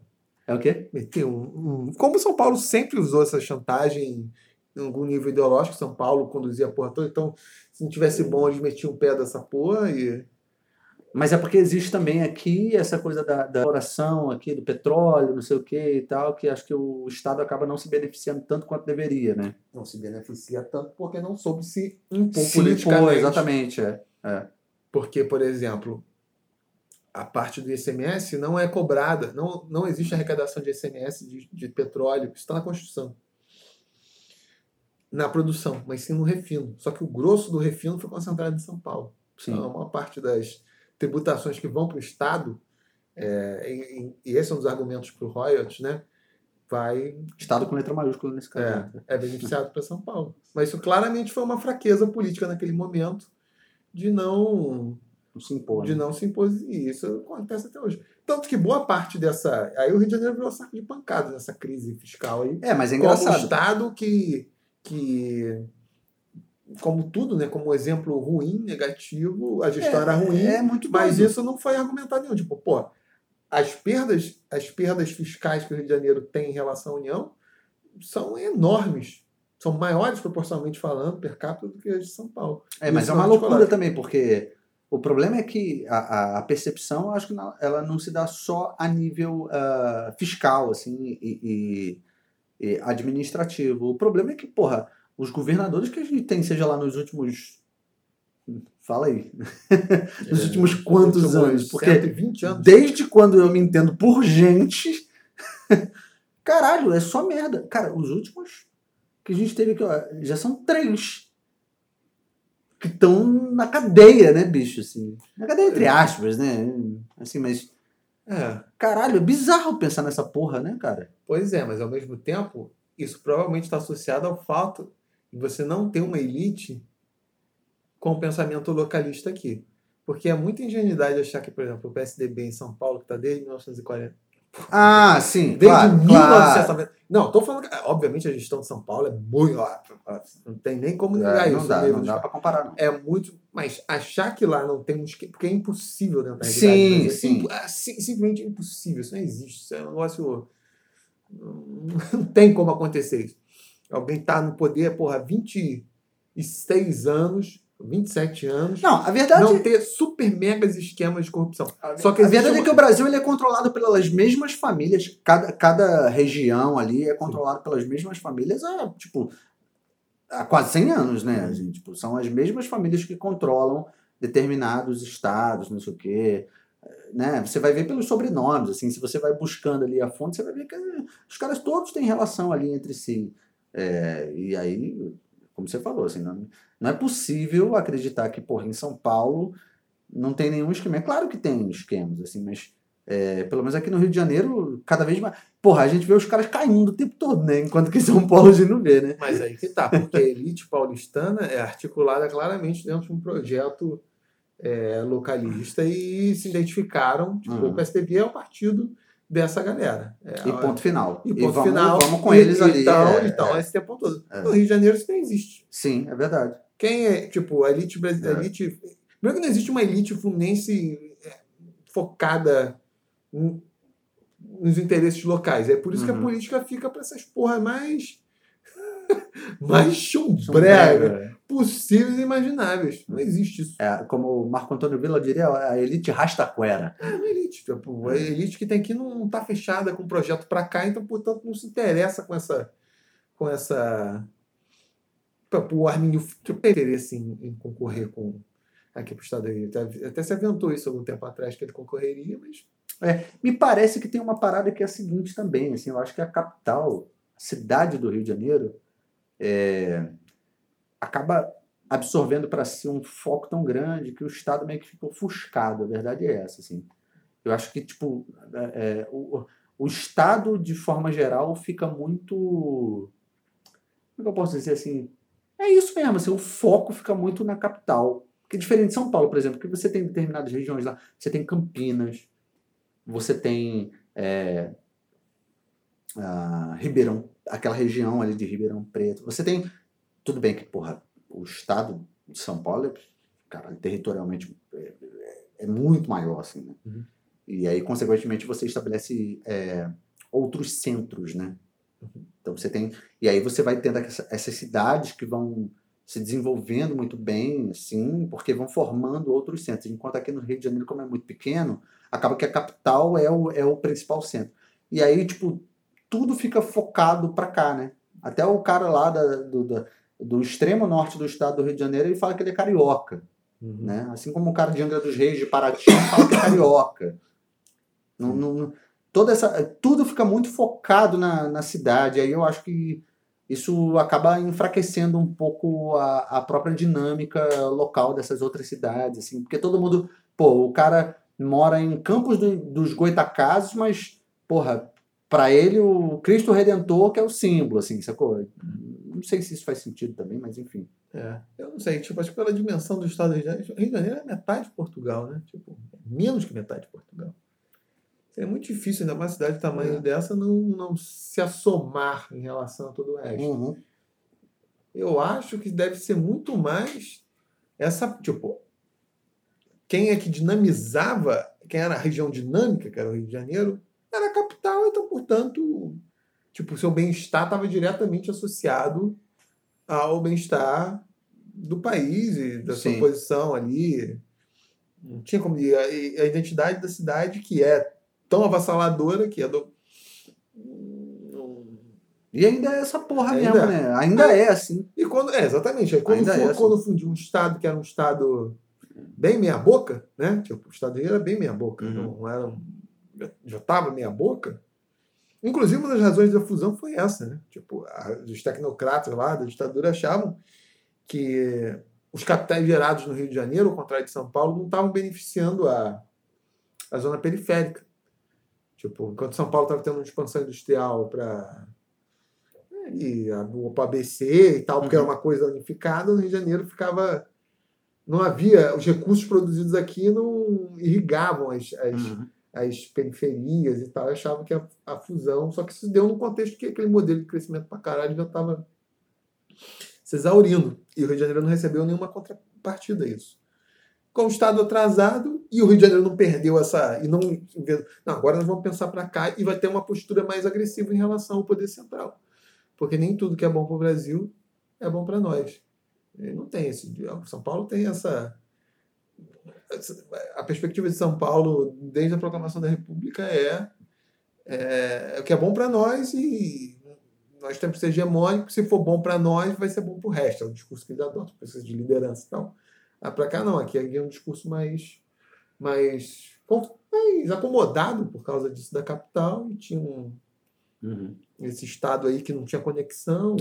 Speaker 1: É o quê?
Speaker 2: meter um, um- Como São Paulo sempre usou essa chantagem em algum nível ideológico, São Paulo conduzia a porra toda, então se não tivesse bom, eles metiam o pé dessa porra e.
Speaker 1: Mas é porque existe também aqui essa coisa da, da exploração aqui do petróleo, não sei o que e tal, que acho que o Estado acaba não se beneficiando tanto quanto deveria, né?
Speaker 2: Não se beneficia tanto porque não soube se impor
Speaker 1: Se impor,
Speaker 2: politicamente.
Speaker 1: exatamente, é. é.
Speaker 2: Porque, por exemplo, a parte do ICMS não é cobrada, não, não existe arrecadação de ICMS de, de petróleo, isso está na Constituição. Na produção, mas sim no refino. Só que o grosso do refino foi concentrado em São Paulo.
Speaker 1: Sim.
Speaker 2: Então, a maior parte das tributações que vão para o Estado, é, e, e esse é um dos argumentos para o royalties, né? Vai
Speaker 1: Estado com letra maiúscula nesse caso.
Speaker 2: é,
Speaker 1: né?
Speaker 2: é beneficiado para São Paulo. Mas isso claramente foi uma fraqueza política naquele momento de não
Speaker 1: Não se impor.
Speaker 2: de
Speaker 1: né?
Speaker 2: não se impor. E isso acontece até hoje. Tanto que boa parte dessa. Aí o Rio de Janeiro virou saco de pancada nessa crise fiscal aí.
Speaker 1: É, mas é
Speaker 2: como um
Speaker 1: engraçado.
Speaker 2: Estado que. Que como tudo, né? Como exemplo ruim, negativo, a gestão era ruim.
Speaker 1: É muito
Speaker 2: Mas
Speaker 1: doido.
Speaker 2: isso não foi argumentado nenhum. Tipo, pô, as perdas, as perdas fiscais que o Rio de Janeiro tem em relação à União são enormes. São maiores proporcionalmente falando, per capita, do que as de São Paulo.
Speaker 1: É, mas
Speaker 2: Isso
Speaker 1: é uma loucura também, porque o problema é que a, a- percepção, acho que não- ela não se dá só a nível ah, fiscal, assim, e- e administrativo. O problema é que, porra, os governadores que a gente tem, seja lá nos últimos. Fala aí. Nos últimos quantos
Speaker 2: Últimos
Speaker 1: anos? Porque
Speaker 2: 120 anos.
Speaker 1: desde quando eu me entendo por gente. Caralho, é só merda. Cara, os últimos que a gente teve aqui, ó, já são três. Que estão na cadeia, né, bicho? Assim. Na cadeia, entre aspas, né? Assim, mas.
Speaker 2: É,
Speaker 1: Caralho, é bizarro pensar nessa porra, né, cara?
Speaker 2: pois é, mas ao mesmo tempo, isso provavelmente está associado ao fato de você não ter uma elite com pensamento localista aqui. Porque é muita ingenuidade achar que, por exemplo, o PSDB em São Paulo, que está desde 1940,
Speaker 1: Ah, sim,
Speaker 2: desde
Speaker 1: claro, claro.
Speaker 2: 1990. Não, tô falando que, obviamente, a gestão de São Paulo é muito. Não tem nem como negar
Speaker 1: É,
Speaker 2: isso.
Speaker 1: não dá,
Speaker 2: né?
Speaker 1: não dá pra comparar, não.
Speaker 2: É muito. Mas achar que lá não tem um esquema. Porque é impossível dentro da realidade. é
Speaker 1: sim.
Speaker 2: simp- é sim- simplesmente impossível. Isso não existe. Isso é um negócio. Não tem como acontecer isso. Alguém tá no poder, porra, 26 anos, 27 anos,
Speaker 1: Não, a verdade,
Speaker 2: não ter super megas esquemas de corrupção. Só que
Speaker 1: a verdade
Speaker 2: uma-
Speaker 1: é que o Brasil ele é controlado pelas mesmas famílias. Cada, cada região ali é controlado pelas mesmas famílias há, tipo, há quase 100 anos, né? assim, tipo, são as mesmas famílias que controlam determinados estados, não sei o quê. Né? Você vai ver pelos sobrenomes, assim, se você vai buscando ali a fonte, você vai ver que os caras todos têm relação ali entre si. É, e aí, como você falou, assim, não, não é possível acreditar que, porra, em São Paulo não tem nenhum esquema. É claro que tem esquemas, assim, mas é, pelo menos aqui no Rio de Janeiro, cada vez mais. Porra, a gente vê os caras caindo o tempo todo, né? Enquanto que em São Paulo a gente não vê, né?
Speaker 2: Mas aí que tá, porque a elite paulistana é articulada claramente dentro de um projeto é, localista e se identificaram. Tipo,
Speaker 1: Uhum.
Speaker 2: O PSDB é o partido dessa galera. É,
Speaker 1: E ponto final.
Speaker 2: E ponto
Speaker 1: vamos,
Speaker 2: final.
Speaker 1: vamos com
Speaker 2: E-
Speaker 1: eles ali.
Speaker 2: Então,
Speaker 1: é,
Speaker 2: então esse tempo todo.
Speaker 1: É.
Speaker 2: No Rio de Janeiro isso não existe.
Speaker 1: Sim, é verdade.
Speaker 2: Quem é, tipo, a elite brasileira.
Speaker 1: É.
Speaker 2: Elite, primeiro que não existe uma elite fluminense é, focada em- nos interesses locais. É por isso que a
Speaker 1: Uhum.
Speaker 2: política fica para essas porra mais. mais chumbrega possíveis e imagináveis. Não existe isso.
Speaker 1: É, como o Marco Antônio Villa diria, a elite rastaquera.
Speaker 2: É uma elite. Tipo, a elite que tem aqui não está fechada com projeto para cá, então, portanto, não se interessa com essa. com essa. O Arminio tem interesse em, em concorrer com. Aqui para o Estado do. Até, até se aventou isso algum tempo atrás que ele concorreria, mas.
Speaker 1: Me parece que tem uma parada que é a seguinte também, assim, eu acho que a capital, a cidade do Rio de Janeiro, é, acaba absorvendo para si um foco tão grande que o Estado meio que fica ofuscado, a verdade é essa, assim. Eu acho que, tipo, é, é, o, o Estado, de forma geral, fica muito... Como é que eu posso dizer assim? É isso mesmo, assim, o foco fica muito na capital. Que é diferente de São Paulo, por exemplo, que você tem determinadas regiões lá, você tem Campinas, você tem é, Ribeirão, aquela região ali de Ribeirão Preto. Você tem. Tudo bem que, porra, o estado de São Paulo, é, cara, territorialmente é, é muito maior, assim, né?
Speaker 2: Uhum.
Speaker 1: E aí, consequentemente, você estabelece é, outros centros, né? Então você tem. E aí você vai tendo essa- essas cidades que vão se desenvolvendo muito bem, assim, porque vão formando outros centros. Enquanto aqui no Rio de Janeiro, como é muito pequeno, acaba que a capital é o, é o principal centro. E aí, tipo, tudo fica focado para cá, né? Até o cara lá da- do, da- do extremo norte do estado do Rio de Janeiro, ele fala que ele é carioca, né? Assim como o cara de Angra dos Reis, de Paraty, fala que é carioca. Não, não- não- toda essa, tudo fica muito focado na, na cidade. Aí eu acho que isso acaba enfraquecendo um pouco a, a própria dinâmica local dessas outras cidades, assim, porque todo mundo, pô, o cara mora em Campos do, dos Goitacazes, mas, porra, para ele o Cristo Redentor que é o símbolo, assim, sacou? Não sei se isso faz sentido também, mas enfim.
Speaker 2: É, eu não sei, tipo, acho que pela dimensão do estado do Rio de Janeiro, Rio de Janeiro é metade de Portugal, né? Tipo, menos que metade de Portugal. É muito difícil, ainda mais cidade de tamanho
Speaker 1: É.
Speaker 2: dessa, não, não se assomar em relação a todo o resto.
Speaker 1: Uhum.
Speaker 2: Eu acho que deve ser muito mais essa, tipo, quem é que dinamizava, quem era a região dinâmica, que era o Rio de Janeiro, era a capital, então, portanto, tipo, o seu bem-estar estava diretamente associado ao bem-estar do país e da sua
Speaker 1: Sim.
Speaker 2: posição ali. Não tinha como. E a, a identidade da cidade, que é tão avassaladora, que é do.
Speaker 1: E ainda é essa porra
Speaker 2: Ainda
Speaker 1: mesmo,
Speaker 2: é.
Speaker 1: né? Ainda é assim.
Speaker 2: E quando. É, exatamente. Aí quando,
Speaker 1: Ainda
Speaker 2: fu-
Speaker 1: é assim.
Speaker 2: quando fundiu um estado que era um estado bem meia-boca, né? Tipo, o estado do Rio era bem meia-boca.
Speaker 1: Uhum.
Speaker 2: Não era. um- já estava meia-boca. Inclusive, uma das razões da fusão foi essa, né? Tipo, a- os tecnocratas lá da ditadura achavam que os capitais gerados no Rio de Janeiro, ao contrário de São Paulo, não estavam beneficiando a, a zona periférica. Tipo, enquanto São Paulo estava tendo uma expansão industrial para e o ABC e tal, porque
Speaker 1: Uhum.
Speaker 2: era uma coisa unificada, no Rio de Janeiro ficava. Não havia. Os recursos produzidos aqui não irrigavam as, as,
Speaker 1: Uhum.
Speaker 2: as periferias e tal. Eu achava que a, a fusão. Só que isso deu no contexto que aquele modelo de crescimento para caralho já estava se exaurindo. E o Rio de Janeiro não recebeu nenhuma contrapartida a isso. Com o Estado atrasado, e o Rio de Janeiro não perdeu essa. E não, não agora nós vamos pensar para cá e vai ter uma postura mais agressiva em relação ao poder central. Porque nem tudo que é bom para o Brasil é bom para nós. E não tem esse. São Paulo tem essa. A perspectiva de São Paulo, desde a proclamação da República, é, é, é o que é bom para nós e nós temos que ser hegemônicos. Se for bom para nós, vai ser bom para o resto. É o discurso que eles adotam, precisa de liderança e tal. Ah, para cá não, aqui é um discurso mais, mais, mais acomodado por causa disso da capital e tinha um,
Speaker 1: Uhum.
Speaker 2: esse estado aí que não tinha conexão.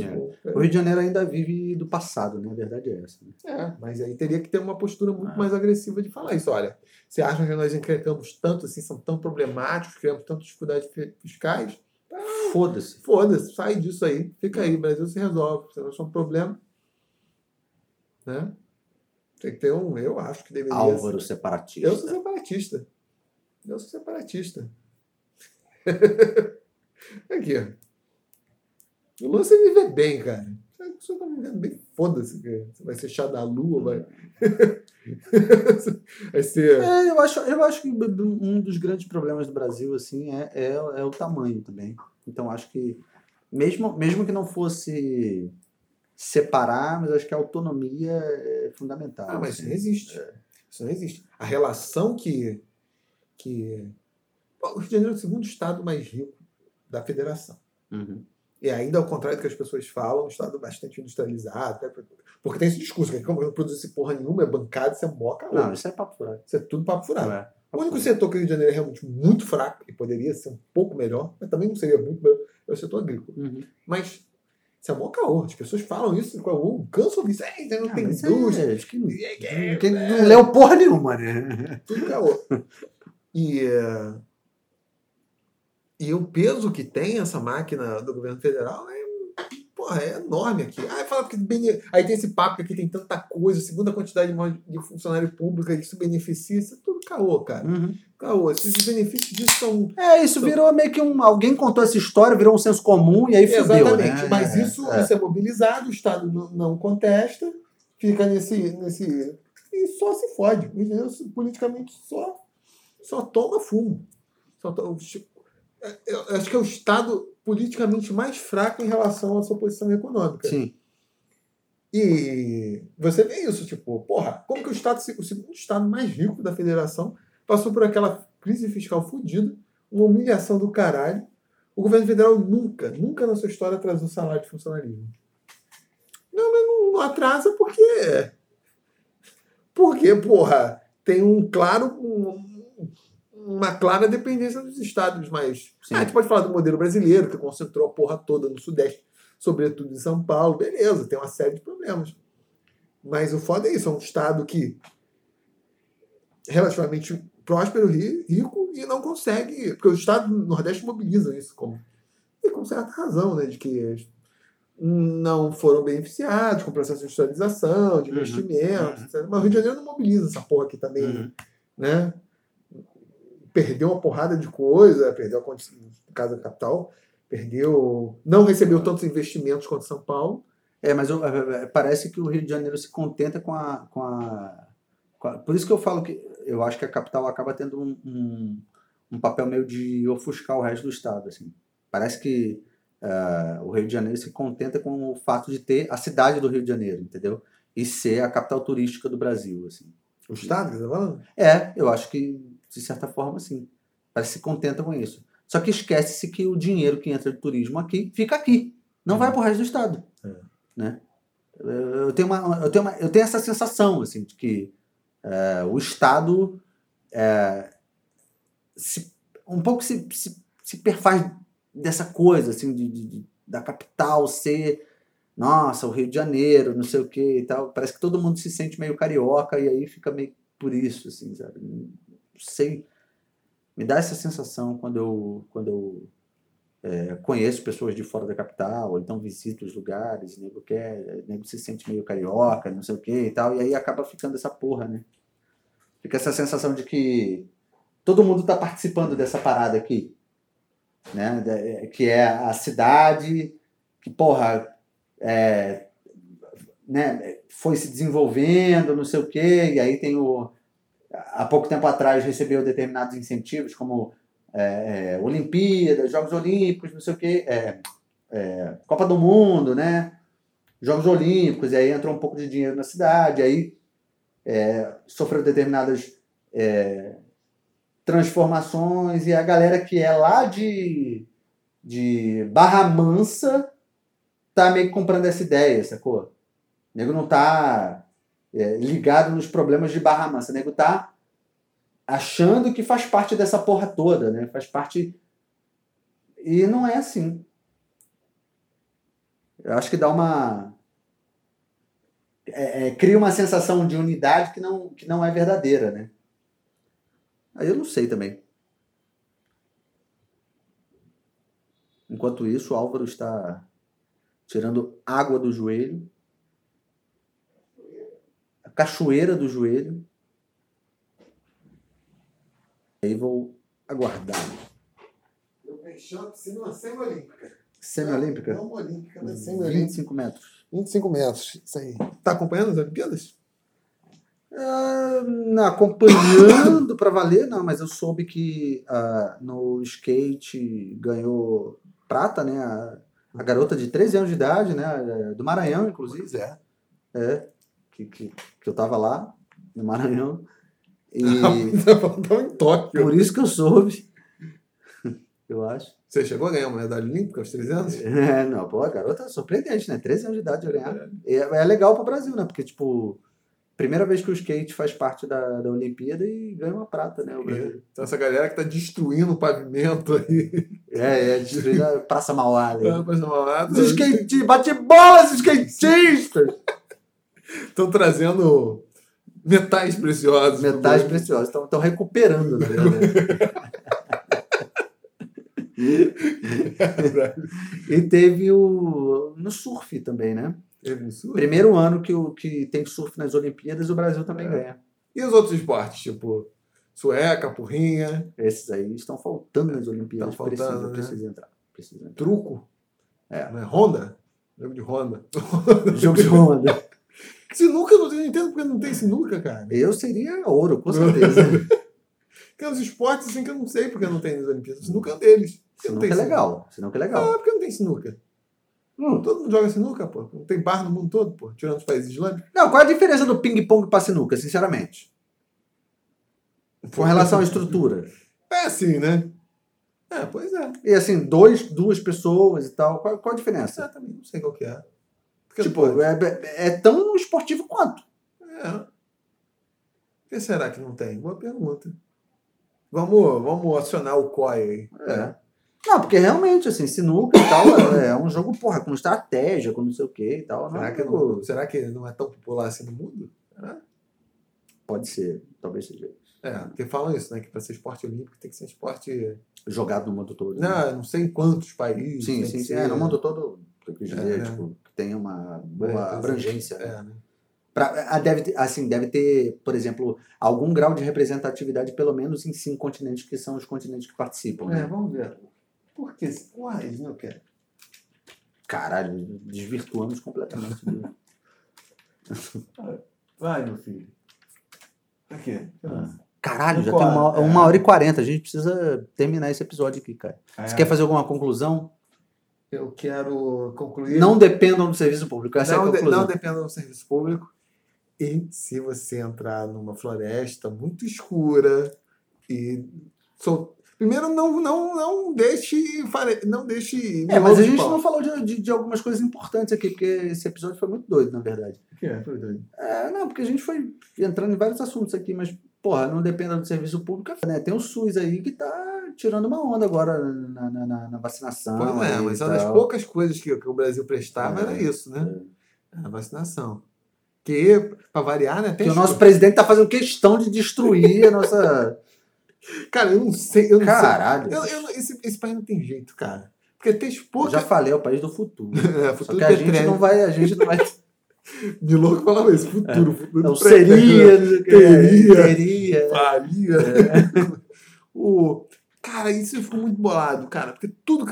Speaker 1: É. O Rio de Janeiro ainda vive do passado, né? A verdade é essa. né?
Speaker 2: É, mas aí teria que ter uma postura muito
Speaker 1: Ah.
Speaker 2: mais agressiva de falar isso. Olha, você acha que nós encrencamos tanto assim, são tão problemáticos, criamos tantas dificuldades fi- fiscais?
Speaker 1: Foda-se.
Speaker 2: Foda-se, sai disso aí. Fica aí, o Brasil se resolve. Se não é um problema. Né? Tem que ter um. Eu acho que deveria.
Speaker 1: Álvaro separatista.
Speaker 2: Eu sou separatista. Eu sou separatista. Aqui, ó. O lance é viver bem, cara. A pessoa tá vivendo bem, foda-se. cara. Você vai ser chá da lua, vai. vai ser.
Speaker 1: É, eu acho, eu acho que um dos grandes problemas do Brasil assim é, é, é o tamanho também. Então acho que mesmo, mesmo que não fosse separar, mas acho que a autonomia é fundamental.
Speaker 2: Ah, mas isso
Speaker 1: assim.
Speaker 2: não existe. Isso não existe. A relação que. que... Bom, o Rio de Janeiro é o segundo estado mais rico da federação.
Speaker 1: Uhum.
Speaker 2: E ainda ao contrário do que as pessoas falam, um estado bastante industrializado. né? Porque tem esse discurso que como não produz porra nenhuma, é bancada, isso é moca.
Speaker 1: Não, isso é papo furado.
Speaker 2: Isso é tudo papo furado.
Speaker 1: É.
Speaker 2: O único setor que o Rio de Janeiro é realmente muito fraco e poderia ser um pouco melhor, mas também não seria muito melhor, é o setor agrícola.
Speaker 1: Uhum.
Speaker 2: Mas isso é mó caô. As pessoas falam isso, eu canso de ouvir isso. "É, ainda não
Speaker 1: Ah,
Speaker 2: tem
Speaker 1: mas
Speaker 2: indústria.
Speaker 1: é, acho que não,
Speaker 2: É,
Speaker 1: quem
Speaker 2: é.
Speaker 1: não leu porra nenhuma, né?
Speaker 2: Tudo caô. E, eh, e o peso que tem essa máquina do governo federal é, porra, é enorme aqui. Aí, fala que bene- aí tem esse papo que tem tanta coisa, segunda quantidade de- funcionário público, isso beneficia, isso é tudo caô, cara.
Speaker 1: Uhum.
Speaker 2: Caô. Esses benefícios disso são
Speaker 1: É, isso virou meio que um. Alguém contou essa história, virou um senso comum e aí fudeu.
Speaker 2: Exatamente,
Speaker 1: né?
Speaker 2: mas isso é. isso é mobilizado, o Estado não, não contesta, fica nesse, nesse. E só se fode. O engenheiro politicamente só, só toma fumo. Só to- eu acho que é o Estado politicamente mais fraco em relação à sua posição econômica.
Speaker 1: Sim.
Speaker 2: E você vê isso, tipo, porra, como que o Estado, o segundo Estado mais rico da federação, passou por aquela crise fiscal fodida, uma humilhação do caralho. O governo federal nunca, nunca na sua história atrasou salário de funcionalismo. Não, mas não, não atrasa porque. Porque, porra, tem um claro. um- uma clara dependência dos estados mais.
Speaker 1: Sim.
Speaker 2: Ah, a gente pode falar do modelo brasileiro, que concentrou a porra toda no Sudeste. sobretudo em São Paulo. Beleza, tem uma série de problemas. Mas o foda é isso, é um estado que relativamente próspero, rico, e não consegue. Porque o Estado do Nordeste mobiliza isso como. E com certa razão, né? De que não foram beneficiados com o processo de industrialização, de uhum. investimentos, uhum. mas o Rio de Janeiro não mobiliza essa porra aqui também, uhum. né? Perdeu uma porrada de coisa, perdeu a casa da capital, perdeu, não recebeu tantos investimentos quanto São Paulo.
Speaker 1: É, mas eu, é, é, parece que o Rio de Janeiro se contenta com a, com a, com a, Por isso que eu falo que eu acho que a capital acaba tendo um, um, um papel meio de ofuscar o resto do estado. Assim. Parece que Uh, o Rio de Janeiro se contenta com o fato de ter a cidade do Rio de Janeiro, entendeu? E ser a capital turística do Brasil, assim.
Speaker 2: O estado você tá falando?
Speaker 1: É, eu acho que, de certa forma, sim. Parece que se contenta com isso. Só que esquece-se que o dinheiro que entra de turismo aqui fica aqui. Não é. vai para o resto do estado. É. Né? Eu, tenho uma, eu, tenho uma, eu tenho essa sensação, assim, de que é, o Estado é, se, um pouco se, se, se perfaz dessa coisa, assim, de, de, da capital ser, nossa, o Rio de Janeiro, não sei o que e tal. Parece que todo mundo se sente meio carioca e aí fica meio por isso, assim, sabe? Sei. Me dá essa sensação quando eu, quando eu é, conheço pessoas de fora da capital, ou então visito os lugares, nego, quer, nego se sente meio carioca, não sei o que e tal, e aí acaba ficando essa porra, né? Fica essa sensação de que todo mundo está participando dessa parada aqui né? que é a cidade que, porra, é, né, foi se desenvolvendo, não sei o quê, e aí tem o. Há pouco tempo atrás recebeu determinados incentivos, como é, é, Olimpíadas, Jogos Olímpicos, não sei o quê, é, é, Copa do Mundo, né? Jogos Olímpicos, e aí entrou um pouco de dinheiro na cidade, aí é, sofreu determinadas é, transformações e a galera que é lá de, de Barra Mansa tá meio que comprando essa ideia, sacou? O nego não tá é, ligado nos problemas de Barra Mansa, o nego tá achando que faz parte dessa porra toda, né? Faz parte. E não é assim. Eu acho que dá uma. É, é, cria uma sensação de unidade que não, que não é verdadeira, né? Aí eu não sei também. Enquanto isso, o Álvaro está tirando água do joelho, cachoeira do joelho. Aí vou aguardar.
Speaker 2: Eu piscina semi-olímpica.
Speaker 1: Semi-olímpica?
Speaker 2: Não olímpica, mas semi-olímpica.
Speaker 1: 25 metros.
Speaker 2: 25 metros, isso aí. Tá acompanhando as Olimpíadas?
Speaker 1: Uh, acompanhando para valer, não, mas eu soube que uh, no skate ganhou prata, né? A, a, garota de 13 anos de idade, né? Do Maranhão, inclusive.
Speaker 2: Pois é.
Speaker 1: É, que, que, que eu tava lá, no Maranhão. E.
Speaker 2: Tava em Tóquio.
Speaker 1: Por isso que eu soube. eu acho.
Speaker 2: Você chegou a ganhar uma medalha olímpica aos 13 anos?
Speaker 1: É, não, pô, a garota é surpreendente, né? 13 anos de idade de ganhar. É, é legal pro Brasil, né? Porque, tipo Primeira vez que o skate faz parte da, da Olimpíada e ganha uma prata, né? O
Speaker 2: Brasil. Então essa galera que tá destruindo o pavimento aí.
Speaker 1: É, é, destruindo a Praça Mauá.
Speaker 2: Ali. É, Praça Mauá.
Speaker 1: Os skatistas, bate bola, esses skatistas!
Speaker 2: Estão trazendo metais preciosos.
Speaker 1: Metais preciosos. Estão recuperando, na verdade. e teve o no surf também, né?
Speaker 2: surf?
Speaker 1: Primeiro ano que, o, que tem surf nas Olimpíadas, o Brasil também é. ganha.
Speaker 2: E os outros esportes, tipo sueca, porrinha?
Speaker 1: Esses aí estão faltando nas Olimpíadas.
Speaker 2: Estão faltando,
Speaker 1: precisa, né? precisa, entrar, precisa entrar.
Speaker 2: Truco?
Speaker 1: É.
Speaker 2: Né? Honda? Jogo de Honda.
Speaker 1: Jogo de Honda.
Speaker 2: sinuca, eu não entendo porque não tem sinuca, cara.
Speaker 1: Eu seria ouro, com certeza.
Speaker 2: Tem uns esportes assim que eu não sei porque não tem nas Olimpíadas. Sinuca é um deles.
Speaker 1: Sinuca é legal. Sinuca é legal.
Speaker 2: Ah, porque não tem sinuca? Hum, todo mundo joga sinuca, pô. Não tem bar no mundo todo, pô, tirando os países islâmicos.
Speaker 1: Não, qual é a diferença do ping-pong pra sinuca, sinceramente? Com relação à estrutura.
Speaker 2: É assim, né? É, pois é.
Speaker 1: E assim, dois, duas pessoas e tal. Qual, qual a diferença?
Speaker 2: Também não sei qual que é.
Speaker 1: Tipo, é, é, é, tão esportivo quanto.
Speaker 2: É. Por que será que não tem? Boa pergunta. Vamos, vamos acionar o COI aí.
Speaker 1: É. Não, porque realmente, assim, sinuca e tal é um jogo, porra, com estratégia, com não sei o que e tal. Não
Speaker 2: Será
Speaker 1: é
Speaker 2: que, não, será que não é tão popular assim no mundo? Será?
Speaker 1: Pode ser, talvez seja
Speaker 2: É, porque falam isso, né? Que para ser esporte olímpico tem que ser esporte.
Speaker 1: jogado no mundo todo. né?
Speaker 2: Não, não sei em quantos países.
Speaker 1: Sim, sim,
Speaker 2: que
Speaker 1: sim. É, no mundo todo, eu quis
Speaker 2: É,
Speaker 1: dizer,
Speaker 2: né?
Speaker 1: tipo, que tem uma boa
Speaker 2: É,
Speaker 1: abrangência. né?
Speaker 2: É, né?
Speaker 1: Pra, ah, deve, ter- assim, deve ter, por exemplo, algum grau de representatividade, pelo menos em cinco continentes, que são os continentes que participam.
Speaker 2: É,
Speaker 1: Né?
Speaker 2: vamos ver. Por que? Quais, né, cara?
Speaker 1: Caralho, desvirtuamos completamente.
Speaker 2: Vai, meu filho. Aqui.
Speaker 1: Caralho, já tem uma,
Speaker 2: é.
Speaker 1: uma hora e quarenta. A gente precisa terminar esse episódio aqui, cara. Você quer fazer alguma conclusão?
Speaker 2: Eu quero concluir.
Speaker 1: Não dependam do serviço público. Essa é a
Speaker 2: não,
Speaker 1: conclusão.
Speaker 2: não dependa do serviço público. E se você entrar numa floresta muito escura e sol... primeiro não não não deixe não deixe
Speaker 1: É, mas a gente
Speaker 2: pau.
Speaker 1: não falou de, de, de algumas coisas importantes aqui, porque esse episódio foi muito doido, na verdade.
Speaker 2: O que é? Foi doido.
Speaker 1: É, não, porque a gente foi entrando em vários assuntos aqui, mas, porra, não dependa do serviço público, né? Tem o SUS aí que tá tirando uma onda agora na, na, na- na vacinação.
Speaker 2: Pois é, mas
Speaker 1: e
Speaker 2: uma das poucas coisas que, que o Brasil prestava
Speaker 1: É,
Speaker 2: era isso, né? A vacinação. Que, para variar, né? Tem
Speaker 1: Que o nosso presidente tá fazendo questão de destruir a nossa.
Speaker 2: Cara, eu não sei. Eu não
Speaker 1: Caralho.
Speaker 2: sei. Eu, eu esse, esse país não tem jeito, cara. Porque tem
Speaker 1: Eu
Speaker 2: poucas.
Speaker 1: já falei, é o país do futuro.
Speaker 2: É,
Speaker 1: Só
Speaker 2: futuro
Speaker 1: que a gente não vai, a gente não vai.
Speaker 2: De louco falava isso, futuro, futuro.
Speaker 1: Não
Speaker 2: petróleo.
Speaker 1: seria, não que,
Speaker 2: Teria.
Speaker 1: teria.
Speaker 2: Faria. o, cara, isso eu fico muito bolado, cara, porque tudo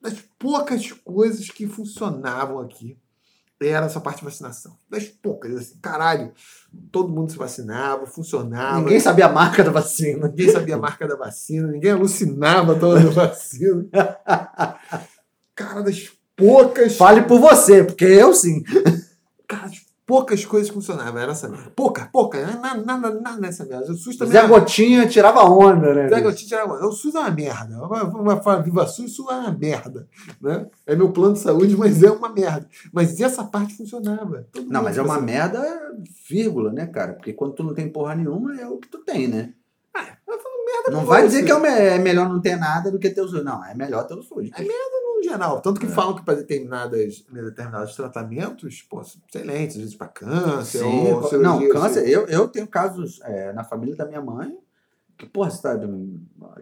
Speaker 2: das poucas coisas que funcionavam aqui era essa parte de vacinação. Das poucas, assim, caralho, todo mundo se vacinava, funcionava.
Speaker 1: Ninguém sabia a marca da vacina.
Speaker 2: Ninguém sabia a marca da vacina, ninguém alucinava toda a vacina. Cara, das poucas.
Speaker 1: Fale por você, porque eu sim.
Speaker 2: Cara, as poucas coisas funcionavam. Era essa merda. Pouca, pouca. Nada, nada, nada nessa merda. O SUS também.
Speaker 1: Zé
Speaker 2: era-
Speaker 1: Gotinha tirava onda, né?
Speaker 2: Zé? Gotinha tirava onda. O SUS é uma merda. Vai falar Viva SUS, isso é uma merda. Né? É meu plano de saúde, mas é uma merda. Mas essa parte funcionava. Todo
Speaker 1: Não, mas é uma merda, vírgula, né, cara? Porque quando tu não tem porra nenhuma, é o que tu tem, né?
Speaker 2: Eu falo merda
Speaker 1: Não vai
Speaker 2: você.
Speaker 1: dizer que é, é melhor não ter nada do que ter o SUS. Não, é melhor ter o SUS.
Speaker 2: É no geral. Tanto que
Speaker 1: É.
Speaker 2: falam que para determinadas, determinados tratamentos, pô, excelentes, às vezes para câncer,
Speaker 1: Sim,
Speaker 2: ou cirurgia,
Speaker 1: não, câncer. Eu, eu tenho casos é, na família da minha mãe, que, porra, você tá,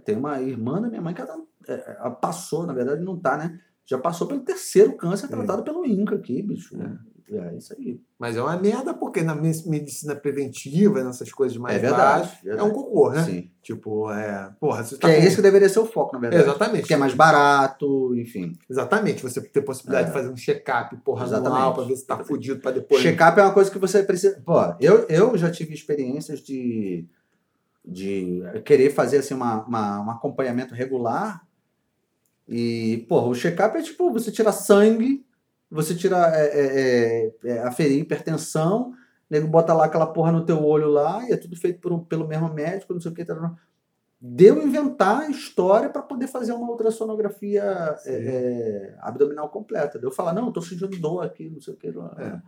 Speaker 1: tem uma irmã da minha mãe que ela, é, ela passou, na verdade não tá, né? Já passou pelo terceiro câncer tratado pelo INCA aqui, bicho.
Speaker 2: É.
Speaker 1: É, isso aí.
Speaker 2: Mas é uma merda porque na me- medicina preventiva, nessas coisas mais
Speaker 1: é verdade.
Speaker 2: baixas, é
Speaker 1: verdade.
Speaker 2: um cocô, né?
Speaker 1: Sim.
Speaker 2: Tipo, é. Porra, você
Speaker 1: Que
Speaker 2: tá
Speaker 1: é
Speaker 2: com-
Speaker 1: esse que deveria ser o foco, na verdade.
Speaker 2: Exatamente.
Speaker 1: Que é mais barato, enfim.
Speaker 2: Exatamente. Você ter possibilidade
Speaker 1: É.
Speaker 2: de fazer um check-up, porra,
Speaker 1: Exatamente.
Speaker 2: anual, pra ver se tá
Speaker 1: Exatamente.
Speaker 2: fudido pra depois.
Speaker 1: Check-up é uma coisa que você precisa. Pô, eu, eu já tive experiências de, de querer fazer assim, uma, uma- um acompanhamento regular. E, porra, o check-up é tipo, você tira sangue, você tira é, é, é, é, aferir hipertensão, o nego bota lá aquela porra no teu olho lá, e é tudo feito por um- pelo mesmo médico, não sei o que. Tá, Deu inventar a história para poder fazer uma ultrassonografia é, é, abdominal completa. Deu falar, não, tô sentindo dor aqui, não sei o que.
Speaker 2: É.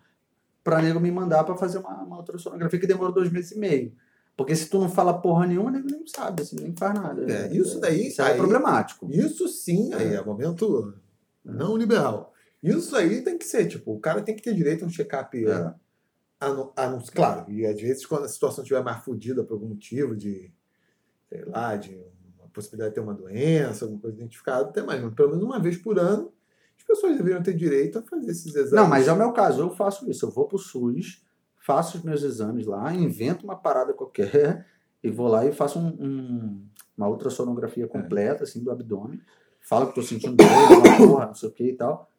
Speaker 1: Pra nego me mandar pra fazer uma, uma ultrassonografia que demorou dois meses e meio. Porque se tu não fala porra nenhuma, nego nem sabe, assim, nem faz nada.
Speaker 2: É, isso daí-
Speaker 1: Isso aí é problemático.
Speaker 2: Isso sim, aí é momento não liberal. Isso aí tem que ser, tipo, o cara tem que ter direito a um check-up.
Speaker 1: É.
Speaker 2: claro, e às vezes quando a situação estiver mais fodida por algum motivo de, sei lá, de uma possibilidade de ter uma doença, alguma coisa identificada, até mais, mas pelo menos uma vez por ano, as pessoas deveriam ter direito a fazer esses exames.
Speaker 1: Não, mas é o meu caso, eu faço isso. Eu vou pro SUS, faço os meus exames lá, invento uma parada qualquer e vou lá e faço um, um- uma ultrassonografia completa, assim, do abdômen. Falo que tô sentindo dor, porra, não sei o que e tal.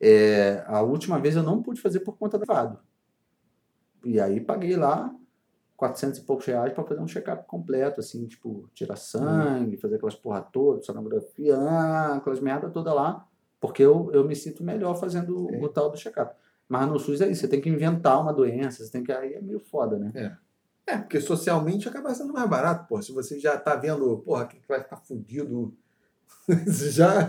Speaker 1: É, a última vez eu não pude fazer por conta do vado. E aí paguei lá 400 e poucos reais para fazer um check-up completo, assim, tipo, tirar sangue, fazer aquelas porra toda, sonografia, ah, aquelas merda toda lá, porque eu, eu me sinto melhor fazendo
Speaker 2: É.
Speaker 1: o tal do check-up. Mas no SUS é isso, você tem que inventar uma doença, você tem que. Aí é meio foda, né?
Speaker 2: É, porque socialmente acaba sendo mais barato, pô. Se você já tá vendo, porra, que vai ficar fudido, você já,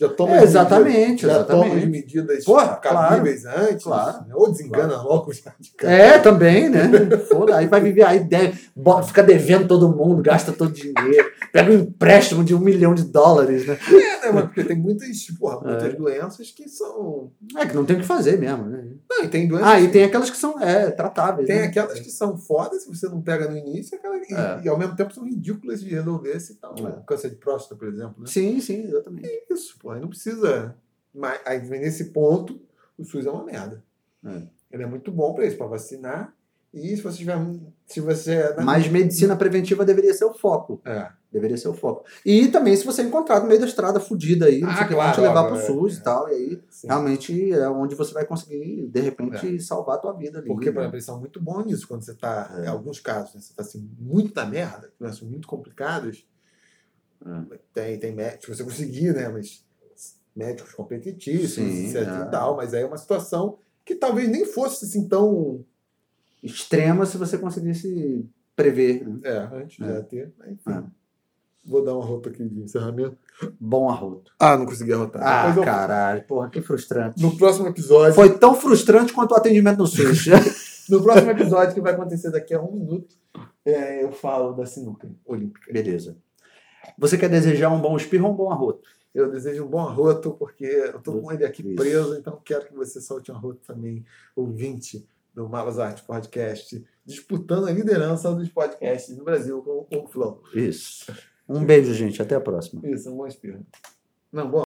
Speaker 2: já toma
Speaker 1: É, exatamente,
Speaker 2: medidas, já toma as medidas
Speaker 1: Porra,
Speaker 2: cabíveis antes,
Speaker 1: claro.
Speaker 2: né? ou desengana logo já de cara.
Speaker 1: É, também, né? Foda, aí vai viver, aí deve, bota, fica devendo todo mundo, gasta todo o dinheiro, pega um empréstimo de um milhão de dólares, né?
Speaker 2: É, né, mas porque tem muitas, porra, muitas doenças que são.
Speaker 1: É que não tem o que fazer mesmo, né?
Speaker 2: Não, e tem doenças.
Speaker 1: Ah, e tem aquelas que são é, tratáveis.
Speaker 2: Tem
Speaker 1: né?
Speaker 2: aquelas que são fodas se você não pega no início, aquela, e,
Speaker 1: É.
Speaker 2: e ao mesmo tempo são ridículas de resolver se tá um
Speaker 1: É.
Speaker 2: câncer de próstata, por exemplo. Né?
Speaker 1: Sim, sim, exatamente.
Speaker 2: É isso, aí não precisa. Mas aí nesse ponto, o SUS é uma merda.
Speaker 1: É.
Speaker 2: Ele é muito bom para isso, para vacinar. E se você tiver. Se você. é
Speaker 1: Mas medicina preventiva deveria ser o foco.
Speaker 2: É.
Speaker 1: Deveria ser o foco. E também se você encontrar no meio da estrada fudida aí, não
Speaker 2: Ah,
Speaker 1: sei o que,
Speaker 2: claro,
Speaker 1: vão te levar
Speaker 2: óbvio,
Speaker 1: pro
Speaker 2: é.
Speaker 1: SUS e tal. E aí
Speaker 2: Sim.
Speaker 1: realmente é onde você vai conseguir, de repente, salvar a tua vida ali.
Speaker 2: Porque, por
Speaker 1: né?
Speaker 2: exemplo, eles são muito bons nisso. Quando você está,
Speaker 1: É.
Speaker 2: em alguns casos, né, você está assim, muito na merda, doenças muito complicadas,
Speaker 1: É.
Speaker 2: tem, tem médicos, se você conseguir, né? Mas médicos competitivos,
Speaker 1: Sim,
Speaker 2: etc
Speaker 1: é.
Speaker 2: e tal, mas aí é uma situação que talvez nem fosse assim tão.
Speaker 1: Extrema se você conseguisse prever. né?
Speaker 2: É, antes
Speaker 1: É.
Speaker 2: já ter.
Speaker 1: É.
Speaker 2: Vou dar uma roupa aqui de encerramento.
Speaker 1: Bom arroto.
Speaker 2: Ah, não consegui arrotar.
Speaker 1: Ah,
Speaker 2: eu-
Speaker 1: caralho, porra, que frustrante.
Speaker 2: No próximo episódio.
Speaker 1: Foi tão frustrante quanto o atendimento no SUS.
Speaker 2: No próximo episódio, que vai acontecer daqui a um minuto, é, eu falo da sinuca olímpica.
Speaker 1: Beleza. Você quer desejar um bom espirro ou um bom arroto?
Speaker 2: Eu desejo um bom arroto, porque eu tô com ele aqui
Speaker 1: Isso.
Speaker 2: preso, então quero que você solte um arroto também, ouvinte do Malas Arte Podcast, disputando a liderança dos podcasts no Brasil com o Flow.
Speaker 1: Isso. Um beijo, gente. Até a próxima.
Speaker 2: Isso, um bom espirro. Não, bom